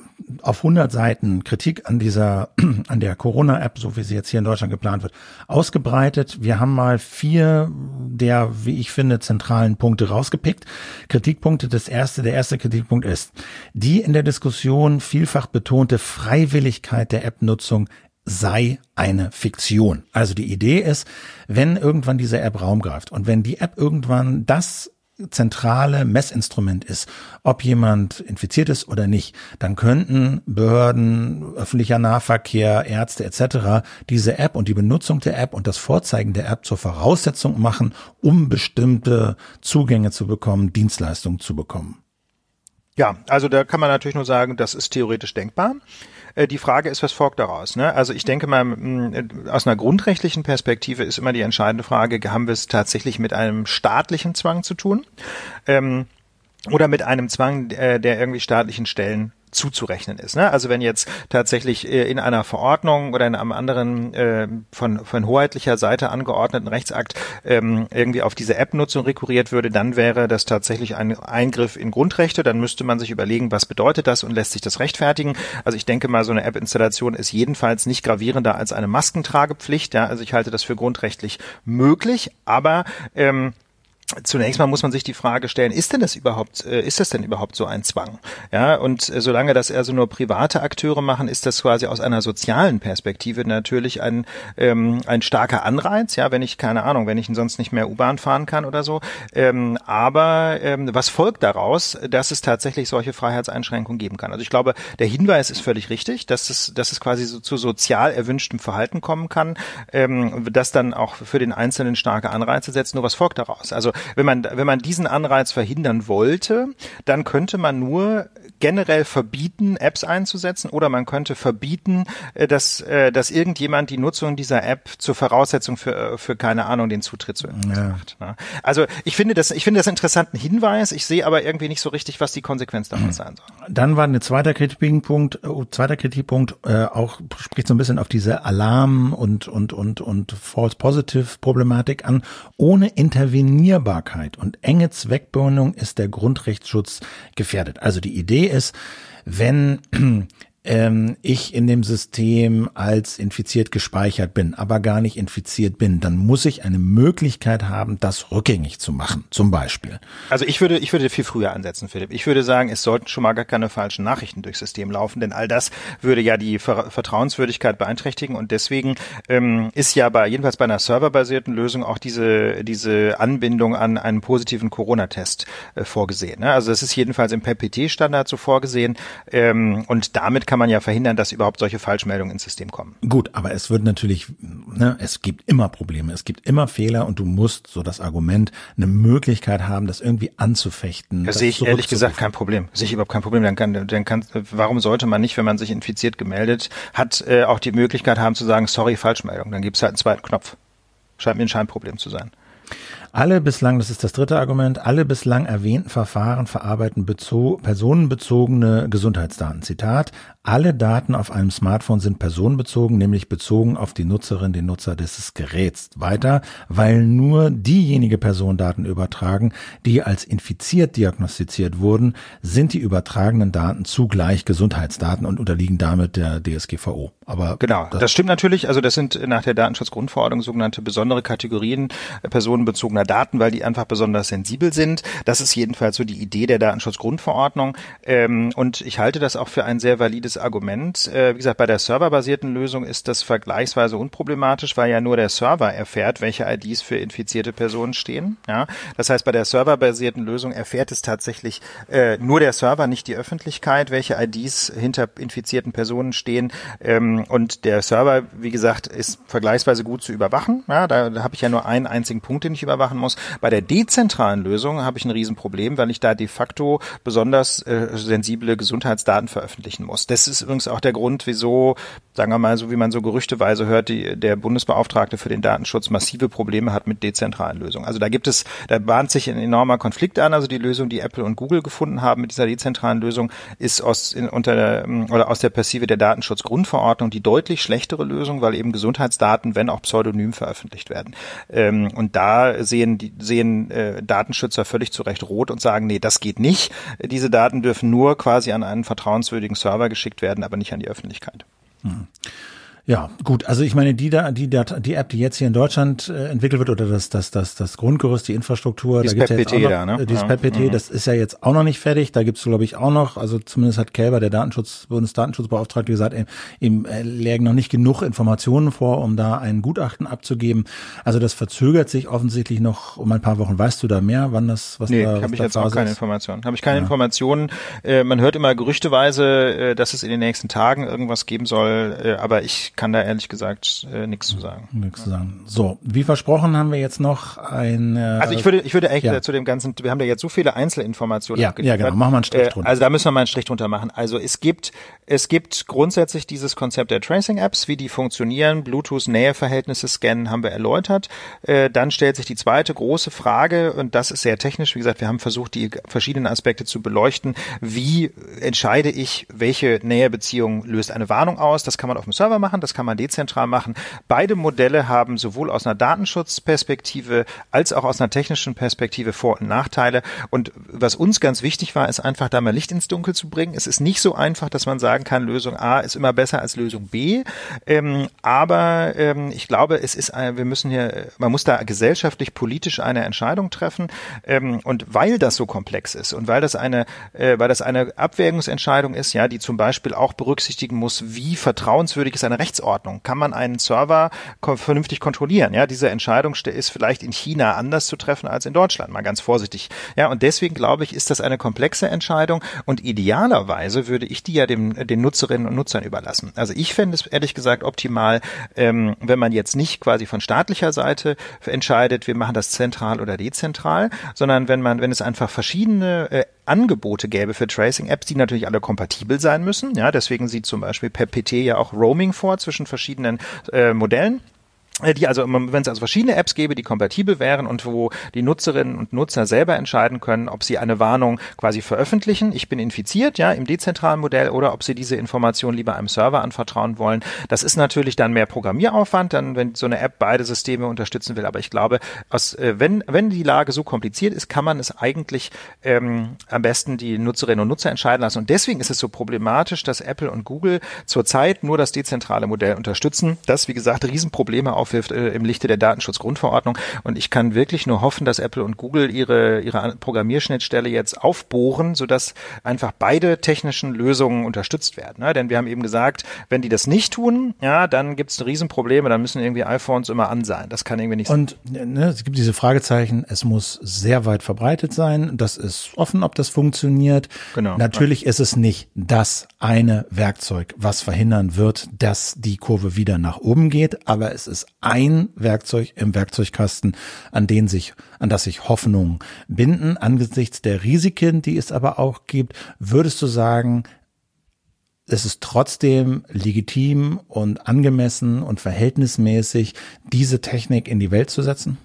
Speaker 1: auf 100 Seiten Kritik an dieser, an der Corona-App, so wie sie jetzt hier in Deutschland geplant wird, ausgebreitet. Wir haben mal vier der, wie ich finde, zentralen Punkte rausgepickt. Kritikpunkte. Das erste, der erste Kritikpunkt ist, die in der Diskussion vielfach betonte Freiwilligkeit der App-Nutzung sei eine Fiktion. Also die Idee ist, wenn irgendwann diese App Raum greift und wenn die App irgendwann das zentrale Messinstrument ist, ob jemand infiziert ist oder nicht, dann könnten Behörden, öffentlicher Nahverkehr, Ärzte etc. diese App und die Benutzung der App und das Vorzeigen der App zur Voraussetzung machen, um bestimmte Zugänge zu bekommen, Dienstleistungen zu bekommen.
Speaker 2: Ja, also da kann man natürlich nur sagen, das ist theoretisch denkbar. Äh, die Frage ist, was folgt daraus? Ne? Also ich denke mal, aus einer grundrechtlichen Perspektive ist immer die entscheidende Frage, haben wir es tatsächlich mit einem staatlichen Zwang zu tun? Ähm, oder mit einem Zwang, äh, der irgendwie staatlichen Stellen zuzurechnen ist. Ne? Also wenn jetzt tatsächlich äh, in einer Verordnung oder in einem anderen äh, von, von hoheitlicher Seite angeordneten Rechtsakt ähm, irgendwie auf diese App-Nutzung rekurriert würde, dann wäre das tatsächlich ein Eingriff in Grundrechte. Dann müsste man sich überlegen, was bedeutet das und lässt sich das rechtfertigen. Also ich denke mal, so eine App-Installation ist jedenfalls nicht gravierender als eine Maskentragepflicht. Ja? Also ich halte das für grundrechtlich möglich, aber ähm, Zunächst mal muss man sich die Frage stellen, ist denn das überhaupt, äh, ist das denn überhaupt so ein Zwang? Ja, und äh, solange das also nur private Akteure machen, ist das quasi aus einer sozialen Perspektive natürlich ein, ähm, ein starker Anreiz, ja, wenn ich, keine Ahnung, wenn ich sonst nicht mehr U-Bahn fahren kann oder so. Ähm, aber ähm, was folgt daraus, dass es tatsächlich solche Freiheitseinschränkungen geben kann? Also ich glaube, der Hinweis ist völlig richtig, dass es, dass es quasi so zu sozial erwünschtem Verhalten kommen kann, ähm, das dann auch für den Einzelnen starke Anreize setzt. Nur was folgt daraus? Also wenn man, wenn man diesen Anreiz verhindern wollte, dann könnte man nur generell verbieten, Apps einzusetzen oder man könnte verbieten, äh, dass, äh, dass irgendjemand die Nutzung dieser App zur Voraussetzung für, äh, für keine Ahnung, den Zutritt zu irgendwas ja. macht. Ne? Also ich finde das, ich finde das einen interessanten Hinweis, ich sehe aber irgendwie nicht so richtig, was die Konsequenz davon mhm. sein soll.
Speaker 1: Dann war ein zweiter Kritikpunkt, zweiter Kritikpunkt, äh, auch spricht so ein bisschen auf diese Alarm und, und, und, und False Positive Problematik an. Ohne Intervenierbarkeit und enge Zweckbindung ist der Grundrechtsschutz gefährdet. Also die Idee ist, wenn ähm, ich in dem System als infiziert gespeichert bin, aber gar nicht infiziert bin, dann muss ich eine Möglichkeit haben, das rückgängig zu machen, zum Beispiel.
Speaker 2: Also ich würde, ich würde viel früher ansetzen, Philipp. Ich würde sagen, es sollten schon mal gar keine falschen Nachrichten durchs System laufen, denn all das würde ja die Ver Vertrauenswürdigkeit beeinträchtigen und deswegen ähm, ist ja bei, jedenfalls bei einer serverbasierten Lösung auch diese, diese Anbindung an einen positiven Corona-Test äh, vorgesehen. Ne? Also das ist jedenfalls im PPT-Standard so vorgesehen ähm, und damit kann kann man ja verhindern, dass überhaupt solche Falschmeldungen ins System kommen.
Speaker 1: Gut, aber es wird natürlich, ne, es gibt immer Probleme, es gibt immer Fehler und du musst, so das Argument, eine Möglichkeit haben, das irgendwie anzufechten.
Speaker 2: Das sehe ich ehrlich gesagt kein Problem. Sehe ich überhaupt kein Problem. Dann kann, dann kann, warum sollte man nicht, wenn man sich infiziert gemeldet hat, äh, auch die Möglichkeit haben zu sagen, sorry, Falschmeldung. Dann gibt es halt einen zweiten Knopf. Scheint mir ein Scheinproblem zu sein.
Speaker 1: Alle bislang, das ist das dritte Argument, alle bislang erwähnten Verfahren verarbeiten personenbezogene Gesundheitsdaten. Zitat, alle Daten auf einem Smartphone sind personenbezogen, nämlich bezogen auf die Nutzerin, den Nutzer des Geräts. Weiter, weil nur diejenige Person Daten übertragen, die als infiziert diagnostiziert wurden, sind die übertragenen Daten zugleich Gesundheitsdaten und unterliegen damit der DSGVO.
Speaker 2: Aber genau, das, das stimmt natürlich. Also das sind nach der Datenschutzgrundverordnung sogenannte besondere Kategorien personenbezogener Daten, weil die einfach besonders sensibel sind. Das ist jedenfalls so die Idee der Datenschutzgrundverordnung. Ähm, und ich halte das auch für ein sehr valides Argument. Äh, wie gesagt, bei der serverbasierten Lösung ist das vergleichsweise unproblematisch, weil ja nur der Server erfährt, welche IDs für infizierte Personen stehen. Ja, das heißt, bei der serverbasierten Lösung erfährt es tatsächlich äh, nur der Server, nicht die Öffentlichkeit, welche IDs hinter infizierten Personen stehen. Ähm, und der Server, wie gesagt, ist vergleichsweise gut zu überwachen. Ja, da, da habe ich ja nur einen einzigen Punkt, den ich überwache machen muss. Bei der dezentralen Lösung habe ich ein Riesenproblem, weil ich da de facto besonders äh, sensible Gesundheitsdaten veröffentlichen muss. Das ist übrigens auch der Grund, wieso, sagen wir mal, so wie man so gerüchteweise hört, die, der Bundesbeauftragte für den Datenschutz massive Probleme hat mit dezentralen Lösungen. Also da gibt es, da bahnt sich ein enormer Konflikt an. Also die Lösung, die Apple und Google gefunden haben mit dieser dezentralen Lösung, ist aus, in, unter der, oder aus der Perspektive der Datenschutzgrundverordnung die deutlich schlechtere Lösung, weil eben Gesundheitsdaten, wenn auch pseudonym veröffentlicht werden. Ähm, und da sehen sehen, die sehen äh, Datenschützer völlig zu Recht rot und sagen, nee, das geht nicht. Diese Daten dürfen nur quasi an einen vertrauenswürdigen Server geschickt werden, aber nicht an die Öffentlichkeit.
Speaker 1: Hm. Ja, gut. Also ich meine, die da, die, die App, die jetzt hier in Deutschland äh, entwickelt wird oder das, das, das, das Grundgerüst, die Infrastruktur,
Speaker 2: dieses da gibt's ja jetzt auch noch, da, ne?
Speaker 1: Dieses ja. PET-PT, mhm. das ist ja jetzt auch noch nicht fertig. Da gibt's glaube ich auch noch, also zumindest hat Kälber, der Datenschutz, Bundesdatenschutzbeauftragte, gesagt, ihm, ihm äh, lägen noch nicht genug Informationen vor, um da ein Gutachten abzugeben. Also das verzögert sich offensichtlich noch um ein paar Wochen. Weißt du da mehr, wann das,
Speaker 2: was nee, da, habe ich jetzt auch keine Informationen. Habe ich keine ja. Informationen. Äh, man hört immer gerüchteweise, äh, dass es in den nächsten Tagen irgendwas geben soll, äh, aber ich kann da ehrlich gesagt äh, nichts zu sagen.
Speaker 1: Nichts zu sagen. So, wie versprochen haben wir jetzt noch ein. Äh,
Speaker 2: also ich würde, ich würde echt ja. zu dem ganzen, wir haben da jetzt so viele Einzelinformationen.
Speaker 1: Ja, ja genau. Machen wir einen Strich
Speaker 2: äh, drunter. Also da müssen wir mal einen Strich drunter machen. Also es gibt, es gibt grundsätzlich dieses Konzept der Tracing-Apps, wie die funktionieren. Bluetooth-Näheverhältnisse scannen haben wir erläutert. Äh, dann stellt sich die zweite große Frage und das ist sehr technisch. Wie gesagt, wir haben versucht, die verschiedenen Aspekte zu beleuchten. Wie entscheide ich, welche Nähebeziehung löst eine Warnung aus? Das kann man auf dem Server machen, das kann man dezentral machen. Beide Modelle haben sowohl aus einer Datenschutzperspektive als auch aus einer technischen Perspektive Vor- und Nachteile. Und was uns ganz wichtig war, ist einfach da mal Licht ins Dunkel zu bringen. Es ist nicht so einfach, dass man sagen kann, Lösung A ist immer besser als Lösung B. Ähm, aber ähm, ich glaube, es ist, ein, wir müssen hier, man muss da gesellschaftlich, politisch eine Entscheidung treffen. Ähm, und weil das so komplex ist und weil das eine, äh, weil das eine Abwägungsentscheidung ist, ja, die zum Beispiel auch berücksichtigen muss, wie vertrauenswürdig ist eine Rechtsordnung Ordnung? Kann man einen Server vernünftig kontrollieren? Ja, diese Entscheidung ist vielleicht in China anders zu treffen als in Deutschland, mal ganz vorsichtig. Ja, und deswegen glaube ich, ist das eine komplexe Entscheidung und idealerweise würde ich die ja dem, den Nutzerinnen und Nutzern überlassen. Also ich fände es ehrlich gesagt optimal, ähm, wenn man jetzt nicht quasi von staatlicher Seite entscheidet, wir machen das zentral oder dezentral, sondern wenn man, wenn es einfach verschiedene äh, Angebote gäbe für Tracing-Apps, die natürlich alle kompatibel sein müssen. Ja, deswegen sieht zum Beispiel PEPT ja auch Roaming vor zwischen verschiedenen äh, Modellen. Äh, die also, wenn es also verschiedene Apps gäbe, die kompatibel wären und wo die Nutzerinnen und Nutzer selber entscheiden können, ob sie eine Warnung quasi veröffentlichen, ich bin infiziert, ja, im dezentralen Modell, oder ob sie diese Information lieber einem Server anvertrauen wollen. Das ist natürlich dann mehr Programmieraufwand, dann, wenn so eine App beide Systeme unterstützen will. Aber ich glaube, aus, äh, wenn, wenn die Lage so kompliziert ist, kann man es eigentlich ähm, am besten die Nutzerinnen und Nutzer entscheiden lassen. Und deswegen ist es so problematisch, dass Apple und Google zurzeit nur das dezentrale Modell unterstützen, das, wie gesagt, Riesenprobleme auf aufwirft äh, im Lichte der Datenschutzgrundverordnung. Und ich kann wirklich nur hoffen, dass Apple und Google ihre, ihre Programmierschnittstelle jetzt aufbohren, sodass einfach beide technischen Lösungen unterstützt werden. Ne? Denn wir haben eben gesagt, wenn die das nicht tun, ja, dann gibt es Riesenprobleme, dann müssen irgendwie iPhones immer an sein. Das kann irgendwie nicht
Speaker 1: sein. Und ne, es gibt diese Fragezeichen, es muss sehr weit verbreitet sein. Das ist offen, ob das funktioniert. Genau. Natürlich ja. ist es nicht das eine Werkzeug, was verhindern wird, dass die Kurve wieder nach oben geht, aber es ist ein Werkzeug im Werkzeugkasten, an den sich, an das sich Hoffnungen binden. Angesichts der Risiken, die es aber auch gibt, würdest du sagen, es ist trotzdem legitim und angemessen und verhältnismäßig, diese Technik in die Welt zu setzen?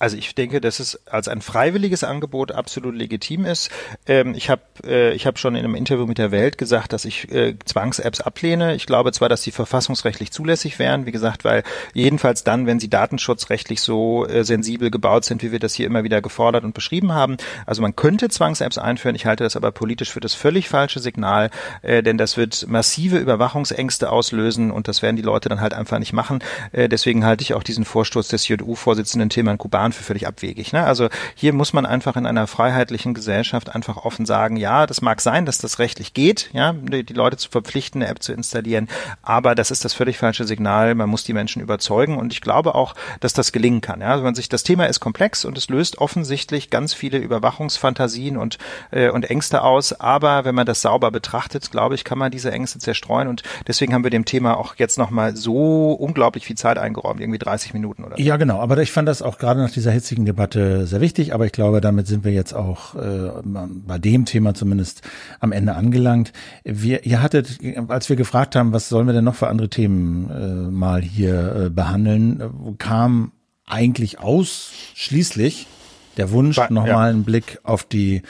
Speaker 2: Also ich denke, dass es als ein freiwilliges Angebot absolut legitim ist. Ähm, ich habe äh, ich hab schon in einem Interview mit der Welt gesagt, dass ich äh, Zwangs-Apps ablehne. Ich glaube zwar, dass sie verfassungsrechtlich zulässig wären, wie gesagt, weil jedenfalls dann, wenn sie datenschutzrechtlich so äh, sensibel gebaut sind, wie wir das hier immer wieder gefordert und beschrieben haben. Also man könnte Zwangs-Apps einführen. Ich halte das aber politisch für das völlig falsche Signal, äh, denn das wird massive Überwachungsängste auslösen und das werden die Leute dann halt einfach nicht machen. Äh, deswegen halte ich auch diesen Vorstoß des JU-Vorsitzenden Tilman Kuban Verfahren für völlig abwegig. Ne? Also hier muss man einfach in einer freiheitlichen Gesellschaft einfach offen sagen, ja, das mag sein, dass das rechtlich geht, ja, die, die Leute zu verpflichten, eine App zu installieren, aber das ist das völlig falsche Signal. Man muss die Menschen überzeugen und ich glaube auch, dass das gelingen kann. Ja? Also man sich, das Thema ist komplex und es löst offensichtlich ganz viele Überwachungsfantasien und, äh, und Ängste aus, aber wenn man das sauber betrachtet, glaube ich, kann man diese Ängste zerstreuen und deswegen haben wir dem Thema auch jetzt nochmal so unglaublich viel Zeit eingeräumt, irgendwie 30 Minuten oder
Speaker 1: so. Ja, genau, aber ich fand das auch gerade nach dieser hitzigen Debatte sehr wichtig, aber ich glaube, damit sind wir jetzt auch äh, bei dem Thema zumindest am Ende angelangt. Wir, ihr hattet, als wir gefragt haben, was sollen wir denn noch für andere Themen äh, mal hier äh, behandeln, kam eigentlich ausschließlich der Wunsch, nochmal ja. einen Blick auf die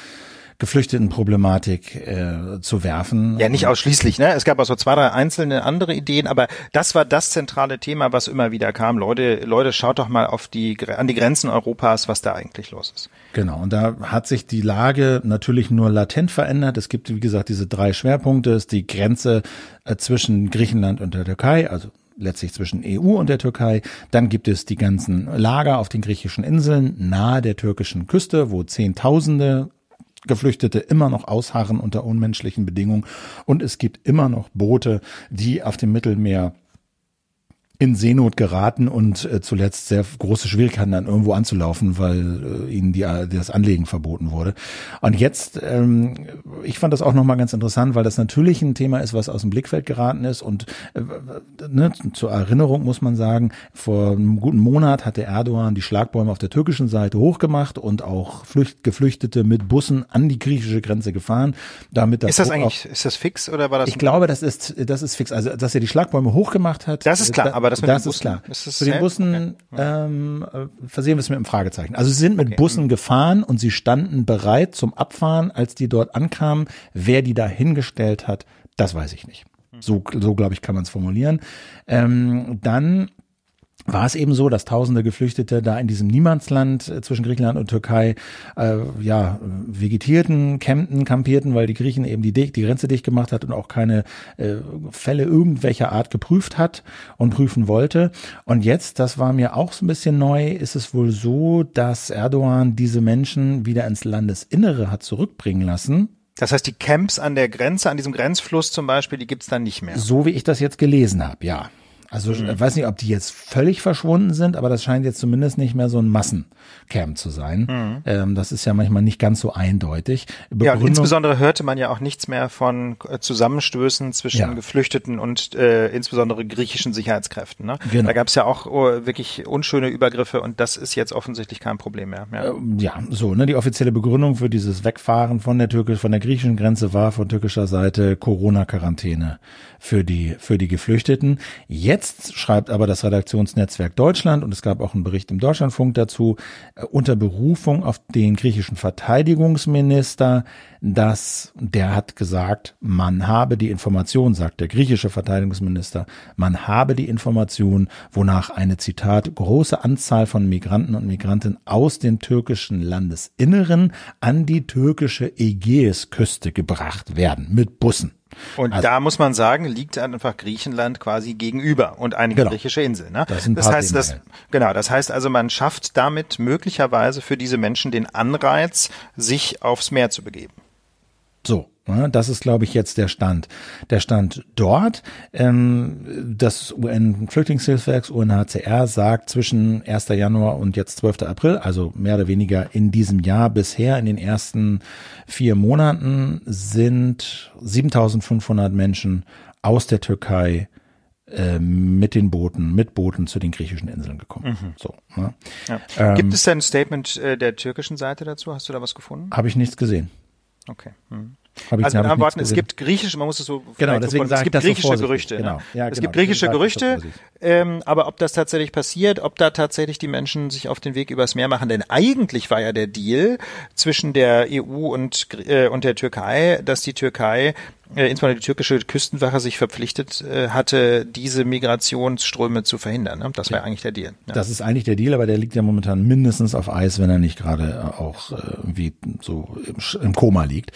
Speaker 1: Geflüchtetenproblematik äh, zu werfen.
Speaker 2: Ja, nicht ausschließlich. Ne? Es gab auch so zwei, drei einzelne andere Ideen, aber das war das zentrale Thema, was immer wieder kam. Leute, Leute, schaut doch mal auf die an die Grenzen Europas, was da eigentlich los ist.
Speaker 1: Genau. Und da hat sich die Lage natürlich nur latent verändert. Es gibt, wie gesagt, diese drei Schwerpunkte. Es ist die Grenze äh, zwischen Griechenland und der Türkei, also letztlich zwischen EU und der Türkei. Dann gibt es die ganzen Lager auf den griechischen Inseln nahe der türkischen Küste, wo Zehntausende Geflüchtete immer noch ausharren unter unmenschlichen Bedingungen. Und es gibt immer noch Boote, die auf dem Mittelmeer in Seenot geraten und äh, zuletzt sehr große Schwierigkeiten dann irgendwo anzulaufen, weil äh, ihnen die, das Anlegen verboten wurde. Und jetzt, ähm, ich fand das auch nochmal ganz interessant, weil das natürlich ein Thema ist, was aus dem Blickfeld geraten ist. Und äh, ne, zur Erinnerung muss man sagen, vor einem guten Monat hat der Erdogan die Schlagbäume auf der türkischen Seite hochgemacht und auch Flücht, Geflüchtete mit Bussen an die griechische Grenze gefahren. Damit
Speaker 2: das ist das eigentlich, ist das fix oder war das?
Speaker 1: Ich glaube, das ist, das ist fix. Also, dass er die Schlagbäume hochgemacht hat.
Speaker 2: Das ist klar, aber aber das
Speaker 1: mit das den Bussen, ist klar. Ist Zu den Bussen okay. ähm, äh, versehen wir es mit einem Fragezeichen. Also sie sind mit okay. Bussen mhm. gefahren und sie standen bereit zum Abfahren, als die dort ankamen. Wer die da hingestellt hat, das weiß ich nicht. Mhm. So, so glaube ich, kann man es formulieren. Ähm, dann war es eben so, dass tausende Geflüchtete da in diesem Niemandsland äh, zwischen Griechenland und Türkei äh, ja vegetierten, campten, kampierten, weil die Griechen eben die, die Grenze dicht gemacht hat und auch keine äh, Fälle irgendwelcher Art geprüft hat und prüfen wollte. Und jetzt, das war mir auch so ein bisschen neu, ist es wohl so, dass Erdogan diese Menschen wieder ins Landesinnere hat zurückbringen lassen.
Speaker 2: Das heißt, die Camps an der Grenze, an diesem Grenzfluss zum Beispiel, die gibt's dann nicht mehr.
Speaker 1: So wie ich das jetzt gelesen habe, ja. Also mhm. ich weiß nicht, ob die jetzt völlig verschwunden sind, aber das scheint jetzt zumindest nicht mehr so ein Massencamp zu sein. Mhm. Ähm, das ist ja manchmal nicht ganz so eindeutig.
Speaker 2: ja, und insbesondere hörte man ja auch nichts mehr von äh, Zusammenstößen zwischen ja. Geflüchteten und äh, insbesondere griechischen Sicherheitskräften. Ne? Genau. Da gab es ja auch oh, wirklich unschöne Übergriffe und das ist jetzt offensichtlich kein Problem mehr.
Speaker 1: Ja, ähm, ja so. Ne, die offizielle Begründung für dieses Wegfahren von der türkischen, von der griechischen Grenze war von türkischer Seite Corona-Quarantäne für die für die Geflüchteten. Jetzt Jetzt schreibt aber das Redaktionsnetzwerk Deutschland, und es gab auch einen Bericht im Deutschlandfunk dazu, äh, unter Berufung auf den griechischen Verteidigungsminister, dass der hat gesagt, man habe die Information, sagt der griechische Verteidigungsminister, man habe die Information, wonach eine Zitat große Anzahl von Migranten und Migranten aus dem türkischen Landesinneren an die türkische Ägäisküste gebracht werden mit Bussen.
Speaker 2: Und also, da muss man sagen, liegt einfach Griechenland quasi gegenüber und einige genau. griechische Inseln. Ne?
Speaker 1: Das, das heißt, das,
Speaker 2: genau, das heißt also, man schafft damit möglicherweise für diese Menschen den Anreiz, sich aufs Meer zu begeben.
Speaker 1: So, Ne, das ist, glaube ich, jetzt der Stand. Der Stand dort, ähm, das UN-Flüchtlingshilfswerk UNHCR sagt zwischen 1. Januar und jetzt 12. April, also mehr oder weniger in diesem Jahr bisher, in den ersten vier Monaten sind 7500 Menschen aus der Türkei äh, mit den Booten, mit Booten zu den griechischen Inseln gekommen. Mhm. So,
Speaker 2: ne? ja. ähm, Gibt es denn ein Statement äh, der türkischen Seite dazu? Hast du da was gefunden?
Speaker 1: Habe ich nichts gesehen.
Speaker 2: Okay. Mhm. Hab ich, also mit anderen Worten, es gibt griechische, man muss es so
Speaker 1: genau, deswegen
Speaker 2: so, es gibt griechische so Gerüchte. Genau. Ne? Ja, es genau. gibt griechische Gerüchte, ähm, aber ob das tatsächlich passiert, ob da tatsächlich die Menschen sich auf den Weg übers Meer machen, denn eigentlich war ja der Deal zwischen der EU und äh, und der Türkei, dass die Türkei äh, insbesondere die türkische Küstenwache sich verpflichtet äh, hatte, diese Migrationsströme zu verhindern. Ne? Das wäre ja. eigentlich der Deal.
Speaker 1: Ja. Das ist eigentlich der Deal, aber der liegt ja momentan mindestens auf Eis, wenn er nicht gerade auch äh, irgendwie so im, im Koma liegt.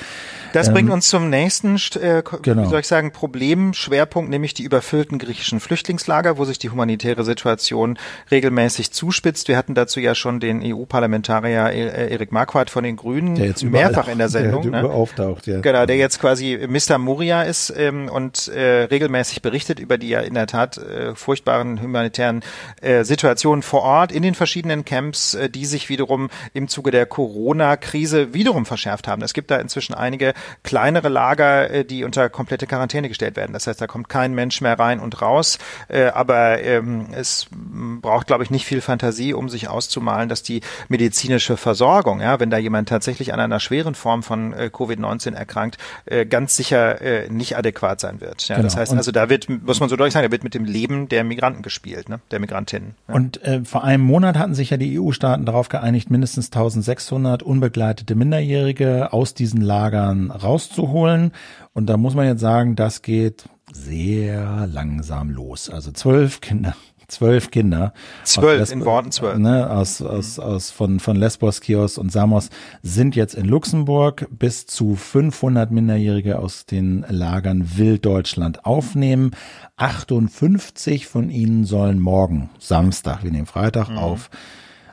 Speaker 2: Das ähm, bringt uns zum nächsten, äh, genau. wie soll ich sagen, Problemschwerpunkt, nämlich die überfüllten griechischen Flüchtlingslager, wo sich die humanitäre Situation regelmäßig zuspitzt. Wir hatten dazu ja schon den EU-Parlamentarier äh, Erik Marquardt von den Grünen mehrfach in der Sendung.
Speaker 1: Der, der ne? auftaucht,
Speaker 2: ja. Genau, der jetzt quasi Mr. Moria ist ähm, und äh, regelmäßig berichtet über die ja in der Tat äh, furchtbaren humanitären äh, Situationen vor Ort in den verschiedenen Camps, äh, die sich wiederum im Zuge der Corona-Krise wiederum verschärft haben. Es gibt da inzwischen einige kleinere Lager, äh, die unter komplette Quarantäne gestellt werden. Das heißt, da kommt kein Mensch mehr rein und raus. Äh, aber ähm, es braucht, glaube ich, nicht viel Fantasie, um sich auszumalen, dass die medizinische Versorgung, ja, wenn da jemand tatsächlich an einer schweren Form von äh, Covid-19 erkrankt, äh, ganz sicher äh, nicht adäquat sein wird. Ja, genau. Das heißt also, da wird, muss man so deutlich sagen, da wird mit dem Leben der Migranten gespielt, ne? der Migrantinnen.
Speaker 1: Ja. Und äh, vor einem Monat hatten sich ja die EU-Staaten darauf geeinigt, mindestens 1600 unbegleitete Minderjährige aus diesen Lagern rauszuholen. Und da muss man jetzt sagen, das geht sehr langsam los. Also zwölf Kinder zwölf Kinder.
Speaker 2: Zwölf, in Worten zwölf.
Speaker 1: Ne, aus, aus, aus, von, von Lesbos, Chios und Samos sind jetzt in Luxemburg. Bis zu 500 Minderjährige aus den Lagern will Deutschland aufnehmen. 58 von ihnen sollen morgen, Samstag, wir nehmen Freitag mhm. auf,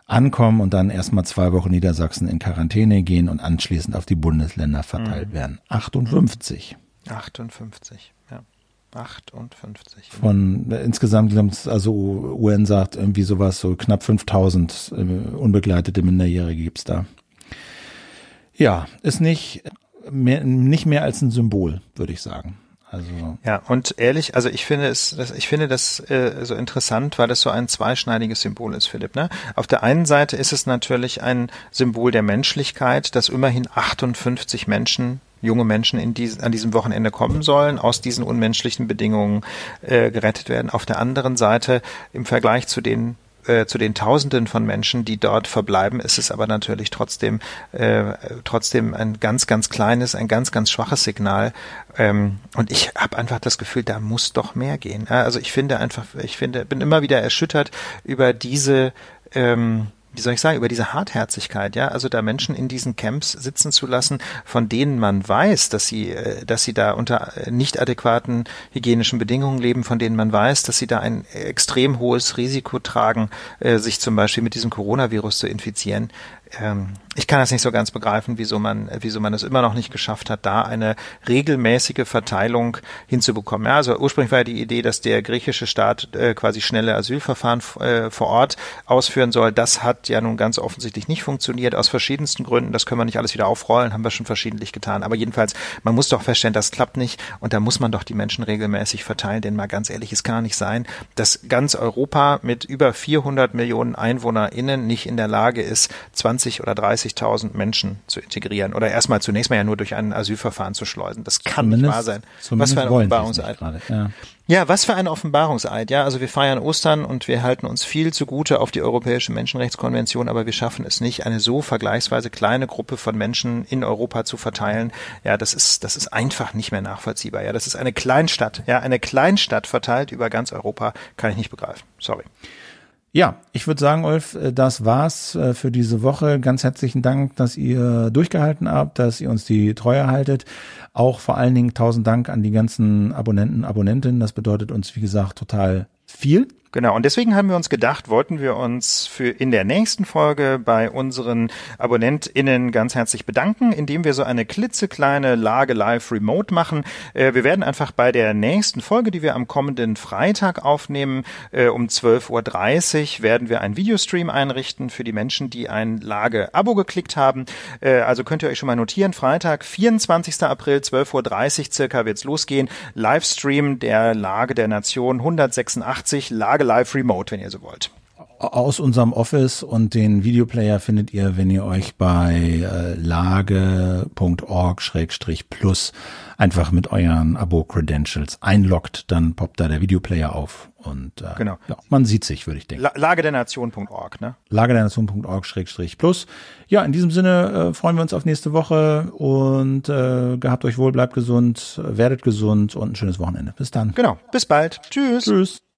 Speaker 1: ankommen und dann erstmal zwei Wochen Niedersachsen in Quarantäne gehen und anschließend auf die Bundesländer verteilt mhm. werden. 58.
Speaker 2: 58. 58.
Speaker 1: Von äh, insgesamt, also UN sagt irgendwie sowas, so knapp 5000 äh, unbegleitete Minderjährige gibt's da. Ja, ist nicht mehr, nicht mehr als ein Symbol, würde ich sagen. Also
Speaker 2: ja, und ehrlich, also ich finde es, das, ich finde das äh, so interessant, weil das so ein zweischneidiges Symbol ist, Philipp. Ne? Auf der einen Seite ist es natürlich ein Symbol der Menschlichkeit, dass immerhin 58 Menschen junge Menschen in dies, an diesem Wochenende kommen sollen, aus diesen unmenschlichen Bedingungen äh, gerettet werden. Auf der anderen Seite im Vergleich zu den äh, zu den Tausenden von Menschen, die dort verbleiben, ist es aber natürlich trotzdem äh, trotzdem ein ganz ganz kleines, ein ganz ganz schwaches Signal. Ähm, und ich habe einfach das Gefühl, da muss doch mehr gehen. Also ich finde einfach, ich finde, bin immer wieder erschüttert über diese ähm, wie soll ich sagen, über diese Hartherzigkeit, ja, also da Menschen in diesen Camps sitzen zu lassen, von denen man weiß, dass sie, äh, dass sie da unter äh, nicht adäquaten hygienischen Bedingungen leben, von denen man weiß, dass sie da ein extrem hohes Risiko tragen, äh, sich zum Beispiel mit diesem Coronavirus zu infizieren ähm, ich kann das nicht so ganz begreifen, wieso man, wieso man es immer noch nicht geschafft hat, da eine regelmäßige Verteilung hinzubekommen. Ja, also ursprünglich war ja die Idee, dass der griechische Staat äh, quasi schnelle Asylverfahren äh, vor Ort ausführen soll. Das hat ja nun ganz offensichtlich nicht funktioniert, aus verschiedensten Gründen. Das können wir nicht alles wieder aufrollen, haben wir schon verschiedentlich getan. Aber jedenfalls, man muss doch feststellen, das klappt nicht und da muss man doch die Menschen regelmäßig verteilen, denn mal ganz ehrlich, es kann nicht sein, dass ganz Europa mit über 400 Millionen EinwohnerInnen nicht in der Lage ist, 20 20 oder 30.000 Menschen zu integrieren oder erstmal zunächst mal ja nur durch ein Asylverfahren zu schleusen. Das kann zumindest, nicht wahr sein.
Speaker 1: Was für ein Offenbarungseid.
Speaker 2: ja. ja, was für ein Offenbarungseid. Ja, also wir feiern Ostern und wir halten uns viel zugute auf die Europäische Menschenrechtskonvention, aber wir schaffen es nicht, eine so vergleichsweise kleine Gruppe von Menschen in Europa zu verteilen. Ja, das ist, das ist einfach nicht mehr nachvollziehbar. Ja, das ist eine Kleinstadt. Ja, eine Kleinstadt verteilt über ganz Europa kann ich nicht begreifen. Sorry.
Speaker 1: Ja, ich würde sagen, Ulf, äh, das war's äh, für diese Woche. Ganz herzlichen Dank, dass ihr durchgehalten habt, dass ihr uns die Treue haltet. Auch vor allen Dingen tausend Dank an die ganzen Abonnenten, Abonnentinnen. Das bedeutet uns, wie gesagt, total viel.
Speaker 2: Genau, und deswegen haben wir uns gedacht, wollten wir uns für in der nächsten Folge bei unseren AbonnentInnen ganz herzlich bedanken, indem wir so eine klitzekleine Lage live remote machen. Äh, wir werden einfach bei der nächsten Folge, die wir am kommenden Freitag aufnehmen, äh, um 12.30 Uhr werden wir einen Videostream einrichten für die Menschen, die ein Lage-Abo geklickt haben. Äh, also könnt ihr euch schon mal notieren, Freitag, 24. April, 12.30 Uhr circa wird's losgehen. Livestream der Lage der Nation 186, Lage Tage live remote, wenn ihr so wollt.
Speaker 1: Aus unserem Office und den Videoplayer findet ihr, wenn ihr euch bei äh, lage.org-plus einfach mit euren Abo-Credentials einloggt, dann poppt da der Videoplayer auf und äh, genau. ja, man sieht sich, würde ich denken.
Speaker 2: La Lagedernation.org, ne?
Speaker 1: Lagedernation.org-plus. Ja, in diesem Sinne äh, freuen wir uns auf nächste Woche und äh, gehabt euch wohl, bleibt gesund, werdet gesund und ein schönes Wochenende. Bis dann.
Speaker 2: Genau, bis bald. Tschüss. Tschüss.